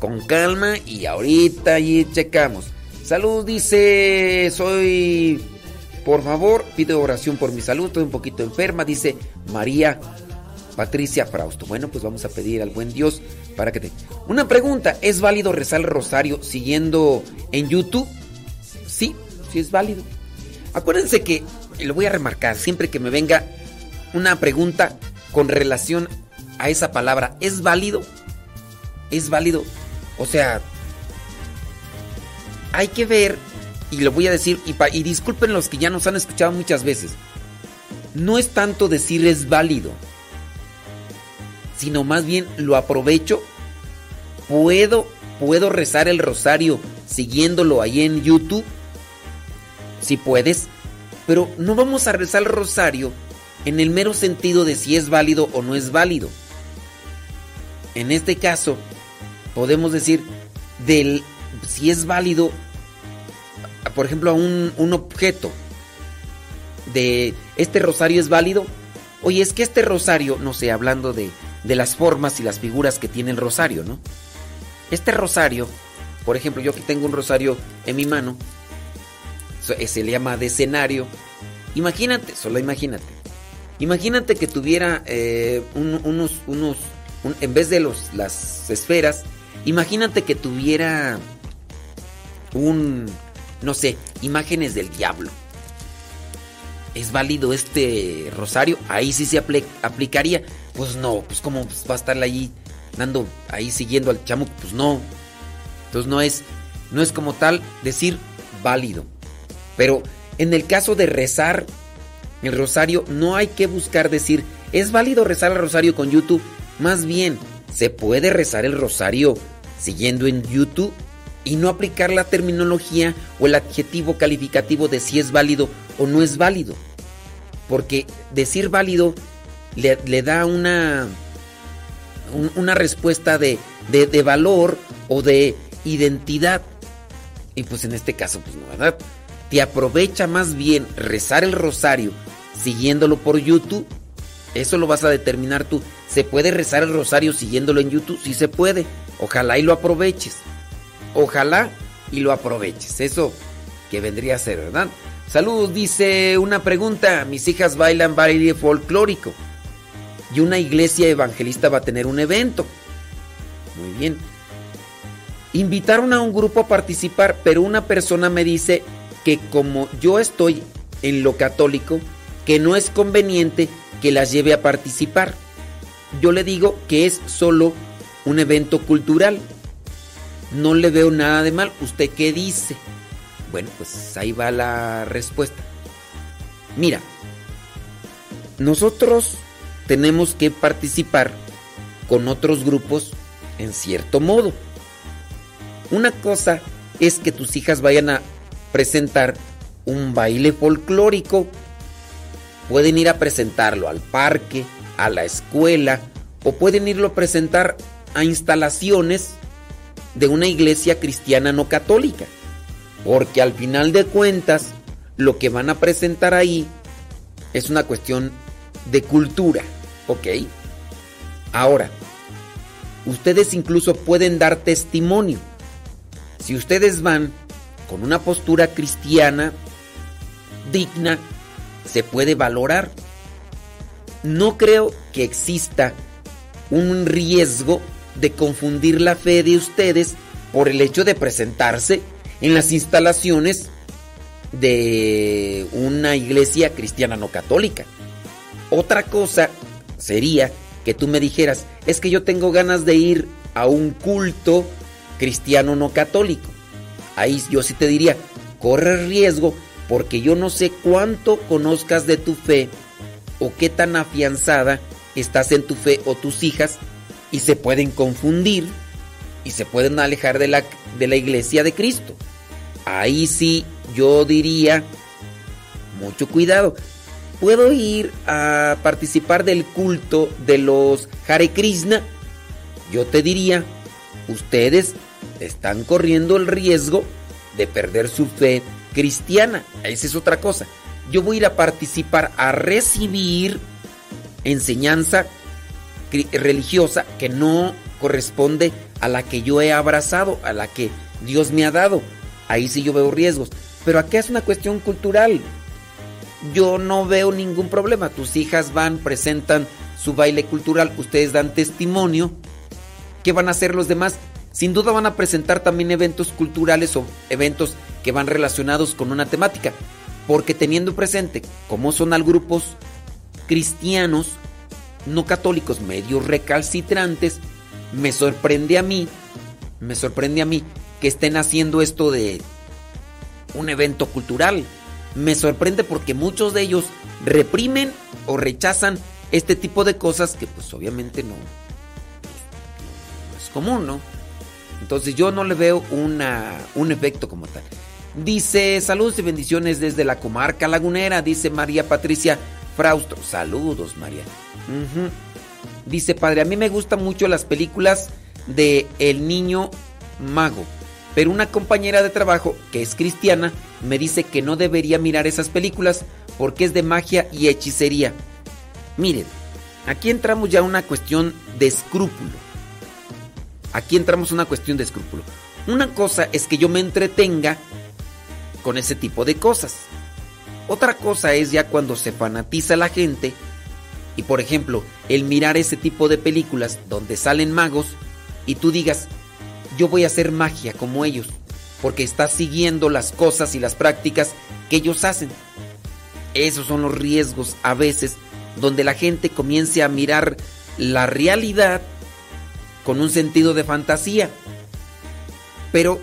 con calma y ahorita allí checamos. Salud, dice, soy, por favor, pido oración por mi salud, estoy un poquito enferma, dice María Patricia Frausto. Bueno, pues vamos a pedir al buen Dios para que te... Una pregunta, ¿es válido rezar el rosario siguiendo en YouTube? Sí, sí es válido. Acuérdense que, y lo voy a remarcar, siempre que me venga una pregunta con relación a esa palabra, ¿es válido? ¿Es válido? O sea, hay que ver, y lo voy a decir, y, disculpen los que ya nos han escuchado muchas veces, no es tanto decir es válido, sino más bien lo aprovecho, puedo, puedo rezar el rosario siguiéndolo ahí en YouTube, si puedes, pero no vamos a rezar el rosario en el mero sentido de si es válido o no es válido. En este caso, podemos decir del si es válido, por ejemplo, a un, un objeto de este rosario es válido. Oye, es que este rosario, no sé, hablando de, de las formas y las figuras que tiene el rosario, ¿no? Este rosario, por ejemplo, yo aquí tengo un rosario en mi mano, se se le llama de escenario. Imagínate, solo imagínate. Imagínate que tuviera eh, un- unos, unos, un- en vez de los, las esferas, imagínate que tuviera un, no sé, imágenes del diablo. ¿Es válido este rosario? Ahí sí se apli- aplicaría. Pues no, pues como pues, va a estar ahí dando, ahí siguiendo al chamuco, pues no. Entonces no es, no es como tal decir válido. Pero en el caso de rezar el rosario, no hay que buscar decir, ¿es válido rezar el rosario con YouTube? Más bien, se puede rezar el rosario siguiendo en YouTube y no aplicar la terminología o el adjetivo calificativo de si es válido o no es válido. Porque decir válido le, da una, un- una respuesta de, de- de valor o de identidad. Y pues en este caso, pues no, ¿verdad? Te aprovecha más bien rezar el rosario siguiéndolo por YouTube. Eso lo vas a determinar tú. ¿Se puede rezar el rosario siguiéndolo en YouTube? Sí se puede. Ojalá y lo aproveches. Ojalá y lo aproveches. Eso que vendría a ser, ¿verdad? Saludos, dice una pregunta. Mis hijas bailan baile folclórico. Y una iglesia evangelista va a tener un evento. Muy bien. Invitaron a un grupo a participar, pero una persona me dice que como yo estoy en lo católico, que no es conveniente que las lleve a participar. Yo le digo que es solo un evento cultural. No le veo nada de mal. ¿Usted qué dice? Bueno, pues ahí va la respuesta. Mira, nosotros tenemos que participar con otros grupos en cierto modo. Una cosa es que tus hijas vayan a presentar un baile folclórico. Pueden ir a presentarlo al parque, a la escuela o pueden irlo a presentar a instalaciones de una iglesia cristiana no católica. Porque al final de cuentas, lo que van a presentar ahí es una cuestión de cultura, ¿ok? Ahora, ustedes incluso pueden dar testimonio. Si ustedes van con una postura cristiana digna, se puede valorar. No creo que exista un riesgo de confundir la fe de ustedes por el hecho de presentarse en las instalaciones de una iglesia cristiana no católica. Otra cosa sería que tú me dijeras, es que yo tengo ganas de ir a un culto cristiano no católico. Ahí yo sí te diría, corre riesgo porque yo no sé cuánto conozcas de tu fe o qué tan afianzada estás en tu fe o tus hijas y se pueden confundir y se pueden alejar de la, de la iglesia de Cristo. Ahí sí yo diría, mucho cuidado. Puedo ir a participar del culto de los Hare Krishna. Yo te diría, ustedes están corriendo el riesgo de perder su fe cristiana. Esa es otra cosa. Yo voy a ir a participar, a recibir enseñanza religiosa que no corresponde a la que yo he abrazado, a la que Dios me ha dado. Ahí sí yo veo riesgos. Pero aquí es una cuestión cultural. Yo no veo ningún problema. Tus hijas van, presentan su baile cultural, ustedes dan testimonio. ¿Qué van a hacer los demás? Sin duda van a presentar también eventos culturales o eventos que van relacionados con una temática. Porque teniendo presente cómo son al grupos cristianos, no católicos, medio recalcitrantes, me sorprende a mí, me sorprende a mí que estén haciendo esto de un evento cultural. Me sorprende porque muchos de ellos reprimen o rechazan este tipo de cosas que pues obviamente no es común, ¿no? Entonces yo no le veo una, un efecto como tal. Dice, saludos y bendiciones desde la comarca lagunera, dice María Patricia Frausto. Saludos, María. Dice, padre, a mí me gustan mucho las películas de El Niño Mago, pero una compañera de trabajo, que es cristiana, me dice que no debería mirar esas películas porque es de magia y hechicería. Miren, aquí entramos ya a una cuestión de escrúpulo. Aquí entramos a una cuestión de escrúpulo. Una cosa es que yo me entretenga con ese tipo de cosas. Otra cosa es ya cuando se fanatiza la gente y por ejemplo el mirar ese tipo de películas donde salen magos y tú digas, yo voy a hacer magia como ellos, porque estás siguiendo las cosas y las prácticas que ellos hacen. Esos son los riesgos a veces donde la gente comience a mirar la realidad con un sentido de fantasía. Pero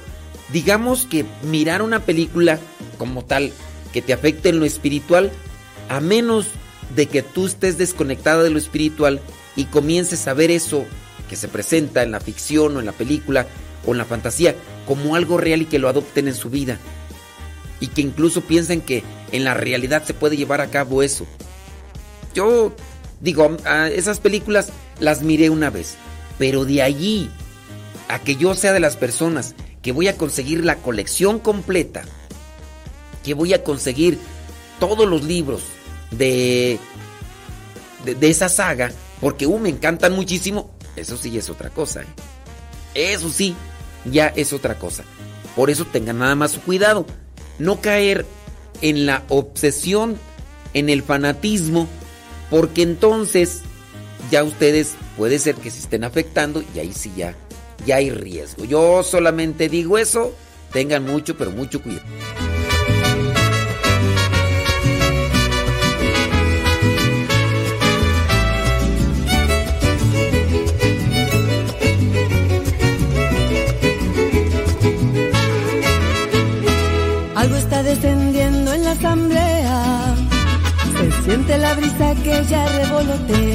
digamos que mirar una película como tal que te afecte en lo espiritual, a menos de que tú estés desconectada de lo espiritual y comiences a ver eso que se presenta en la ficción o en la película o en la fantasía como algo real y que lo adopten en su vida. Y que incluso piensen que en la realidad se puede llevar a cabo eso. Yo digo, esas películas las miré una vez, pero de allí a que yo sea de las personas que voy a conseguir la colección completa, que voy a conseguir todos los libros de, de, esa saga, porque uh, me encantan muchísimo, eso sí es otra cosa. ¿eh? Eso sí, ya es otra cosa. Por eso tengan nada más su cuidado. No caer en la obsesión, en el fanatismo, porque entonces ya ustedes puede ser que se estén afectando y ahí sí ya, ya hay riesgo. Yo solamente digo eso, tengan mucho, pero mucho cuidado. Algo está descendiendo en la asamblea. Se siente la brisa que ya revolotea.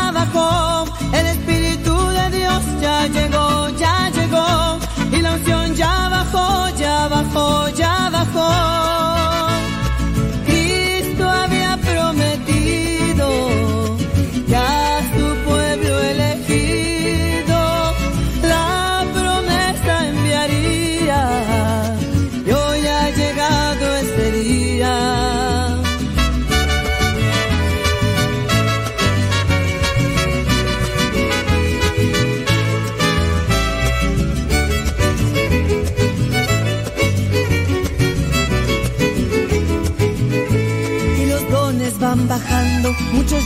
bajó,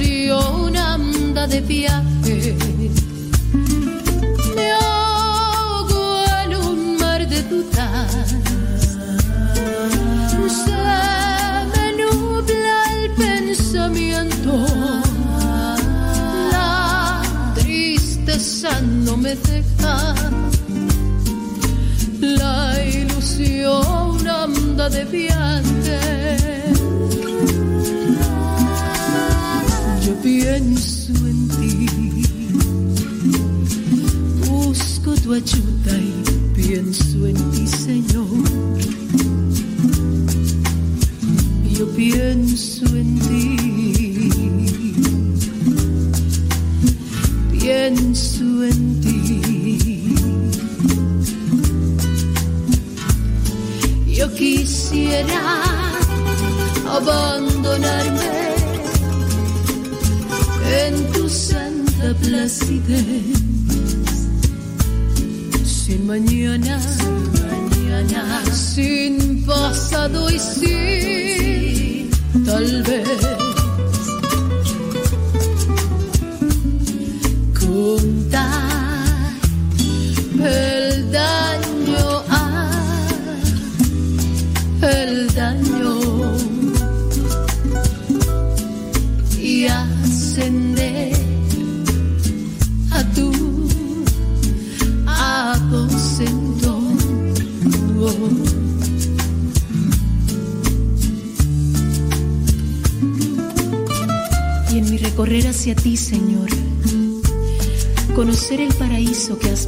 Ilusión anda de. Abandonarme en tu santa placidez. Sin mañana, sin mañana, sin pasado y sin tal vez.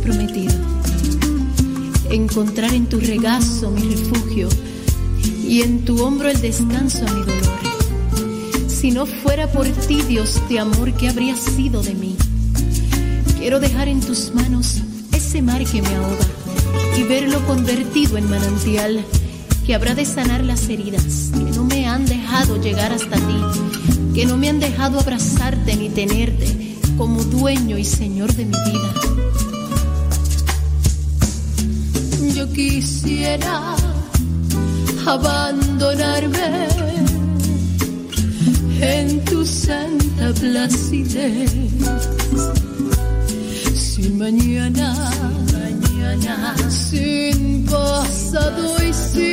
Prometido, encontrar en tu regazo mi refugio y en tu hombro el descanso a mi dolor. Si no fuera por ti, Dios de amor, ¿qué habría sido de mí? Quiero dejar en tus manos ese mar que me ahoga y verlo convertido en manantial que habrá de sanar las heridas que no me han dejado llegar hasta ti, que no me han dejado abrazarte ni tenerte como dueño y señor de mi vida. Quisiera abandonarme en tu santa placidez. Sin mañana, mañana, sin pasado y sin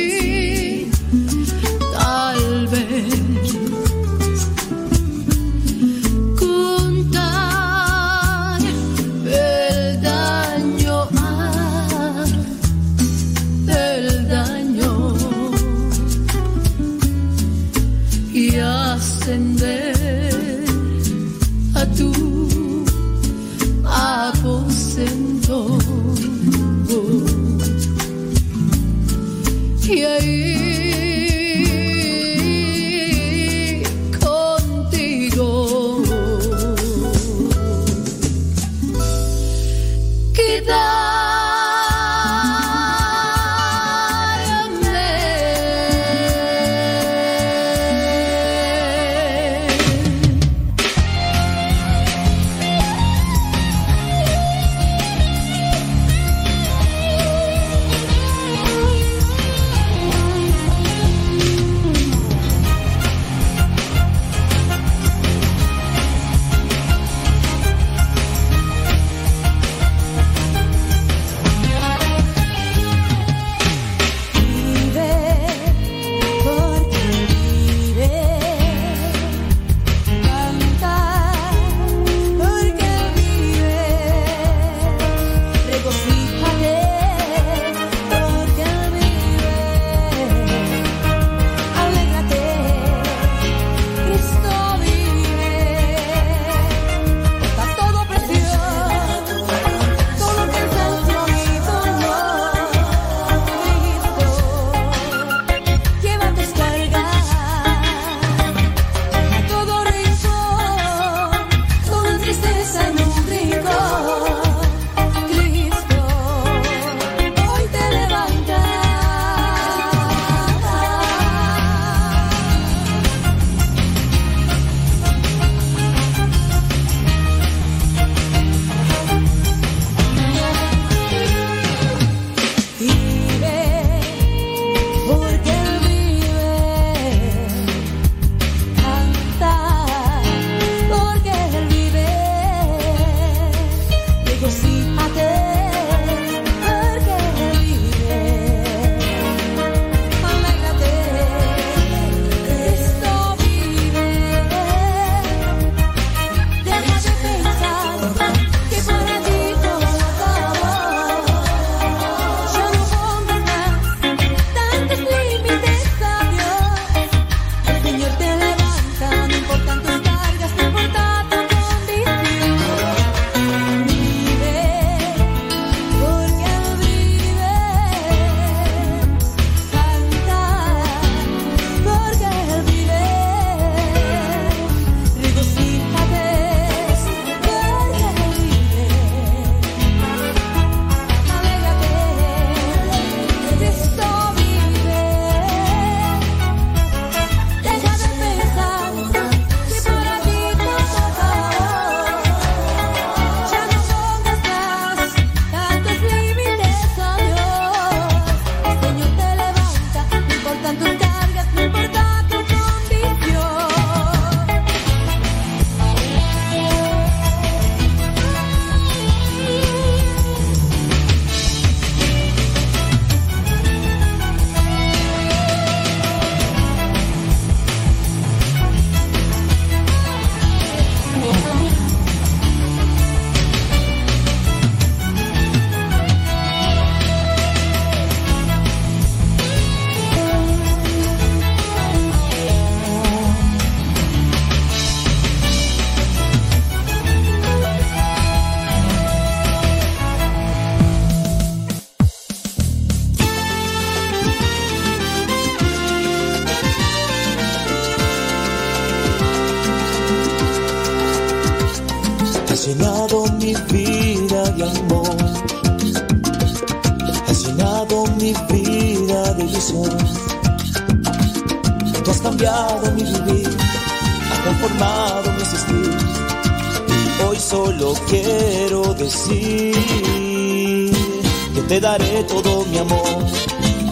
te daré todo mi amor,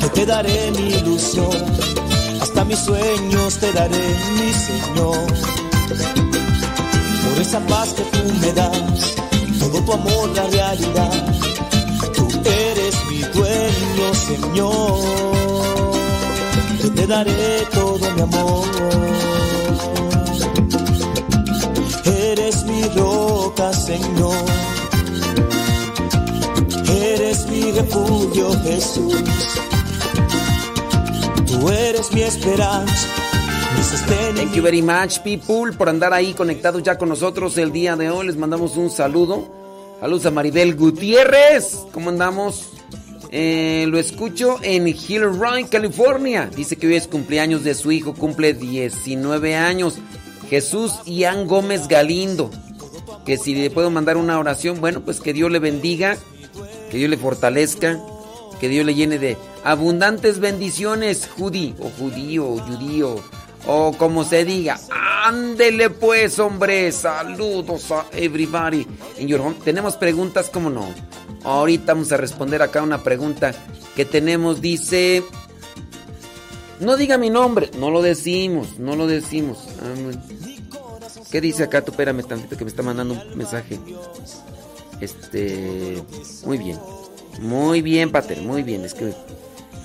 que te daré mi ilusión. Hasta mis sueños te daré, mi Señor. Por esa paz que tú me das, todo tu amor la realidad. Tú eres mi dueño, Señor. Yo te daré todo mi amor. Eres mi roca, Señor. Refugio, Jesús. Tú eres mi esperanza. Thank you very much, people, por andar ahí conectados ya con nosotros el día de hoy. Les mandamos un saludo. Saludos a Maribel Gutiérrez. ¿Cómo andamos? Eh, lo escucho en Hillroy, California. Dice que hoy es cumpleaños de su hijo, cumple 19 años. Jesús Ian Gómez Galindo. Que si le puedo mandar una oración, bueno, pues que Dios le bendiga, que Dios le fortalezca, que Dios le llene de abundantes bendiciones, judí, o judío, o judío, o como se diga. Ándele pues, hombre. Saludos a everybody. Tenemos preguntas, ¿cómo no? Ahorita vamos a responder acá una pregunta que tenemos. Dice... No diga mi nombre. No lo decimos, no lo decimos. Ah, ¿Qué dice acá? Tú espérame tantito que me está mandando un mensaje. Este... Muy bien. Muy bien, Pater, muy bien. Es que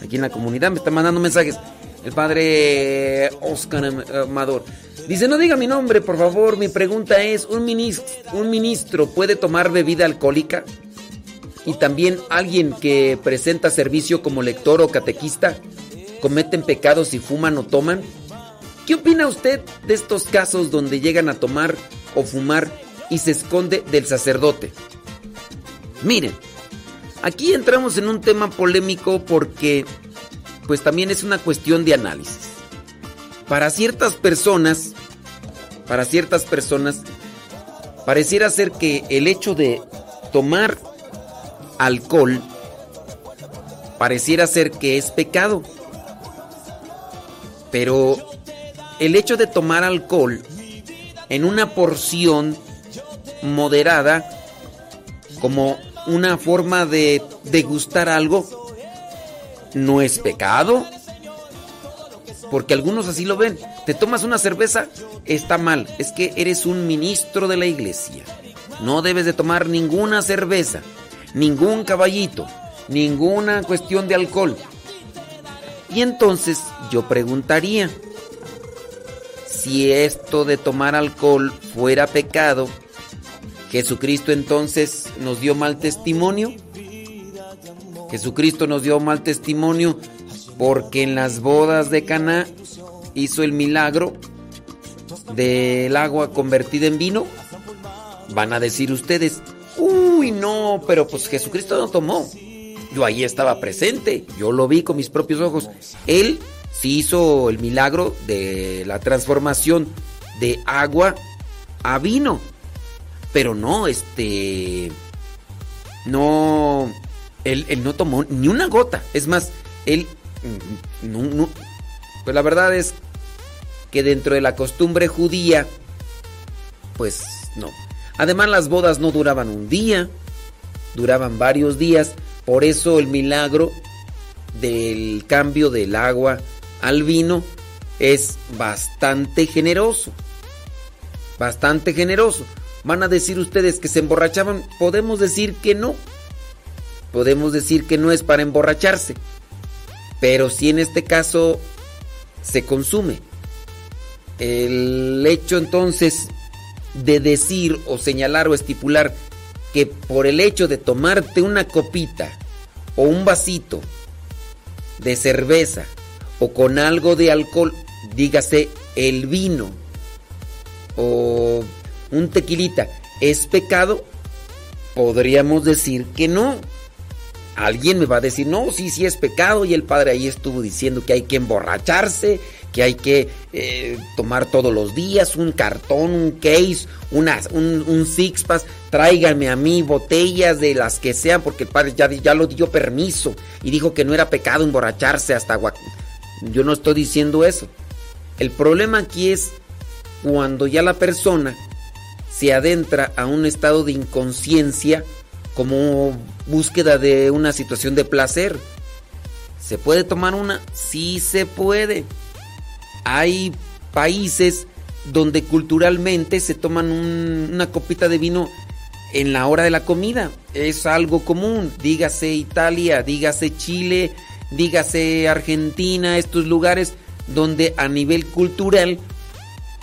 aquí en la comunidad me está mandando mensajes. El padre Oscar Amador. Dice, no diga mi nombre, por favor. Mi pregunta es, ¿un ministro, ¿un ministro puede tomar bebida alcohólica? Y también alguien que presenta servicio como lector o catequista, ¿cometen pecados si fuman o toman? ¿Qué opina usted de estos casos donde llegan a tomar o fumar y se esconde del sacerdote? Miren, aquí entramos en un tema polémico porque pues también es una cuestión de análisis. Para ciertas personas, para ciertas personas, pareciera ser que el hecho de tomar alcohol pareciera ser que es pecado. Pero el hecho de tomar alcohol en una porción moderada, como una forma de degustar algo, no es pecado. Porque algunos así lo ven. Te tomas una cerveza, está mal. Es que eres un ministro de la iglesia. No debes de tomar ninguna cerveza, ningún caballito, ninguna cuestión de alcohol. Y entonces yo preguntaría, si esto de tomar alcohol fuera pecado, ¿Jesucristo entonces nos dio mal testimonio? Jesucristo nos dio mal testimonio porque en las bodas de Caná hizo el milagro del agua convertida en vino. Van a decir ustedes, uy, no, pero pues Jesucristo no tomó. Yo ahí estaba presente, yo lo vi con mis propios ojos. Él sí hizo el milagro de la transformación de agua a vino. Pero no, este... No... Él, él no tomó ni una gota. Es más, él... No, no, pues la verdad es que dentro de la costumbre judía, pues no. Además las bodas no duraban un día, duraban varios días. Por eso el milagro del cambio del agua al vino es bastante generoso. Bastante generoso. Van a decir ustedes que se emborrachaban. Podemos decir que no. Podemos decir que no es para emborracharse. Pero si en este caso se consume. El hecho entonces de decir o señalar o estipular que por el hecho de tomarte una copita o un vasito de cerveza o con algo de alcohol, dígase el vino o un tequilita, ¿es pecado? Podríamos decir que no. Alguien me va a decir, no, sí, sí es pecado. Y el padre ahí estuvo diciendo que hay que emborracharse, que hay que eh, tomar todos los días un cartón, un case, una, un, un six pack. Tráiganme a mí botellas de las que sean, porque el padre ya, ya lo dio permiso y dijo que no era pecado emborracharse hasta agua. Yo no estoy diciendo eso. El problema aquí es cuando ya la persona se adentra a un estado de inconsciencia como búsqueda de una situación de placer. ¿Se puede tomar una? Sí se puede. Hay países donde culturalmente se toman un- una copita de vino en la hora de la comida. Es algo común. Dígase Italia, dígase Chile, dígase Argentina, estos lugares donde a nivel cultural,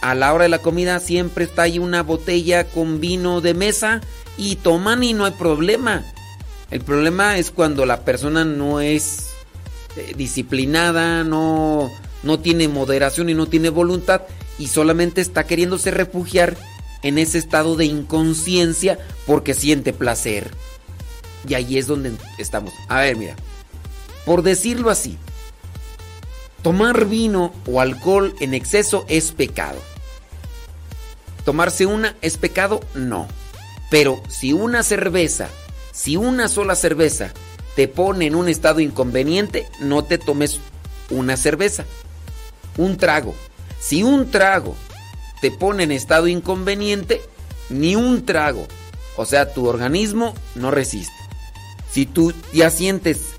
a la hora de la comida siempre está ahí una botella con vino de mesa y toman y no hay problema. El problema es cuando la persona no es eh, disciplinada, no, no tiene moderación y no tiene voluntad y solamente está queriéndose refugiar en ese estado de inconsciencia porque siente placer. Y ahí es donde estamos. A ver, mira. Por decirlo así, tomar vino o alcohol en exceso es pecado. Tomarse una es pecado, no. Pero si una cerveza, si una sola cerveza te pone en un estado inconveniente, no te tomes una cerveza. Un trago. Si un trago te pone en estado inconveniente, ni un trago. O sea, tu organismo no resiste. Si tú ya sientes,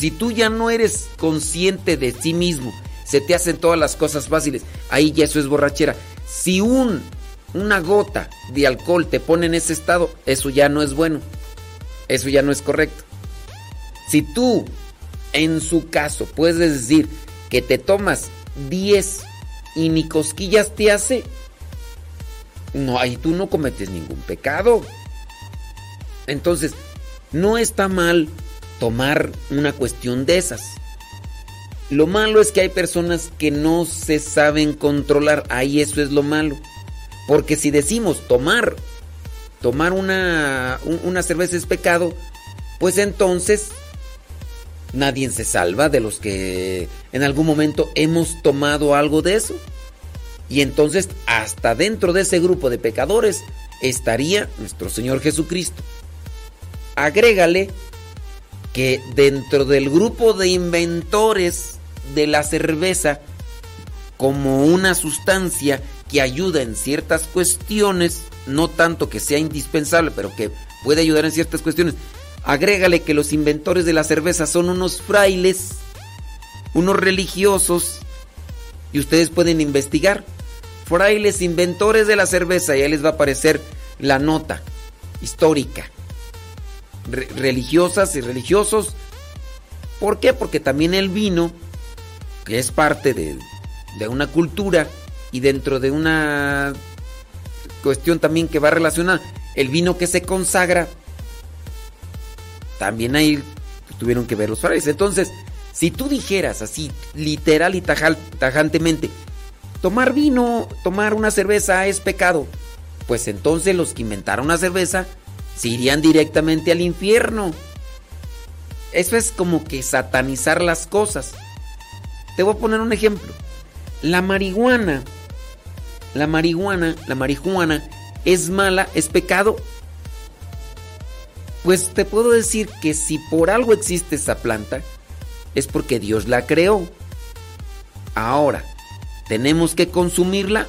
si tú ya no eres consciente de ti mismo, se te hacen todas las cosas fáciles, ahí ya eso es borrachera. Si un, una gota de alcohol te pone en ese estado, eso ya no es bueno. Eso ya no es correcto. Si tú, en su caso, puedes decir que te tomas 10 y ni cosquillas te hace, no, ahí tú no cometes ningún pecado. Entonces, no está mal tomar una cuestión de esas. Lo malo es que hay personas que no se saben controlar. Ahí eso es lo malo. Porque si decimos tomar, tomar una, una cerveza es pecado, pues entonces nadie se salva de los que en algún momento hemos tomado algo de eso. Y entonces hasta dentro de ese grupo de pecadores estaría nuestro Señor Jesucristo. Agrégale que dentro del grupo de inventores de la cerveza, como una sustancia que ayuda en ciertas cuestiones, no tanto que sea indispensable, pero que puede ayudar en ciertas cuestiones, agrégale que los inventores de la cerveza son unos frailes, unos religiosos, y ustedes pueden investigar. Frailes inventores de la cerveza, y ahí les va a aparecer la nota histórica. Re religiosas y religiosos. ¿Por qué? Porque también el vino, que es parte de, de una cultura y dentro de una cuestión también que va relacionada, el vino que se consagra, también ahí tuvieron que ver los frailes. Entonces, si tú dijeras así, literal y tajantemente, tomar vino, tomar una cerveza es pecado, pues entonces los que inventaron la cerveza se irían directamente al infierno. Eso es como que satanizar las cosas. Te voy a poner un ejemplo. La marihuana, la marihuana, la marihuana es mala, es pecado. Pues te puedo decir que si por algo existe esa planta, es porque Dios la creó. Ahora, ¿tenemos que consumirla?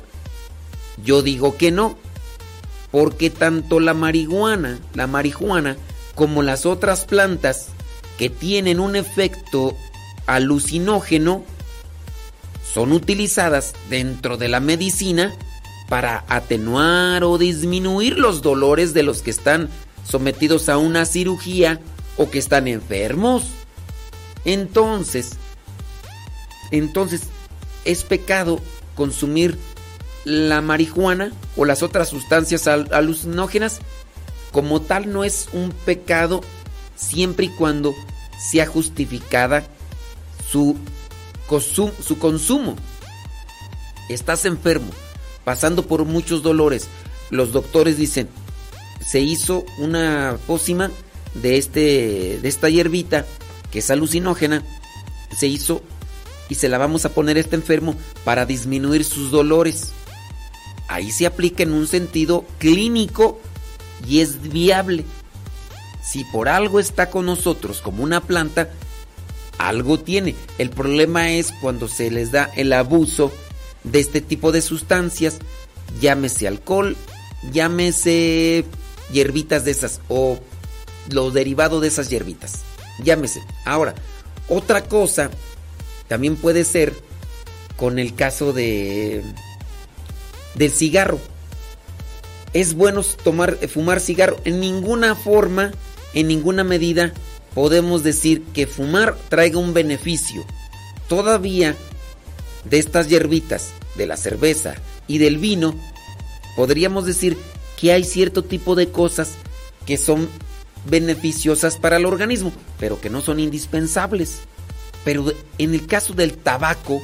Yo digo que no, porque tanto la marihuana, la marihuana, como las otras plantas que tienen un efecto alucinógeno, son utilizadas dentro de la medicina para atenuar o disminuir los dolores de los que están sometidos a una cirugía o que están enfermos. Entonces, entonces es pecado consumir la marihuana o las otras sustancias alucinógenas. Como tal no es un pecado siempre y cuando sea justificada su, su consumo. Estás enfermo, pasando por muchos dolores. Los doctores dicen, se hizo una pócima de, este, de esta hierbita que es alucinógena, se hizo y se la vamos a poner a este enfermo para disminuir sus dolores. Ahí se aplica en un sentido clínico y es viable. Si por algo está con nosotros como una planta, algo tiene. El problema es cuando se les da el abuso de este tipo de sustancias, llámese alcohol, llámese hierbitas de esas o lo derivado de esas hierbitas. Llámese. Ahora, otra cosa también puede ser con el caso de del cigarro. es bueno tomar, eh, fumar cigarro. En ninguna forma, en ninguna medida podemos decir que fumar traiga un beneficio. Todavía de estas hierbitas, de la cerveza y del vino, podríamos decir que hay cierto tipo de cosas que son beneficiosas para el organismo, pero que no son indispensables. Pero en el caso del tabaco,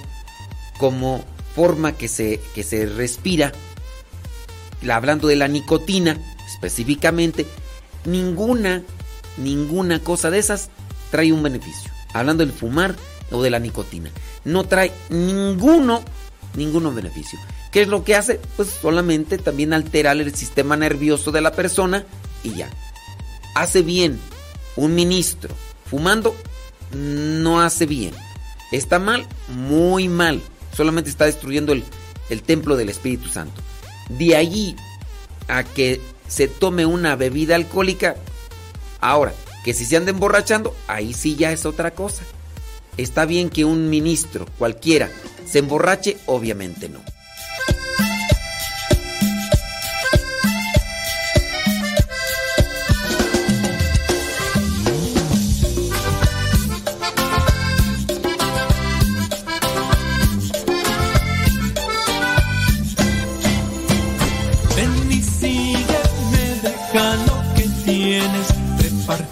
como forma que se, que se respira, hablando de la nicotina específicamente, ninguna, ninguna cosa de esas trae un beneficio. Hablando del fumar o de la nicotina, no trae ninguno, ninguno beneficio. ¿Qué es lo que hace? Pues solamente también alterar el sistema nervioso de la persona y ya. Hace bien un ministro fumando, no hace bien. Está mal, muy mal. Solamente está destruyendo el, el templo del Espíritu Santo. De allí a que se tome una bebida alcohólica, ahora, que si se anda emborrachando, ahí sí ya es otra cosa. ¿Está bien que un ministro, cualquiera, se emborrache? Obviamente no.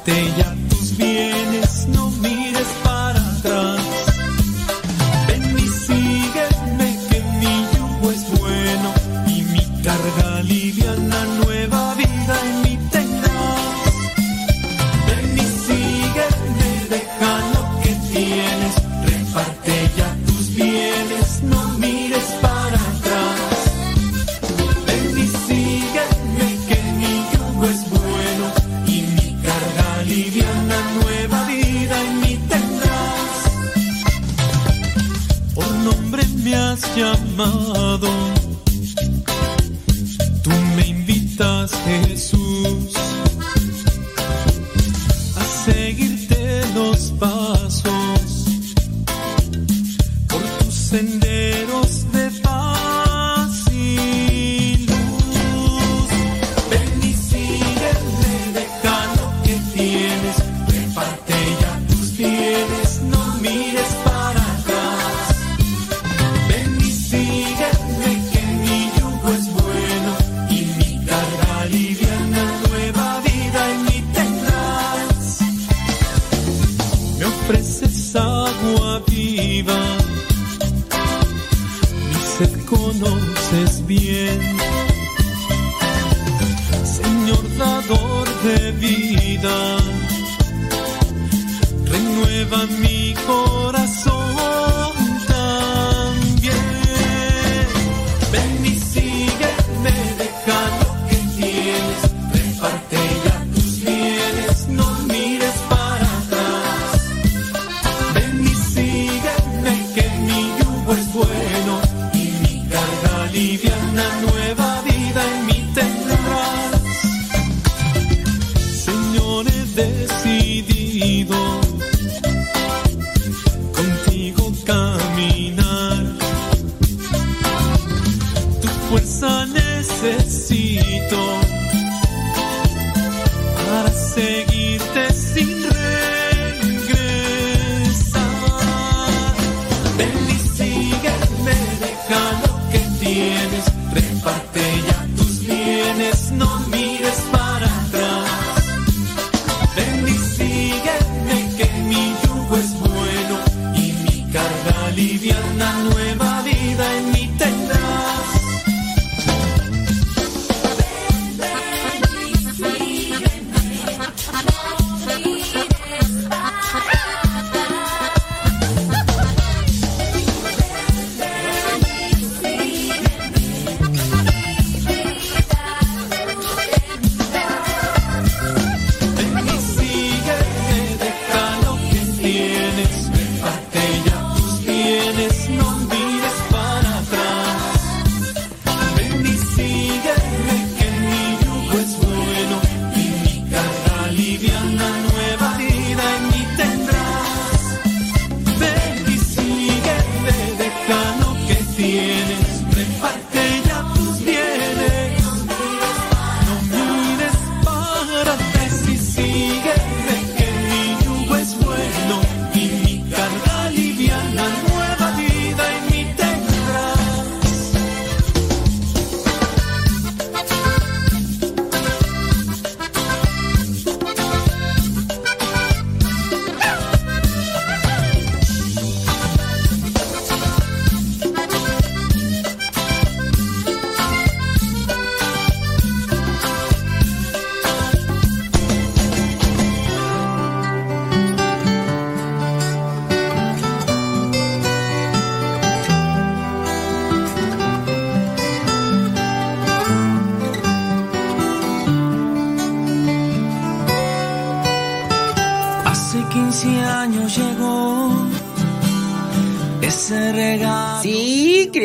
Reparte ya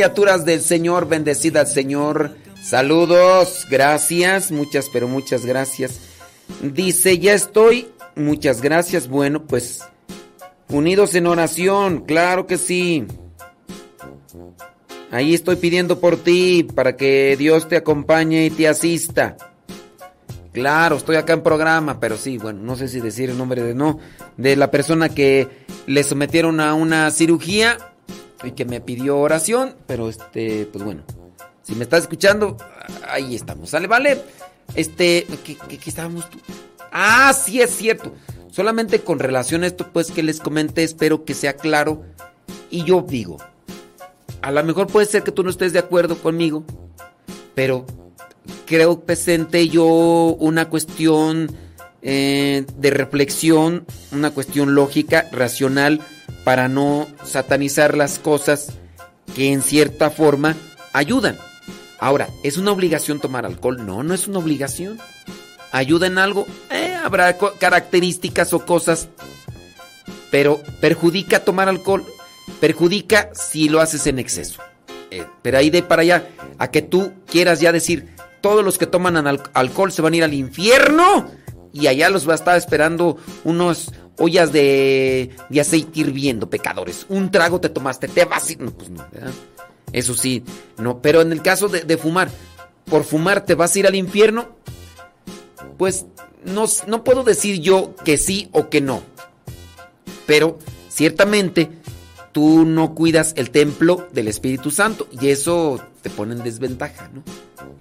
criaturas del Señor, bendecida al Señor. Saludos, gracias, muchas, pero muchas gracias. Dice, ya estoy, muchas gracias. Bueno, pues, unidos en oración, claro que sí. Ahí estoy pidiendo por ti, para que Dios te acompañe y te asista. Claro, estoy acá en programa, pero sí, bueno, no sé si decir el nombre de no, de la persona que le sometieron a una cirugía y que me pidió oración, pero este, pues bueno, si me estás escuchando, ahí estamos, ¿sale? Vale. Este, ¿qué, qué- estábamos tú? Ah, sí es cierto. Solamente con relación a esto, pues que les comenté, espero que sea claro. Y yo digo, a lo mejor puede ser que tú no estés de acuerdo conmigo, pero creo que presenté yo una cuestión eh, de reflexión, una cuestión lógica, racional, para no satanizar las cosas que en cierta forma ayudan. Ahora, ¿es una obligación tomar alcohol? No, no es una obligación. ¿Ayuda en algo? Eh, habrá características o cosas, pero perjudica tomar alcohol, perjudica si lo haces en exceso. Eh, pero ahí de para allá, a que tú quieras ya decir, todos los que toman al- alcohol se van a ir al infierno y allá los va a estar esperando unos ollas de, de aceite hirviendo, pecadores. Un trago te tomaste, te vas a ir. No, pues no. Eso sí, no. Pero en el caso de, de fumar, por fumar te vas a ir al infierno, pues no, no puedo decir yo que sí o que no. Pero ciertamente tú no cuidas el templo del Espíritu Santo y eso te pone en desventaja, ¿no?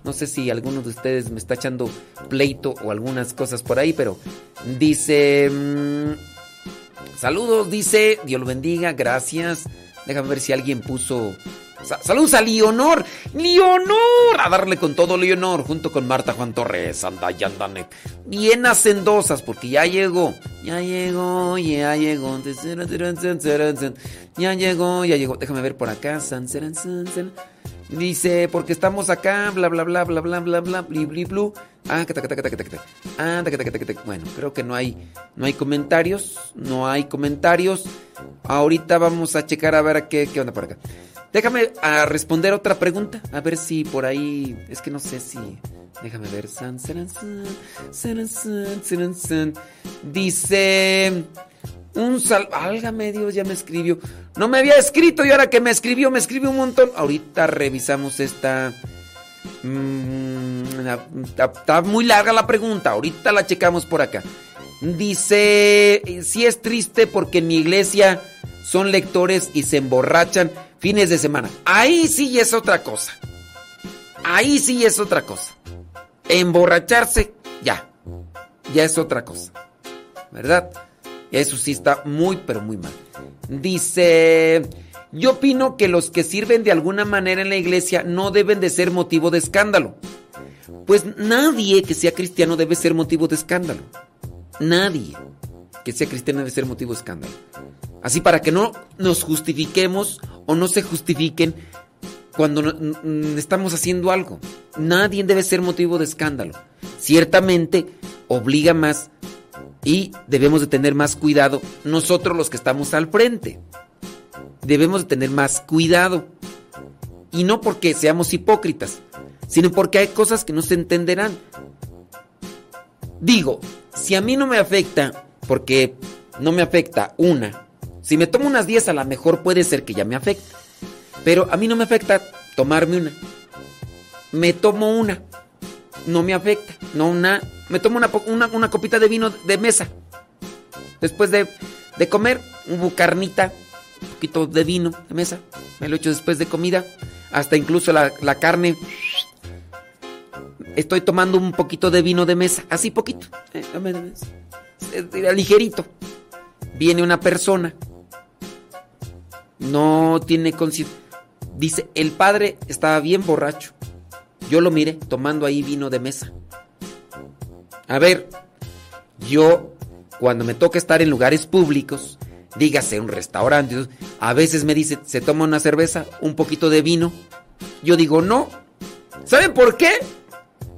No sé si alguno de ustedes me está echando pleito o algunas cosas por ahí, pero dice... mm, saludos, dice, Dios lo bendiga, gracias. Déjame ver si alguien puso... Sa- saludos a Leonor, Leonor, a darle con todo Leonor, junto con Marta Juan Torres, anda, ya andan bien hacendosas, porque ya llegó, ya llegó, ya llegó, ya llegó, ya llegó, déjame ver por acá, san, san, san, san. Dice, porque estamos acá, bla, bla, bla, bla, bla, bla, bla, bli, bli, blu, ah, que, ah, bueno, creo que no hay, no hay comentarios, no hay comentarios, ahorita vamos a checar a ver qué, qué onda por acá. Déjame a responder otra pregunta, a ver si por ahí, es que no sé si, déjame ver, san, san, san, san, san, san, san. dice, un sal, álgame Dios, ya me escribió, no me había escrito y ahora que me escribió, me escribió un montón, ahorita revisamos esta, mm, está, está muy larga la pregunta, ahorita la checamos por acá. Dice, si es triste porque en mi iglesia son lectores y se emborrachan fines de semana. Ahí sí es otra cosa. Ahí sí es otra cosa. Emborracharse, ya. Ya es otra cosa. ¿Verdad? Eso sí está muy, pero muy mal. Dice, yo opino que los que sirven de alguna manera en la iglesia no deben de ser motivo de escándalo. Pues nadie que sea cristiano debe ser motivo de escándalo. Nadie que sea cristiano debe ser motivo de escándalo. Así para que no nos justifiquemos o no se justifiquen cuando n- estamos haciendo algo. Nadie debe ser motivo de escándalo. Ciertamente obliga más y debemos de tener más cuidado nosotros los que estamos al frente. Debemos de tener más cuidado. Y no porque seamos hipócritas, sino porque hay cosas que no se entenderán. Digo, si a mí no me afecta, porque no me afecta una, si me tomo unas 10 a lo mejor puede ser que ya me afecte. Pero a mí no me afecta tomarme una. Me tomo una. No me afecta. No una. Me tomo una, una, una copita de vino de mesa. Después de, de comer, hubo carnita, un poquito de vino de mesa. Me lo echo después de comida. Hasta incluso la, la carne. Estoy tomando un poquito de vino de mesa. Así poquito. eh, eh, ligerito. Viene una persona. No tiene conciencia. Dice, el padre estaba bien borracho. Yo lo miré tomando ahí vino de mesa. A ver, yo cuando me toca estar en lugares públicos, dígase un restaurante, a veces me dice, ¿se toma una cerveza? ¿Un poquito de vino? Yo digo, no. ¿Saben por qué?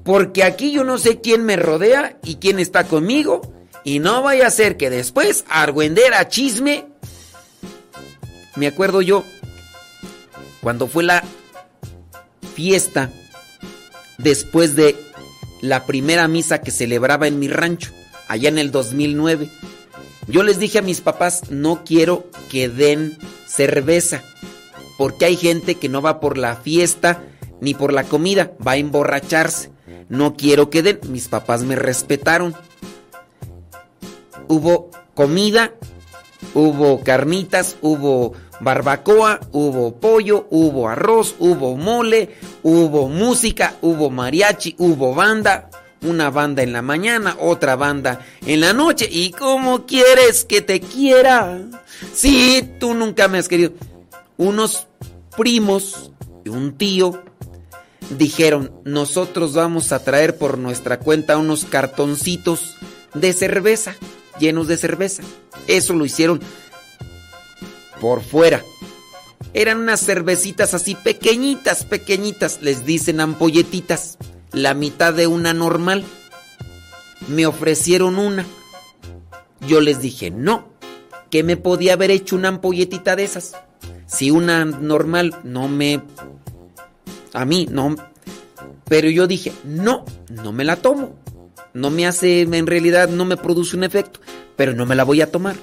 Porque aquí yo no sé quién me rodea y quién está conmigo Y no vaya a ser que después argüendera chisme. Me acuerdo yo cuando fue la fiesta después de la primera misa que celebraba en mi rancho, allá en el 2009. Yo les dije a mis papás, no quiero que den cerveza, porque hay gente que no va por la fiesta ni por la comida, va a emborracharse. No quiero que den, mis papás me respetaron. Hubo comida, hubo carnitas, hubo barbacoa, hubo pollo, hubo arroz, hubo mole, hubo música, hubo mariachi, hubo banda, una banda en la mañana, otra banda en la noche. ¿Y cómo quieres que te quiera? Si tú nunca me has querido. Unos primos y un tío dijeron, nosotros vamos a traer por nuestra cuenta unos cartoncitos de cerveza, llenos de cerveza. Eso lo hicieron por fuera. Eran unas cervecitas así pequeñitas, pequeñitas, les dicen ampolletitas, la mitad de una normal. Me ofrecieron una. Yo les dije, no, que me podía haber hecho una ampolletita de esas. Si una normal no me... A mí, no. Pero yo dije, no, no me la tomo. No me hace, en realidad no me produce un efecto, pero no me la voy a tomar.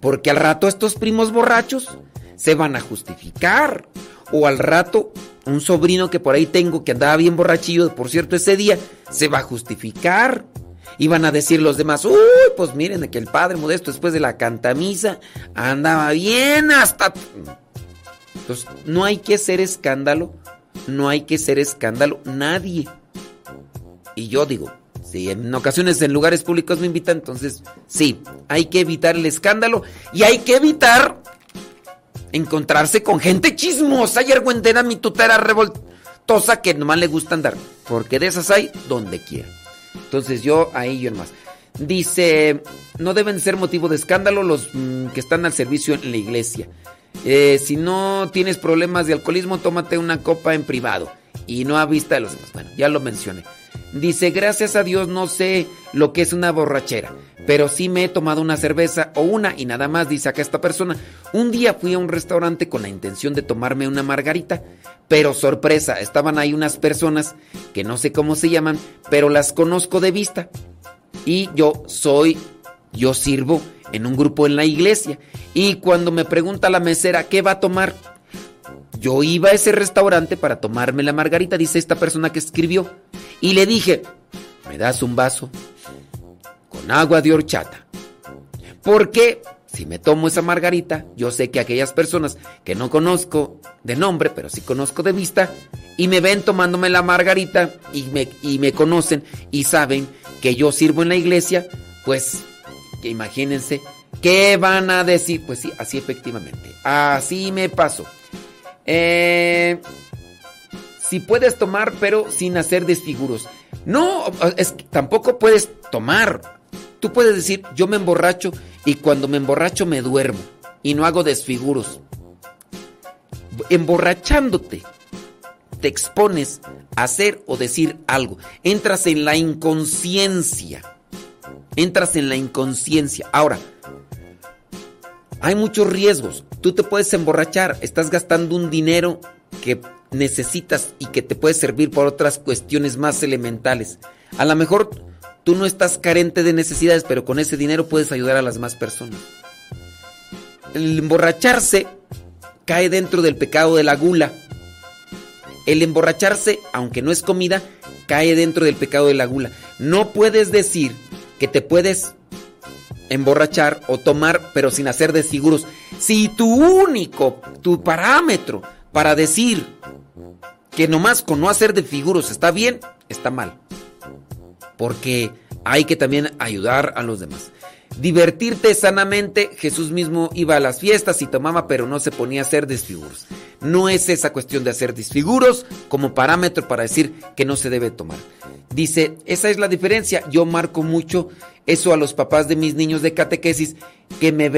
Porque al rato estos primos borrachos se van a justificar. O al rato un sobrino que por ahí tengo que andaba bien borrachillo, por cierto, ese día, se va a justificar. Y van a decir los demás, uy, pues miren que el padre modesto después de la cantamisa andaba bien hasta... Entonces, no hay que hacer escándalo, no hay que hacer escándalo, nadie. Y yo digo, si en ocasiones en lugares públicos me invitan, entonces sí, hay que evitar el escándalo y hay que evitar encontrarse con gente chismosa y argüendera, mi tutera revoltosa que nomás le gusta andar, porque de esas hay donde quiera. Entonces yo ahí yo nomás. Dice, no deben ser motivo de escándalo los mm, que están al servicio en la iglesia. Eh, si no tienes problemas de alcoholismo, tómate una copa en privado y no a vista de los demás. Bueno, ya lo mencioné. Dice, gracias a Dios no sé lo que es una borrachera, pero sí me he tomado una cerveza o una y nada más, dice acá esta persona. Un día fui a un restaurante con la intención de tomarme una margarita, pero sorpresa, estaban ahí unas personas que no sé cómo se llaman, pero las conozco de vista. Y yo soy, yo sirvo en un grupo en la iglesia. Y cuando me pregunta la mesera, ¿qué va a tomar? Yo iba a ese restaurante para tomarme la margarita, dice esta persona que escribió. Y le dije, ¿me das un vaso? Con agua de horchata. Porque si me tomo esa margarita, yo sé que aquellas personas que no conozco de nombre, pero sí conozco de vista, y me ven tomándome la margarita y me, y me conocen y saben que yo sirvo en la iglesia, pues que imagínense, ¿qué van a decir? Pues sí, así efectivamente. Así me pasó. Eh, si puedes tomar, pero sin hacer desfiguros. No, es tampoco puedes tomar. Tú puedes decir, yo me emborracho y cuando me emborracho me duermo y no hago desfiguros. Emborrachándote, te expones a hacer o decir algo. Entras en la inconsciencia. Entras en la inconsciencia. Ahora, hay muchos riesgos. Tú te puedes emborrachar, estás gastando un dinero que necesitas y que te puede servir por otras cuestiones más elementales. A lo mejor tú no estás carente de necesidades, pero con ese dinero puedes ayudar a las más personas. El emborracharse cae dentro del pecado de la gula. El emborracharse, aunque no es comida, cae dentro del pecado de la gula. No puedes decir que te puedes emborrachar o tomar, pero sin hacer desfiguros. Si tu único, tu parámetro para decir que nomás con no hacer desfiguros está bien, está mal. Porque hay que también ayudar a los demás. Divertirte sanamente, Jesús mismo iba a las fiestas y tomaba, pero no se ponía a hacer desfiguros. No es esa cuestión de hacer desfiguros como parámetro para decir que no se debe tomar. Dice, esa es la diferencia. Yo marco mucho eso a los papás de mis niños de catequesis que me,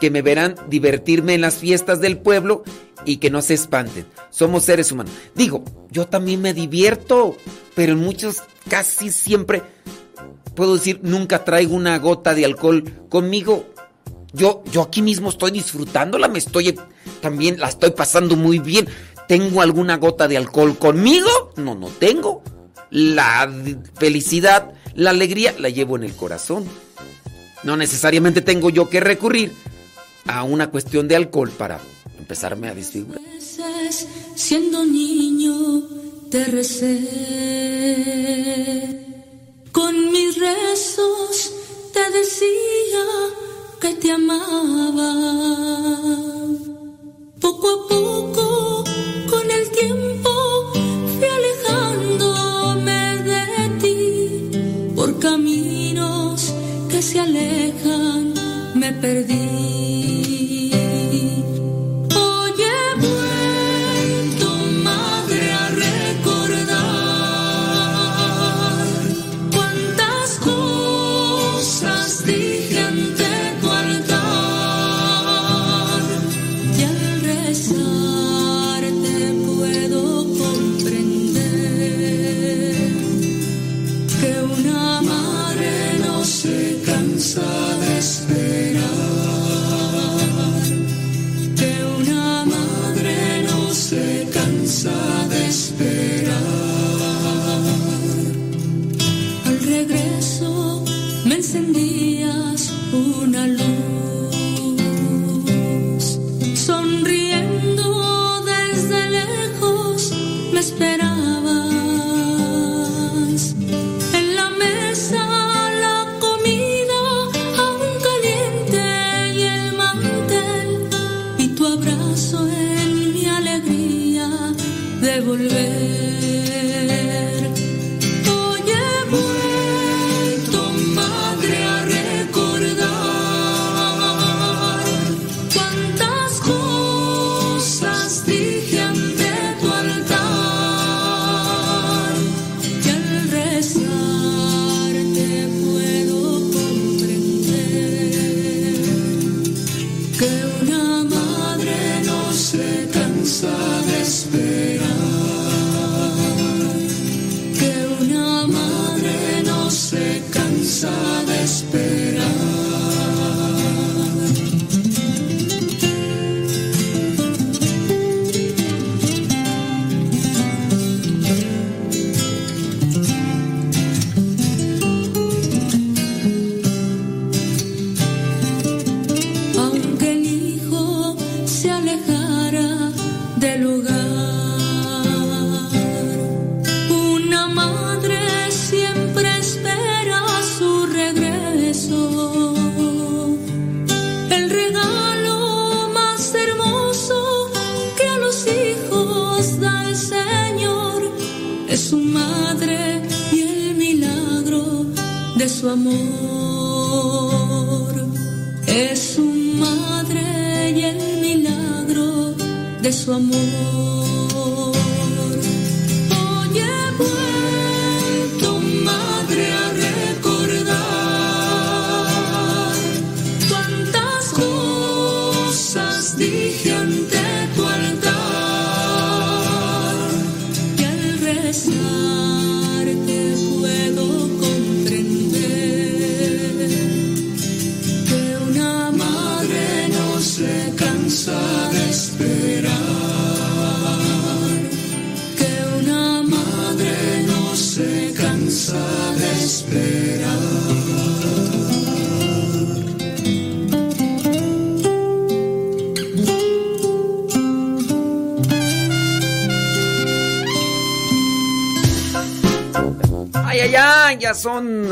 que me verán divertirme en las fiestas del pueblo y que no se espanten. Somos seres humanos. Digo, yo también me divierto, pero en muchos, casi siempre, puedo decir, nunca traigo una gota de alcohol conmigo. Yo, yo aquí mismo estoy disfrutándola, me estoy también la estoy pasando muy bien. ¿Tengo alguna gota de alcohol conmigo? No, no tengo. La felicidad, la alegría la llevo en el corazón. No necesariamente tengo yo que recurrir a una cuestión de alcohol para empezarme a desfigurar. veces, siendo niño, te recé. Con mis rezos te decía que te amaba. Poco a poco, con el tiempo, fui alejándome de ti. Por caminos que se alejan, me perdí.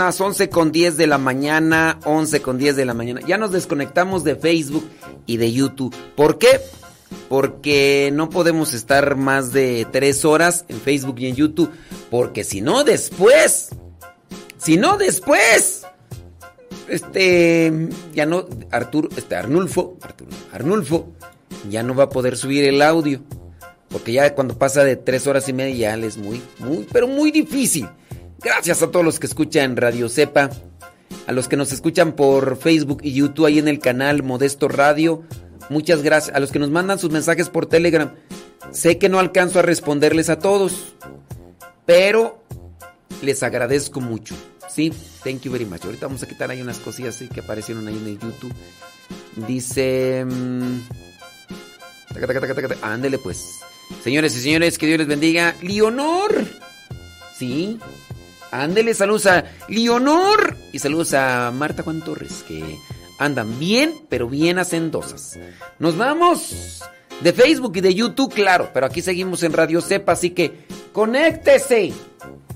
Las 11 con 10 de la mañana, 11 con 10 de la mañana. Ya nos desconectamos de Facebook y de YouTube. ¿Por qué? Porque no podemos estar más de 3 horas en Facebook y en YouTube. Porque si no, después, si no, después, este, ya no, Arturo, este, Arnulfo, Arturo, Arnulfo, ya no va a poder subir el audio. Porque ya cuando pasa de tres horas y media ya es muy, muy, pero muy difícil. Gracias a todos los que escuchan Radio Cepa, a los que nos escuchan por Facebook y YouTube ahí en el canal Modesto Radio. Muchas gracias. A los que nos mandan sus mensajes por Telegram. Sé que no alcanzo a responderles a todos, pero Les agradezco mucho. Sí, thank you very much. Ahorita vamos a quitar ahí unas cosillas que aparecieron ahí en el YouTube. Dice. mm. Ándele pues. Señores y señores, que Dios les bendiga. Leonor. Sí. Ándele, saludos a Leonor. Y saludos a Marta Juan Torres, que andan bien, pero bien hacendosas. Nos vamos. De Facebook y de YouTube, claro. Pero aquí seguimos en Radio Cepa, así que conéctese.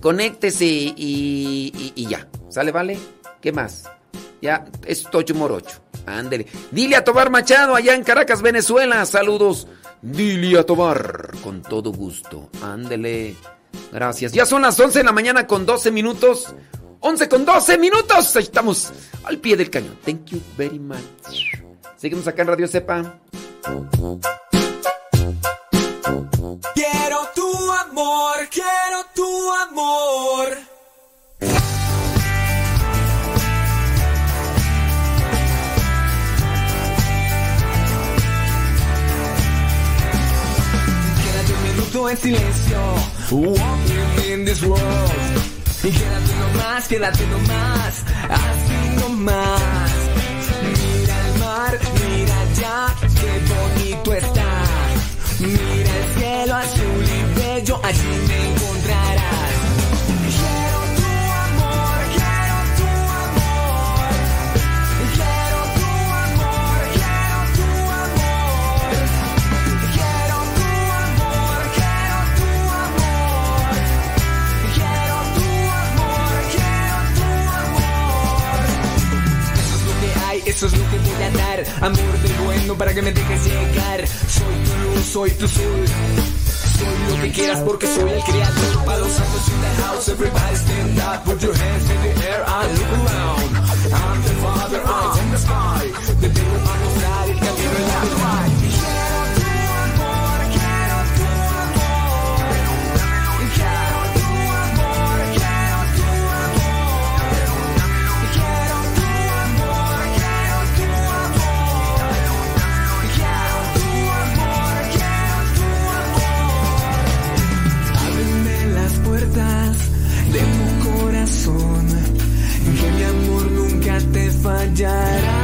Conéctese y, y- y ya. ¿Sale, vale? ¿Qué más? Ya, es Tocho Morocho. Ándele. Dile a Tobar Machado, allá en Caracas, Venezuela. Saludos. Dile a Tobar, con todo gusto. Ándele. Gracias. Ya son las 11 de la mañana con 12 minutos. 11 con 12 minutos. Ahí estamos al pie del cañón. Thank you very much. Seguimos acá en Radio Cepa. Quiero tu amor, quiero tu amor. Quédate un minuto en silencio. Walking in this world. Y quédate nomás, quédate nomás. Así nomás. Mira el mar, mira allá, qué bonito está. Mira el cielo azul y bello, allí me encontrarás. Eso es lo que voy a dar. Amor del bueno para que me dejes llegar. Soy tu luz, soy tu sol. Soy lo que quieras porque soy el creador. Para los santos in the house, everybody stand up. Put your hands in the air and look around. I'm the father, I'm the sky. The devil, I'm if I died.